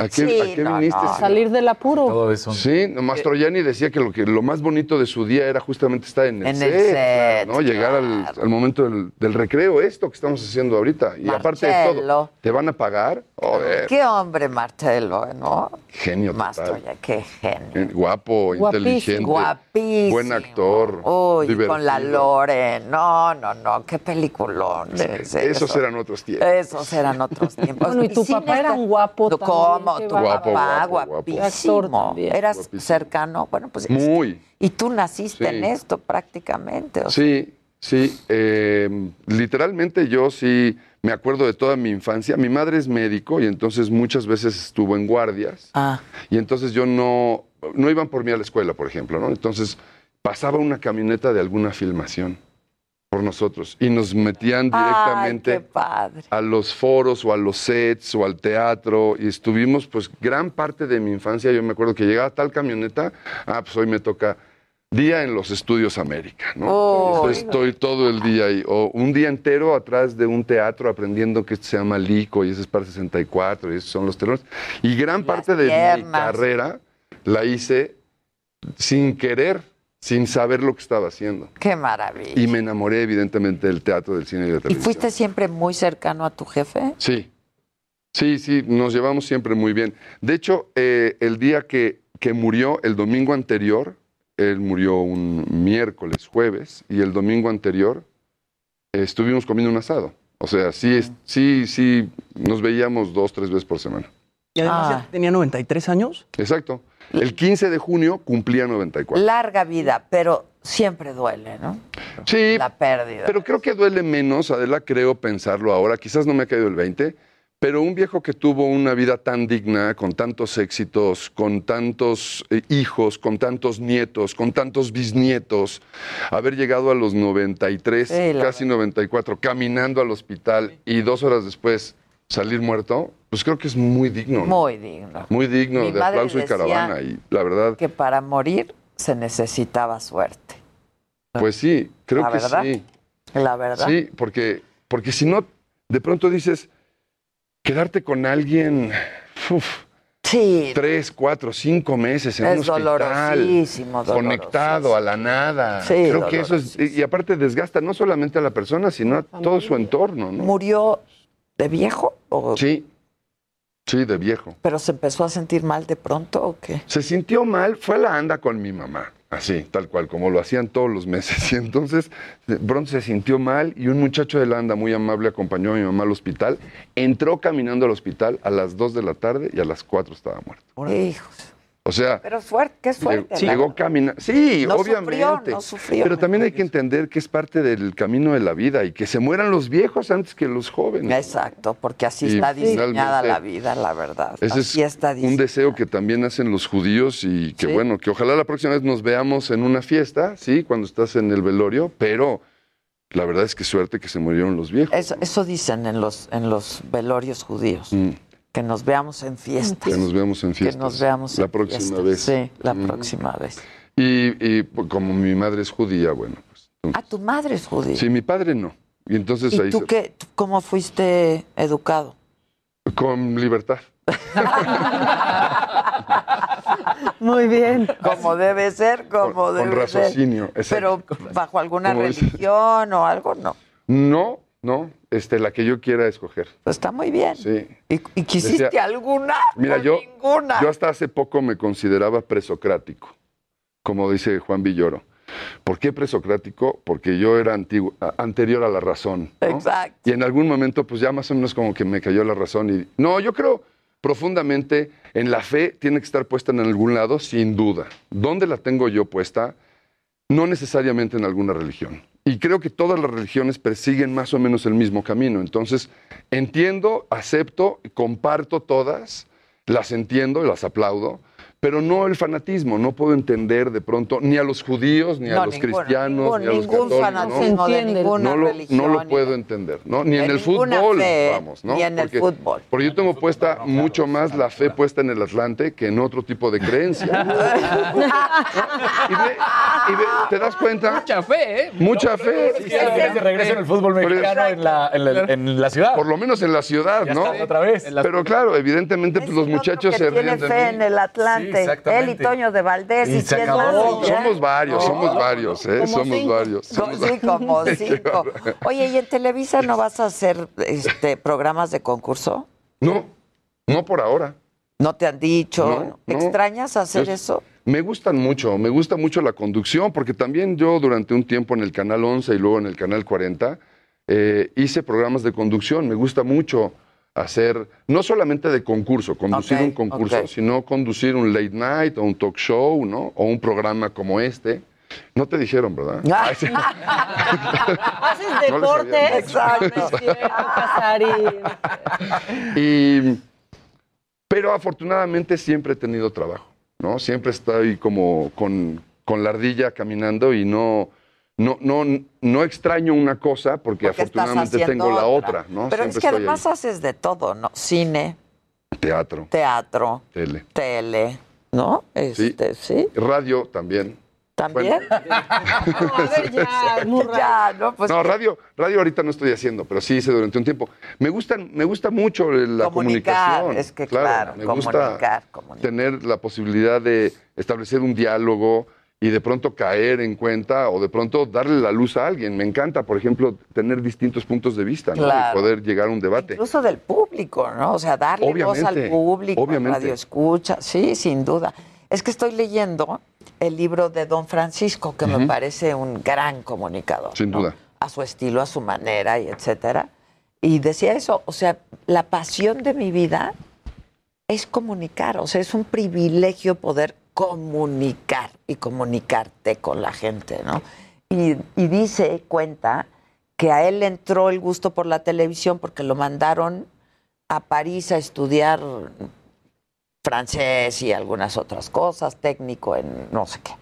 [SPEAKER 16] ¿A qué,
[SPEAKER 1] Sí,
[SPEAKER 16] a qué
[SPEAKER 1] no,
[SPEAKER 16] viniste?
[SPEAKER 1] no.
[SPEAKER 5] Salir del apuro.
[SPEAKER 4] Todo eso.
[SPEAKER 16] Sí, nomás Troyani decía que lo, que lo más bonito de su día era justamente estar en el
[SPEAKER 1] En
[SPEAKER 16] set,
[SPEAKER 1] el set,
[SPEAKER 16] ¿no? Llegar al, al momento del, del recreo, esto que estamos haciendo ahorita. Y aparte
[SPEAKER 1] Marcelo.
[SPEAKER 16] todo, ¿te van a pagar? Joder,
[SPEAKER 1] Qué hombre, Marcelo, ¿no?
[SPEAKER 16] genio total.
[SPEAKER 1] Mastroya, qué genio.
[SPEAKER 16] Eh, Guapo,
[SPEAKER 1] Guapísimo.
[SPEAKER 16] inteligente.
[SPEAKER 1] Guapísimo.
[SPEAKER 16] Buen actor.
[SPEAKER 1] Uy, con la. Lore. No, no, no, qué peliculón.
[SPEAKER 16] Esos eran otros tiempos.
[SPEAKER 1] Esos eran otros tiempos.
[SPEAKER 5] Bueno, y tu
[SPEAKER 1] sí
[SPEAKER 5] papá era un guapo
[SPEAKER 1] ¿Tú
[SPEAKER 5] también,
[SPEAKER 1] ¿Cómo? Tu
[SPEAKER 16] Guapo,
[SPEAKER 1] papá,
[SPEAKER 16] guapo,
[SPEAKER 1] guapísimo. Eras
[SPEAKER 16] Guapísimo.
[SPEAKER 1] cercano. Bueno, pues.
[SPEAKER 16] Muy.
[SPEAKER 1] Y tú naciste
[SPEAKER 16] Sí.
[SPEAKER 1] en esto prácticamente. o sea,
[SPEAKER 16] Sí, sí. eh, literalmente yo sí me acuerdo de toda mi infancia. Mi madre es médico y entonces muchas veces estuvo en guardias.
[SPEAKER 1] Ah,
[SPEAKER 16] Y entonces yo no, no iban por mí a la escuela, por ejemplo, ¿no? Entonces pasaba una camioneta de alguna filmación por nosotros y nos metían
[SPEAKER 1] Ay,
[SPEAKER 16] directamente
[SPEAKER 1] qué padre.
[SPEAKER 16] a los foros o a los sets o al teatro y estuvimos pues gran parte de mi infancia, yo me acuerdo que llegaba tal camioneta, ah, pues hoy me toca día en los estudios América, ¿no?
[SPEAKER 1] Oh.
[SPEAKER 16] Entonces estoy todo el día ahí, o un día entero atrás de un teatro aprendiendo que se llama Lico y ese es para 64 y esos son los telones. Y gran parte de mi
[SPEAKER 1] piernas.
[SPEAKER 16] carrera la hice sin querer, sin saber lo que estaba haciendo.
[SPEAKER 1] Qué maravilla.
[SPEAKER 16] Y me enamoré evidentemente del teatro, del cine y de la
[SPEAKER 1] ¿Y
[SPEAKER 16] televisión.
[SPEAKER 1] fuiste siempre muy cercano a tu jefe?
[SPEAKER 16] Sí, sí, sí, nos llevamos siempre muy bien. De hecho, eh, el día que, que murió, el domingo anterior, él murió un miércoles, jueves, y el domingo anterior eh, estuvimos comiendo un asado. O sea, sí, es- sí, sí, nos veíamos dos, tres veces por semana.
[SPEAKER 13] Y además
[SPEAKER 1] Ah.
[SPEAKER 13] ya tenía 93 años.
[SPEAKER 16] Exacto. El 15 de junio cumplía 94.
[SPEAKER 1] Larga vida, pero siempre duele, ¿no?
[SPEAKER 16] Sí,
[SPEAKER 1] La pérdida.
[SPEAKER 16] Pero creo que duele menos, Adela, creo pensarlo ahora. Quizás no me ha caído el 20, pero un viejo que tuvo una vida tan digna, con tantos éxitos, con tantos eh, hijos, con tantos nietos, con tantos bisnietos, haber llegado a los 93,
[SPEAKER 1] Sí, la
[SPEAKER 16] casi 94, caminando al hospital y dos horas después salir muerto, pues creo que es muy digno. ¿no?
[SPEAKER 1] Muy digno.
[SPEAKER 16] Muy digno
[SPEAKER 1] Mi
[SPEAKER 16] de aplauso y caravana. Y la verdad,
[SPEAKER 1] Que para morir se necesitaba suerte.
[SPEAKER 16] pues sí, creo
[SPEAKER 1] La
[SPEAKER 16] que
[SPEAKER 1] verdad.
[SPEAKER 16] sí.
[SPEAKER 1] La verdad.
[SPEAKER 16] Sí, porque, porque si no, de pronto dices, quedarte con alguien uf,
[SPEAKER 1] Sí.
[SPEAKER 16] tres, cuatro, cinco meses en
[SPEAKER 1] Es
[SPEAKER 16] un hospital,
[SPEAKER 1] dolorosísimo,
[SPEAKER 16] conectado a la nada.
[SPEAKER 1] Sí,
[SPEAKER 16] Creo que eso es, y y aparte desgasta no solamente a la persona, sino a todo su entorno, ¿no?
[SPEAKER 1] ¿Murió de viejo? O...
[SPEAKER 16] Sí, sí, de viejo.
[SPEAKER 1] ¿Pero se empezó a sentir mal de pronto o qué?
[SPEAKER 16] Se sintió mal, fue a la anda con mi mamá, así, tal cual, como lo hacían todos los meses. Y entonces, de pronto se sintió mal y un muchacho de la anda muy amable acompañó a mi mamá al hospital. Entró caminando al hospital a las 2 de la tarde y a las 4 estaba muerto.
[SPEAKER 1] Hijos.
[SPEAKER 16] O sea,
[SPEAKER 1] Pero fuerte, qué fuerte.
[SPEAKER 16] Llegó, caminando. Sí,
[SPEAKER 1] No
[SPEAKER 16] obviamente.
[SPEAKER 1] sufrió, no sufrió.
[SPEAKER 16] Pero también hay que entender que es parte del camino de la vida y que se mueran los viejos antes que los jóvenes.
[SPEAKER 1] Exacto, porque así
[SPEAKER 16] Y
[SPEAKER 1] está diseñada la vida, la verdad.
[SPEAKER 16] Ese
[SPEAKER 1] así
[SPEAKER 16] es
[SPEAKER 1] está
[SPEAKER 16] un deseo que también hacen los judíos y que
[SPEAKER 1] Sí.
[SPEAKER 16] bueno, que ojalá la próxima vez nos veamos en una fiesta, sí, cuando estás en el velorio, pero la verdad es que suerte que se murieron los viejos.
[SPEAKER 1] Eso, eso dicen en los, en los velorios judíos.
[SPEAKER 16] Mm,
[SPEAKER 1] Que nos veamos en fiestas.
[SPEAKER 16] que nos veamos en
[SPEAKER 1] Que
[SPEAKER 16] fiestas.
[SPEAKER 1] nos veamos
[SPEAKER 16] la
[SPEAKER 1] en
[SPEAKER 16] próxima
[SPEAKER 1] fiestas.
[SPEAKER 16] vez.
[SPEAKER 1] Sí, la
[SPEAKER 16] Mm.
[SPEAKER 1] próxima vez.
[SPEAKER 16] Y, y, pues, como mi madre es judía, bueno, pues.
[SPEAKER 1] Ah, tu madre es judía.
[SPEAKER 16] Sí, mi padre no. Y entonces
[SPEAKER 1] ¿Y
[SPEAKER 16] ahí
[SPEAKER 1] tú
[SPEAKER 16] se-
[SPEAKER 1] qué? tú ¿Cómo fuiste educado?
[SPEAKER 16] con libertad.
[SPEAKER 5] Muy bien.
[SPEAKER 1] Como debe ser, como
[SPEAKER 16] Con
[SPEAKER 1] debe
[SPEAKER 16] raciocinio,
[SPEAKER 1] ser.
[SPEAKER 16] exacto.
[SPEAKER 1] Pero bajo alguna
[SPEAKER 16] Como dice-
[SPEAKER 1] religión o algo, no.
[SPEAKER 16] No, no, este, la que yo quiera escoger.
[SPEAKER 1] Pues está muy bien.
[SPEAKER 16] Sí.
[SPEAKER 1] ¿Y, y quisiste
[SPEAKER 16] Decía-
[SPEAKER 1] alguna?
[SPEAKER 16] Mira,
[SPEAKER 1] o
[SPEAKER 16] yo,
[SPEAKER 1] ninguna.
[SPEAKER 16] yo hasta hace poco me consideraba presocrático, como dice Juan Villoro. ¿Por qué presocrático? Porque yo era antiguo, anterior a la razón. ¿no?
[SPEAKER 1] Exacto.
[SPEAKER 16] Y en algún momento, pues ya más o menos como que me cayó la razón. Y no, yo creo profundamente en la fe tiene que estar puesta en algún lado, sin duda. ¿Dónde la tengo yo puesta? No necesariamente en alguna religión. Y creo que todas las religiones persiguen más o menos el mismo camino. Entonces, entiendo, acepto, comparto todas, las entiendo y las aplaudo, pero no el fanatismo. No puedo entender de pronto ni a los judíos, ni a
[SPEAKER 1] No,
[SPEAKER 16] los cristianos,
[SPEAKER 1] ningún-
[SPEAKER 16] ni a los
[SPEAKER 1] ningún
[SPEAKER 16] católicos.
[SPEAKER 1] fanatismo de ninguna
[SPEAKER 16] no lo,
[SPEAKER 1] religión,
[SPEAKER 16] no lo puedo entender, ¿no? Ni
[SPEAKER 1] de
[SPEAKER 16] en el fútbol,
[SPEAKER 1] fe,
[SPEAKER 16] vamos, ¿no?
[SPEAKER 1] ni en el
[SPEAKER 16] Porque-
[SPEAKER 1] fútbol.
[SPEAKER 16] Porque yo tengo puesta mucho más la fe puesta en el Atlante que en otro tipo de creencia. y ve, y ve, ¿te das cuenta?
[SPEAKER 12] Mucha fe, ¿eh?
[SPEAKER 16] Mucha fe.
[SPEAKER 4] Sí, de en el fútbol mexicano en la, en, la, en la ciudad.
[SPEAKER 16] Por lo menos en la ciudad,
[SPEAKER 4] Ya
[SPEAKER 16] ¿no?
[SPEAKER 4] otra vez.
[SPEAKER 16] Pero claro, evidentemente pues, los muchachos se ríen de
[SPEAKER 1] fe en el Atlante.
[SPEAKER 16] Exactamente.
[SPEAKER 1] Él y Toño de Valdés.
[SPEAKER 16] Y
[SPEAKER 1] Y,
[SPEAKER 16] se acabó.
[SPEAKER 1] más.
[SPEAKER 16] Somos varios, somos varios, ¿eh?
[SPEAKER 1] Como
[SPEAKER 16] Somos
[SPEAKER 1] cinco.
[SPEAKER 16] varios. Somos
[SPEAKER 1] Sí, como cinco. Oye, ¿y en Televisa no vas a hacer este programas de concurso?
[SPEAKER 16] No, no por ahora.
[SPEAKER 1] ¿No te han dicho?
[SPEAKER 16] No, no.
[SPEAKER 1] ¿Extrañas hacer
[SPEAKER 16] Yo-
[SPEAKER 1] eso?
[SPEAKER 16] Me gustan mucho, me gusta mucho la conducción, porque también yo durante un tiempo en el Canal 11 y luego en el Canal 40 eh, hice programas de conducción. Me gusta mucho hacer, no solamente de concurso, conducir un concurso, sino conducir un late night o un talk show, ¿no? O un programa como este. No te dijeron, ¿verdad? Ay, sí.
[SPEAKER 5] Haces
[SPEAKER 16] No
[SPEAKER 5] deporte,
[SPEAKER 16] sabía.
[SPEAKER 5] Exacto.
[SPEAKER 16] Y, pero afortunadamente siempre he tenido trabajo, ¿no? Siempre estoy como con, con la ardilla caminando y no, no, no, no extraño una cosa porque, afortunadamente tengo la otra, ¿no?
[SPEAKER 1] Pero
[SPEAKER 16] siempre
[SPEAKER 1] es que además haces de todo, ¿no? Cine.
[SPEAKER 16] Teatro,
[SPEAKER 1] teatro,
[SPEAKER 16] tele.
[SPEAKER 1] tele, ¿no? Este, sí.
[SPEAKER 16] Radio también.
[SPEAKER 1] ¿También? ya, no, pues
[SPEAKER 16] no, radio, radio ahorita no estoy haciendo, pero sí hice durante un tiempo. Me gustan, me gusta mucho la
[SPEAKER 1] Comunicar,
[SPEAKER 16] comunicación.
[SPEAKER 1] es que claro,
[SPEAKER 16] me
[SPEAKER 1] comunicar,
[SPEAKER 16] gusta tener la posibilidad de establecer un diálogo y de pronto caer en cuenta o de pronto darle la luz a alguien. Me encanta, por ejemplo, tener distintos puntos de vista, ¿no?
[SPEAKER 1] Claro.
[SPEAKER 16] Y poder llegar a un debate.
[SPEAKER 1] incluso del público, ¿no? O sea, darle voz al
[SPEAKER 16] Obviamente,
[SPEAKER 1] público,
[SPEAKER 16] obviamente.
[SPEAKER 1] radio escucha, sí, sin duda. Es que estoy leyendo el libro de Don Francisco, que me parece un gran comunicador.
[SPEAKER 16] Sin
[SPEAKER 1] ¿no?
[SPEAKER 16] duda.
[SPEAKER 1] A su estilo, a su manera y etcétera. Y decía eso, o sea, la pasión de mi vida es comunicar, o sea, es un privilegio poder comunicar y comunicarte con la gente, ¿no? Y, y dice, cuenta, que a él le entró el gusto por la televisión porque lo mandaron a París a estudiar francés y algunas otras cosas, técnico en no sé qué.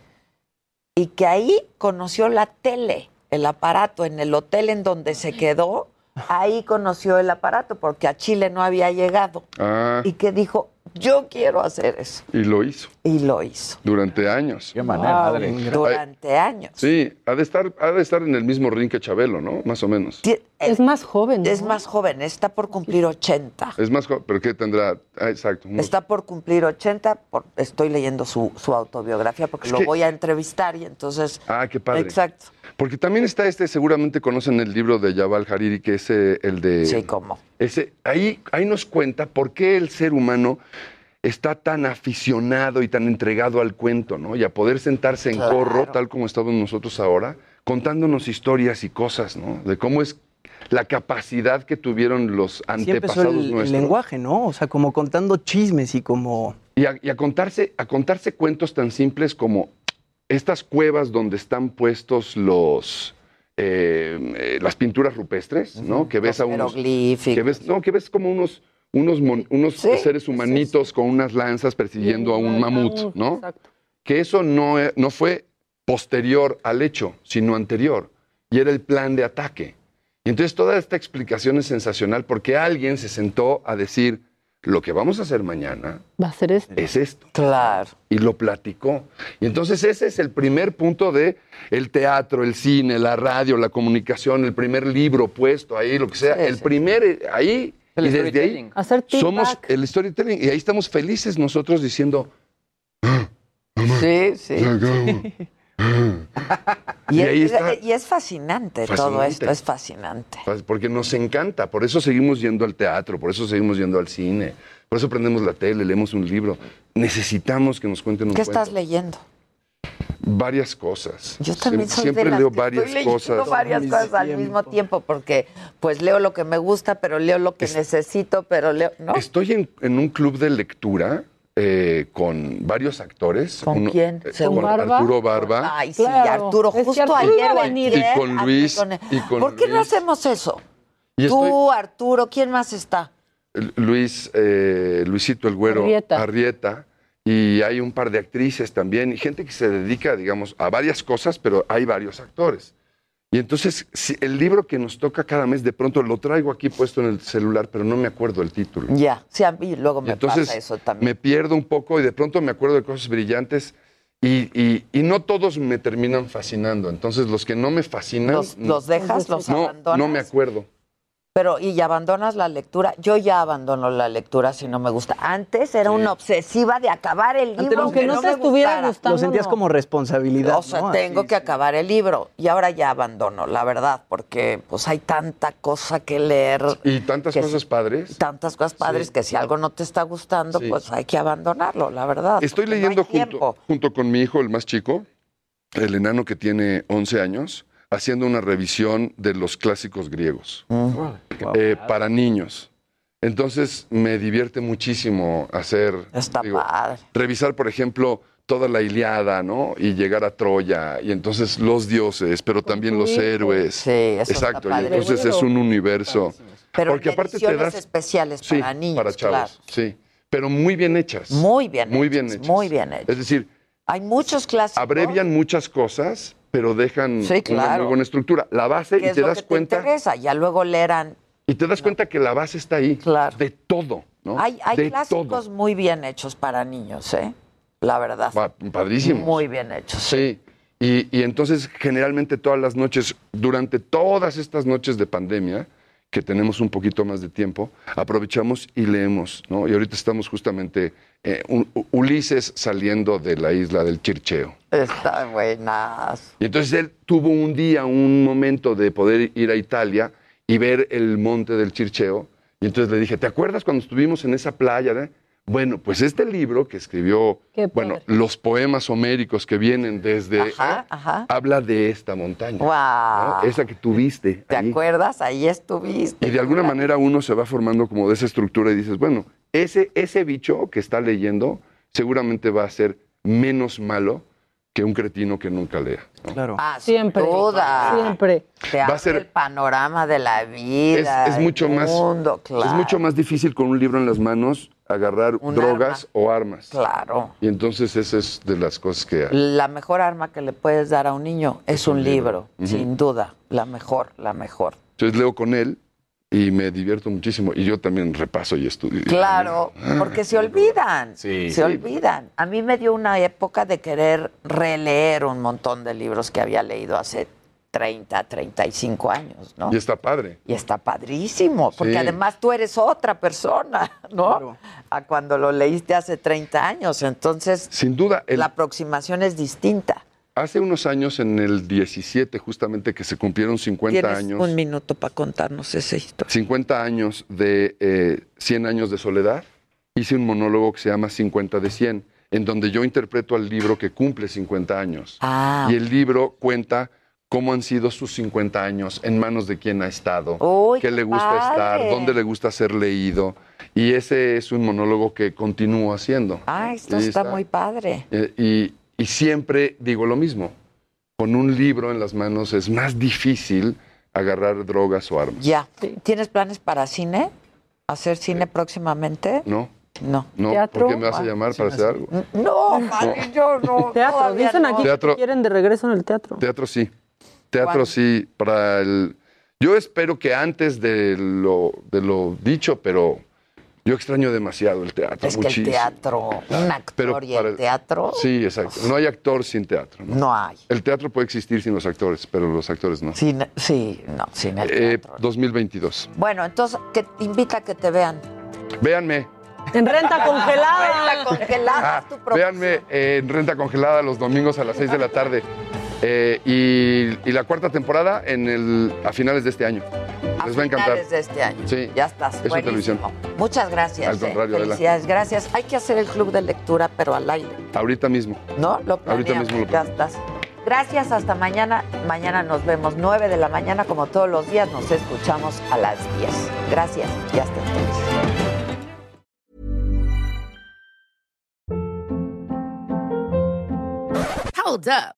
[SPEAKER 1] Y que ahí conoció la tele, el aparato, en el hotel en donde se quedó, ahí conoció el aparato porque a Chile no había llegado.
[SPEAKER 16] Ah,
[SPEAKER 1] Y que dijo, yo quiero hacer eso.
[SPEAKER 16] y lo hizo
[SPEAKER 1] Y lo hizo.
[SPEAKER 16] durante años. Qué
[SPEAKER 4] manera,
[SPEAKER 1] Durante años.
[SPEAKER 16] Sí, ha de estar, ha de estar en el mismo ring que Chabelo, ¿no? Más o menos.
[SPEAKER 1] Es
[SPEAKER 5] más joven.
[SPEAKER 1] Es más joven, está por cumplir 80.
[SPEAKER 16] Es más, jo- pero ¿qué tendrá? Ah, exacto.
[SPEAKER 1] Está por cumplir 80, por- estoy leyendo su, su autobiografía porque
[SPEAKER 16] Es
[SPEAKER 1] lo
[SPEAKER 16] que-
[SPEAKER 1] voy a entrevistar y entonces...
[SPEAKER 16] Ah, qué padre.
[SPEAKER 1] Exacto.
[SPEAKER 16] Porque también está este, seguramente conocen el libro de Yabal Hariri, que es eh, el de...
[SPEAKER 1] Sí, cómo.
[SPEAKER 16] Ese, ahí, ahí nos cuenta por qué el ser humano está tan aficionado y tan entregado al cuento, ¿no? Y a poder sentarse en
[SPEAKER 1] Claro.
[SPEAKER 16] corro, tal como estamos nosotros ahora, contándonos historias y cosas, ¿no? De cómo es la capacidad que tuvieron los antepasados
[SPEAKER 13] el, el
[SPEAKER 16] nuestros.
[SPEAKER 13] lenguaje, ¿no? O sea, como contando chismes y como...
[SPEAKER 16] Y a, y a contarse, a contarse cuentos tan simples como estas cuevas donde están puestos los, eh, eh, las pinturas rupestres, ¿no? Que ves a unos... Que ves, no, que ves como unos, unos, mon- unos seres humanitos con unas lanzas persiguiendo a un mamut, ¿no? Que eso no, e- no fue posterior al hecho, sino anterior. Y era el plan de ataque. Y entonces toda esta explicación es sensacional porque alguien se sentó a decir, lo que vamos a hacer mañana
[SPEAKER 5] Va a ser esto.
[SPEAKER 16] es esto.
[SPEAKER 1] Claro.
[SPEAKER 16] Y lo platicó. Y entonces ese es el primer punto de el teatro, el cine, la radio, la comunicación, el primer libro puesto ahí, lo que sea. el primer eh, ahí.
[SPEAKER 12] El
[SPEAKER 16] y desde ahí.
[SPEAKER 5] Hacer
[SPEAKER 16] somos
[SPEAKER 5] feedback.
[SPEAKER 16] el storytelling. Y ahí estamos felices nosotros diciendo,
[SPEAKER 1] Sí, sí. Y,
[SPEAKER 16] Y ahí
[SPEAKER 1] es,
[SPEAKER 16] está.
[SPEAKER 1] y es fascinante, todo
[SPEAKER 16] Fascinante.
[SPEAKER 1] esto, es fascinante.
[SPEAKER 16] Porque nos encanta, por eso seguimos yendo al teatro, por eso seguimos yendo al cine, por eso prendemos la tele, leemos un libro. Necesitamos que nos cuenten un
[SPEAKER 1] ¿Qué
[SPEAKER 16] cuento.
[SPEAKER 1] estás leyendo?
[SPEAKER 16] Varias cosas.
[SPEAKER 1] Yo también soy
[SPEAKER 16] Siempre
[SPEAKER 1] de las
[SPEAKER 16] leo
[SPEAKER 1] que
[SPEAKER 16] varias
[SPEAKER 1] estoy
[SPEAKER 16] cosas.
[SPEAKER 1] varias cosas al mismo tiempo porque pues leo lo que me gusta, pero leo lo que necesito, pero leo, ¿no?
[SPEAKER 16] Estoy en, en un club de lectura eh, con varios actores.
[SPEAKER 1] ¿Con
[SPEAKER 16] Uno-
[SPEAKER 1] quién?
[SPEAKER 16] eh,
[SPEAKER 1] ¿Con Barba?
[SPEAKER 16] Arturo Barba.
[SPEAKER 1] Ay, sí,
[SPEAKER 5] Claro.
[SPEAKER 1] Arturo,
[SPEAKER 5] Es que
[SPEAKER 1] justo
[SPEAKER 5] Arturo
[SPEAKER 1] ayer
[SPEAKER 5] venir.
[SPEAKER 1] antier,
[SPEAKER 16] Y con Luis,
[SPEAKER 1] con
[SPEAKER 16] y con
[SPEAKER 1] ¿Por qué no hacemos eso?
[SPEAKER 16] Y
[SPEAKER 1] Tú, Arturo, ¿quién más está?
[SPEAKER 16] Luis, eh, Luisito el Güero
[SPEAKER 5] Arrieta.
[SPEAKER 16] Arrieta, y hay un par de actrices también, y gente que se dedica, digamos, a varias cosas, pero hay varios actores. Y entonces, si el libro que nos toca cada mes, de pronto lo traigo aquí puesto en el celular, pero no me acuerdo el título.
[SPEAKER 1] Ya, sí, a mí luego me
[SPEAKER 16] Entonces,
[SPEAKER 1] pasa eso también.
[SPEAKER 16] me pierdo un poco y de pronto me acuerdo de cosas brillantes y, y- y no todos me terminan fascinando. Entonces, los que no me fascinan...
[SPEAKER 1] ¿Los, los dejas, los
[SPEAKER 16] no,
[SPEAKER 1] abandonas?
[SPEAKER 16] no me acuerdo.
[SPEAKER 1] Pero, ¿y abandonas la lectura? Yo ya abandono la lectura si no me gusta. Antes era una obsesiva de acabar el libro.
[SPEAKER 13] no-
[SPEAKER 1] aunque
[SPEAKER 13] que no
[SPEAKER 1] no
[SPEAKER 13] te estuviera
[SPEAKER 1] gustara.
[SPEAKER 13] gustando, Lo sentías no. como responsabilidad,
[SPEAKER 1] O sea,
[SPEAKER 13] ¿no?
[SPEAKER 1] tengo
[SPEAKER 13] Así,
[SPEAKER 1] que acabar el libro. Y ahora ya abandono, la verdad, porque pues hay tanta cosa que leer.
[SPEAKER 16] Y tantas
[SPEAKER 1] que
[SPEAKER 16] cosas
[SPEAKER 1] si-
[SPEAKER 16] padres.
[SPEAKER 1] Tantas cosas padres que si algo no te está gustando,
[SPEAKER 16] Sí.
[SPEAKER 1] pues hay que abandonarlo, la verdad.
[SPEAKER 16] Estoy leyendo junto, junto con mi hijo, el más chico, el enano que tiene 11 años, haciendo una revisión de los clásicos griegos eh, para niños. Entonces me divierte muchísimo hacer,
[SPEAKER 1] Está
[SPEAKER 16] digo,
[SPEAKER 1] padre.
[SPEAKER 16] revisar, por ejemplo, toda la Iliada, ¿no? Y llegar a Troya, y entonces los dioses, pero también los héroes.
[SPEAKER 1] Sí, eso está
[SPEAKER 16] Exacto, y entonces es un universo.
[SPEAKER 1] Pero
[SPEAKER 16] Porque aparte te das
[SPEAKER 1] especiales
[SPEAKER 16] Sí,
[SPEAKER 1] para niños,
[SPEAKER 16] para chavos,
[SPEAKER 1] claro.
[SPEAKER 16] sí. Pero muy bien hechas.
[SPEAKER 1] Muy bien
[SPEAKER 16] Muy
[SPEAKER 1] hechas,
[SPEAKER 16] bien hechas.
[SPEAKER 1] muy bien hechas.
[SPEAKER 16] Es decir,
[SPEAKER 1] Hay muchos clásicos.
[SPEAKER 16] abrevian muchas cosas, pero dejan
[SPEAKER 1] Sí,
[SPEAKER 16] una
[SPEAKER 1] claro.
[SPEAKER 16] muy buena estructura. La base,
[SPEAKER 1] ¿Qué
[SPEAKER 16] y te das
[SPEAKER 1] que te
[SPEAKER 16] cuenta,
[SPEAKER 1] interesa? Ya luego leerán.
[SPEAKER 16] y te das cuenta que la base está ahí. De todo, ¿no?
[SPEAKER 1] Hay, hay
[SPEAKER 16] de
[SPEAKER 1] clásicos
[SPEAKER 16] todo.
[SPEAKER 1] muy bien hechos para niños, ¿eh? La verdad.
[SPEAKER 16] Pa- padrísimos.
[SPEAKER 1] Muy bien hechos.
[SPEAKER 16] Sí. Y, y entonces, generalmente todas las noches, durante todas estas noches de pandemia, que tenemos un poquito más de tiempo, aprovechamos y leemos, ¿no? Y ahorita estamos justamente eh, un- Ulises saliendo de la isla del Chircheo.
[SPEAKER 1] Está buenas.
[SPEAKER 16] Y entonces él tuvo un día, un momento de poder ir a Italia y ver el monte del Chircheo. Y entonces le dije, ¿te acuerdas cuando estuvimos en esa playa? eh? Bueno, pues este libro que escribió,
[SPEAKER 1] Qué
[SPEAKER 16] bueno, los poemas homéricos que vienen desde,
[SPEAKER 1] Ajá,
[SPEAKER 16] ¿eh?
[SPEAKER 1] ajá.
[SPEAKER 16] habla de esta montaña. ¿no? Esa que tuviste.
[SPEAKER 1] ¿Te
[SPEAKER 16] ahí.
[SPEAKER 1] acuerdas? Ahí estuviste.
[SPEAKER 16] Y de alguna manera uno se va formando como de esa estructura y dices, bueno, ese, ese bicho que está leyendo seguramente va a ser menos malo que un cretino que nunca lea. ¿no?
[SPEAKER 13] Claro.
[SPEAKER 1] Ah, sin
[SPEAKER 5] Siempre.
[SPEAKER 1] duda.
[SPEAKER 5] Siempre.
[SPEAKER 1] Te
[SPEAKER 16] Va a ser-
[SPEAKER 1] el panorama de la vida.
[SPEAKER 16] es mucho
[SPEAKER 1] del
[SPEAKER 16] más
[SPEAKER 1] mundo, claro.
[SPEAKER 16] es mucho más difícil con un libro en las manos agarrar
[SPEAKER 1] Un
[SPEAKER 16] drogas o armas.
[SPEAKER 1] Claro.
[SPEAKER 16] Y entonces esa es de las cosas que hay.
[SPEAKER 1] La mejor arma que le puedes dar a un niño es, un libro, sin duda. La mejor, la mejor.
[SPEAKER 16] Entonces leo con él y me divierto muchísimo. Y yo también repaso y estudio.
[SPEAKER 1] Claro, porque se olvidan.
[SPEAKER 16] Sí.
[SPEAKER 1] Se
[SPEAKER 16] Sí.
[SPEAKER 1] olvidan. A mí me dio una época de querer releer un montón de libros que había leído hace 30, 35 años, ¿no?
[SPEAKER 16] Y está padre.
[SPEAKER 1] Y está padrísimo, porque
[SPEAKER 16] Sí.
[SPEAKER 1] además tú eres otra persona, ¿no? A cuando lo leíste hace 30 años. Entonces,
[SPEAKER 16] Sin duda, el-
[SPEAKER 1] la aproximación es distinta.
[SPEAKER 16] hace unos años, en el 17, justamente que se cumplieron 50
[SPEAKER 1] Tienes
[SPEAKER 16] años.
[SPEAKER 1] un minuto para contarnos esa historia.
[SPEAKER 16] 50 años de eh, 100 años de soledad, hice un monólogo que se llama 50 de 100, en donde yo interpreto al libro que cumple 50 años.
[SPEAKER 1] Ah,
[SPEAKER 16] Y el libro cuenta cómo han sido sus 50 años, en manos de quién ha estado, qué le gusta
[SPEAKER 1] padre.
[SPEAKER 16] estar, dónde le gusta ser leído. Y ese es un monólogo que continúo haciendo.
[SPEAKER 1] Ah, esto está, muy padre.
[SPEAKER 16] Eh, y, y siempre digo lo mismo. Con un libro en las manos es más difícil agarrar drogas o armas.
[SPEAKER 1] Ya. ¿Tienes planes para cine? ¿Hacer cine próximamente?
[SPEAKER 16] ¿No?
[SPEAKER 1] No.
[SPEAKER 16] No,
[SPEAKER 5] ¿Teatro?
[SPEAKER 16] ¿por qué me vas a llamar para hacer algo?
[SPEAKER 1] No, Mari, yo no.
[SPEAKER 5] Teatro, dicen
[SPEAKER 1] no.
[SPEAKER 5] aquí
[SPEAKER 16] Teatro.
[SPEAKER 5] que quieren de regreso en el teatro.
[SPEAKER 16] Teatro sí. Teatro
[SPEAKER 1] ¿Cuándo?
[SPEAKER 16] sí. Para el. Yo espero que antes de lo, de lo dicho, pero yo extraño demasiado el teatro.
[SPEAKER 1] Es que el teatro, un actor
[SPEAKER 16] Pero
[SPEAKER 1] y el teatro,
[SPEAKER 16] Sí, exacto. No hay actor sin teatro. ¿no?
[SPEAKER 1] no hay.
[SPEAKER 16] El teatro puede existir sin los actores, pero los actores no.
[SPEAKER 1] Sin, sí, no, sin el
[SPEAKER 16] Eh,
[SPEAKER 1] teatro.
[SPEAKER 16] 2022.
[SPEAKER 1] Bueno, entonces, que invita a que te vean.
[SPEAKER 16] Véanme.
[SPEAKER 5] En renta congelada.
[SPEAKER 1] Renta congelada,
[SPEAKER 16] Ah,
[SPEAKER 1] es tu promoción.
[SPEAKER 16] véanme en Renta Congelada los domingos a las 6 de la tarde. Eh, y, y la cuarta temporada en el, a finales de este año. Les va a encantar.
[SPEAKER 1] finales de este año.
[SPEAKER 16] Sí.
[SPEAKER 1] Ya estás.
[SPEAKER 16] Es su
[SPEAKER 1] buenísimo.
[SPEAKER 16] televisión.
[SPEAKER 1] Muchas gracias.
[SPEAKER 16] Al
[SPEAKER 1] eh.
[SPEAKER 16] Adela.
[SPEAKER 1] Gracias. Hay que hacer el club de lectura, pero al aire.
[SPEAKER 16] Ahorita mismo.
[SPEAKER 1] ¿No? Lo
[SPEAKER 16] Ahorita mismo lo
[SPEAKER 1] Ya estás. Gracias, hasta mañana. Mañana nos vemos 9 de la mañana, como todos los días. Nos escuchamos a las 10. Gracias y hasta entonces.
[SPEAKER 17] Hold up.